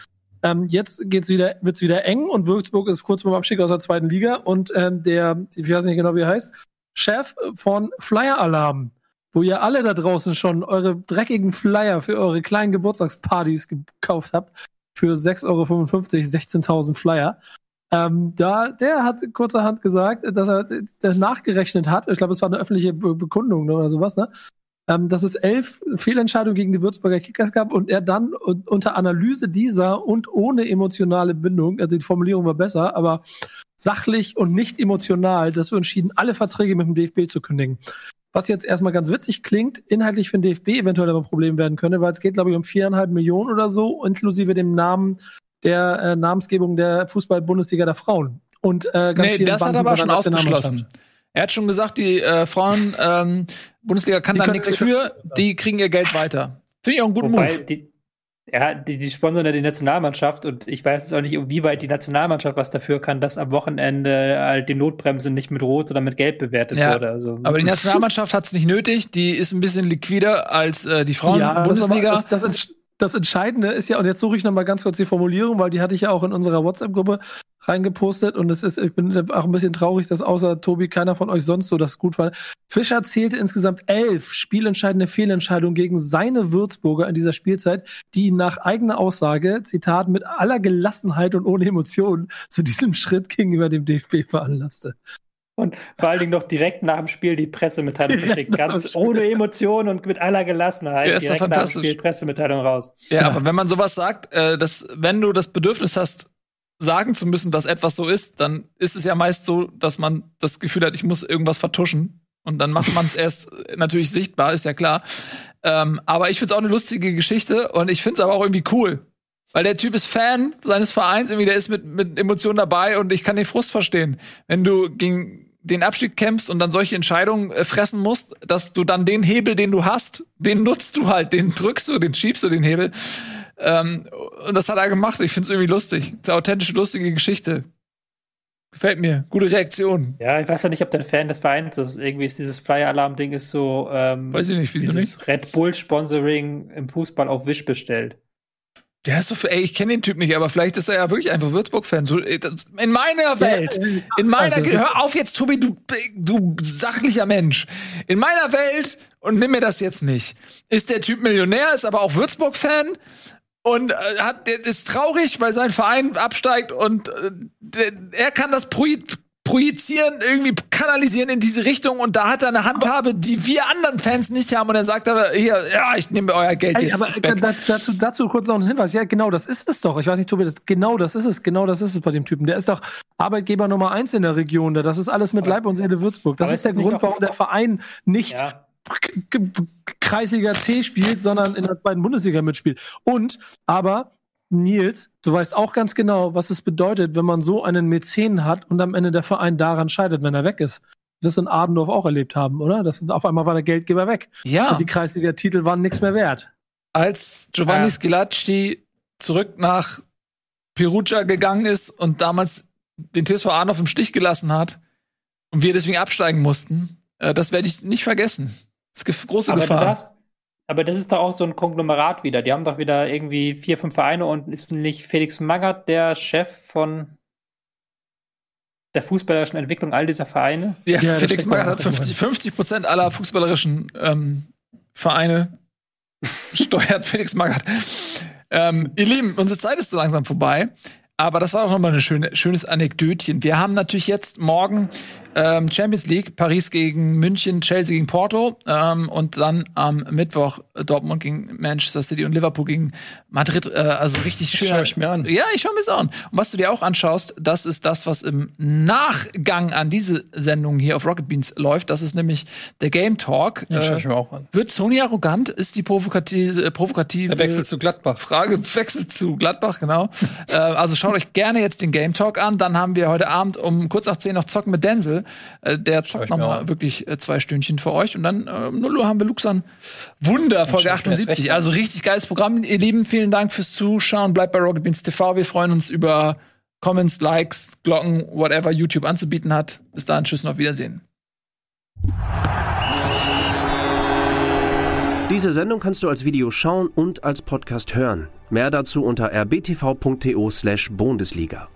Ähm, jetzt geht's wieder, wird's wieder eng und Würzburg ist kurz beim Abstieg aus der zweiten Liga und ähm, der, ich weiß nicht genau, wie er heißt, Chef von Flyer Alarm, wo ihr alle da draußen schon eure dreckigen Flyer für eure kleinen Geburtstagspartys gekauft habt, für 6,55 Euro, 16.000 Flyer. Ähm, da, der hat kurzerhand gesagt, dass er das nachgerechnet hat. Ich glaube, es war eine öffentliche Be Bekundung ne, oder sowas, ne? Ähm, dass es elf Fehlentscheidungen gegen die Würzburger Kickers gab und er dann un unter Analyse dieser und ohne emotionale Bindung, also die Formulierung war besser, aber sachlich und nicht emotional, dass wir entschieden, alle Verträge mit dem DFB zu kündigen. Was jetzt erstmal ganz witzig klingt, inhaltlich für den DFB eventuell aber ein Problem werden könnte, weil es geht, glaube ich, um viereinhalb Millionen oder so, inklusive dem Namen der äh, Namensgebung der Fußball-Bundesliga der Frauen. Und äh, ganz nee, das hat Banden er aber schon ausgeschlossen. Er hat schon gesagt, die äh, Frauen ähm, Bundesliga kann Die da nichts für, die kriegen ihr Geld weiter. Finde ich auch einen guten Wobei, Move. die, ja, die, die sponsern ja die Nationalmannschaft und ich weiß jetzt auch nicht, inwieweit die Nationalmannschaft was dafür kann, dass am Wochenende halt die Notbremse nicht mit Rot oder mit Gelb bewertet Ja, wurde. Also, Aber die Nationalmannschaft hat es nicht nötig. Die ist ein bisschen liquider als äh, die Ja, Frauen-Bundesliga. Das, das, das, das Entscheidende ist ja, und jetzt suche ich noch mal ganz kurz die Formulierung, weil die hatte ich ja auch in unserer WhatsApp-Gruppe reingepostet und es ist, ich bin auch ein bisschen traurig, dass außer Tobi keiner von euch sonst so das gut fand. Fischer zählte insgesamt elf spielentscheidende Fehlentscheidungen gegen seine Würzburger in dieser Spielzeit, die ihn nach eigener Aussage, Zitat, mit aller Gelassenheit und ohne Emotionen zu diesem Schritt gegenüber dem DFB veranlasste. Und vor allen Dingen noch direkt nach dem Spiel die Pressemitteilung geschickt. Ganz ohne Emotionen und mit aller Gelassenheit. Ja, ist direkt nach dem fantastisch. Spiel Pressemitteilung raus. Ja, aber wenn man sowas sagt, äh, dass wenn du das Bedürfnis hast, sagen zu müssen, dass etwas so ist, dann ist es ja meist so, dass man das Gefühl hat, ich muss irgendwas vertuschen. Und dann macht man es erst natürlich sichtbar, ist ja klar. Ähm, aber ich finde es auch eine lustige Geschichte und ich finde es aber auch irgendwie cool. Weil der Typ ist Fan seines Vereins, irgendwie, der ist mit, mit Emotionen dabei und ich kann den Frust verstehen. Wenn du gegen den Abstieg kämpfst und dann solche Entscheidungen äh, fressen musst, dass du dann den Hebel, den du hast, den nutzt du halt, den drückst du, den schiebst du, den Hebel. Ähm, und das hat er gemacht. Ich finde es irgendwie lustig. Eine authentische, lustige Geschichte. Gefällt mir. Gute Reaktion. Ja, ich weiß ja nicht, ob der Fan des Vereins ist. Irgendwie ist dieses Flyer-Alarm-Ding ist so ähm, Weiß ich nicht, wieso dieses Red Bull-Sponsoring im Fußball auf Wisch bestellt. Der ist so, ey, ich kenne den Typ nicht, aber vielleicht ist er ja wirklich einfach Würzburg-Fan. So, äh, in meiner Welt, in meiner, Also, hör auf jetzt, Tobi, du, du sachlicher Mensch. In meiner Welt, und nimm mir das jetzt nicht, ist der Typ Millionär, ist aber auch Würzburg-Fan und äh, hat, ist traurig, weil sein Verein absteigt und äh, er kann das projizieren, irgendwie kanalisieren in diese Richtung und da hat er eine Handhabe, die wir anderen Fans nicht haben und er sagt aber, hier, ja, ich nehme euer Geld Ey, jetzt aber weg. da, dazu, dazu kurz noch ein Hinweis. Ja, genau, das ist es doch. Ich weiß nicht, Tobi, das, genau das ist es. Genau das ist es bei dem Typen. Der ist doch Arbeitgeber Nummer eins in der Region. da. Das ist alles mit Leib und Seele Würzburg. Das aber ist der Grund, warum der Verein nicht Ja. Kreisliga C spielt, sondern in der zweiten Bundesliga mitspielt. Und, aber, Nils, du weißt auch ganz genau, was es bedeutet, wenn man so einen Mäzen hat und am Ende der Verein daran scheitert, wenn er weg ist. Das in Adendorf auch erlebt haben, oder? Das, auf einmal war der Geldgeber weg. ja, Und die Kreisliga-Titel waren nichts mehr wert. als Giovanni Ja. Schilacci zurück nach Perugia gegangen ist und damals den TSV Arnhoff im Stich gelassen hat und wir deswegen absteigen mussten, äh, das werde ich nicht vergessen. Das ist große Aber, du Gefahr. darfst, aber das ist doch auch so ein Konglomerat wieder. Die haben doch wieder irgendwie vier, fünf Vereine und ist nicht Felix Magath der Chef von der fußballerischen Entwicklung all dieser Vereine? Ja, Ja, Felix Magath hat drin. 50, 50 Prozent aller fußballerischen ähm, Vereine steuert Felix Magath. Ähm, ihr Lieben, unsere Zeit ist so langsam vorbei. Aber das war doch nochmal ein schöne, schönes Anekdötchen. Wir haben natürlich jetzt morgen ähm, Champions League, Paris gegen München, Chelsea gegen Porto ähm, und dann am Mittwoch äh, Dortmund gegen Manchester City und Liverpool gegen Madrid. Äh, also richtig schön. schau ich mir an. Ja, ich schau mir das an. Und was du dir auch anschaust, das ist das, was im Nachgang an diese Sendung hier auf Rocket Beans läuft. Das ist nämlich der Game Talk. Ja, schau Äh, ich mir auch an. wird Sony arrogant? Ist die provokative, äh, provokative Der Wechsel zu Gladbach. Frage wechselt zu Gladbach, genau. äh, also schaut euch gerne jetzt den Game Talk an. Dann haben wir heute Abend um kurz nach 10 noch Zocken mit Denzel. Äh, der zockt nochmal wirklich äh, zwei Stündchen für euch. Und dann äh, um 0 Uhr haben wir Luxan Wunder, Folge schau ich mir erst 78. recht an. Also richtig geiles Programm. Ihr Lieben, vielen Dank fürs Zuschauen. Bleibt bei Rocket Beans TV. Wir freuen uns über Comments, Likes, Glocken, whatever YouTube anzubieten hat. Bis dahin, tschüss und auf Wiedersehen. Diese Sendung kannst du als Video schauen und als Podcast hören. Mehr dazu unter rbtv.to/bundesliga.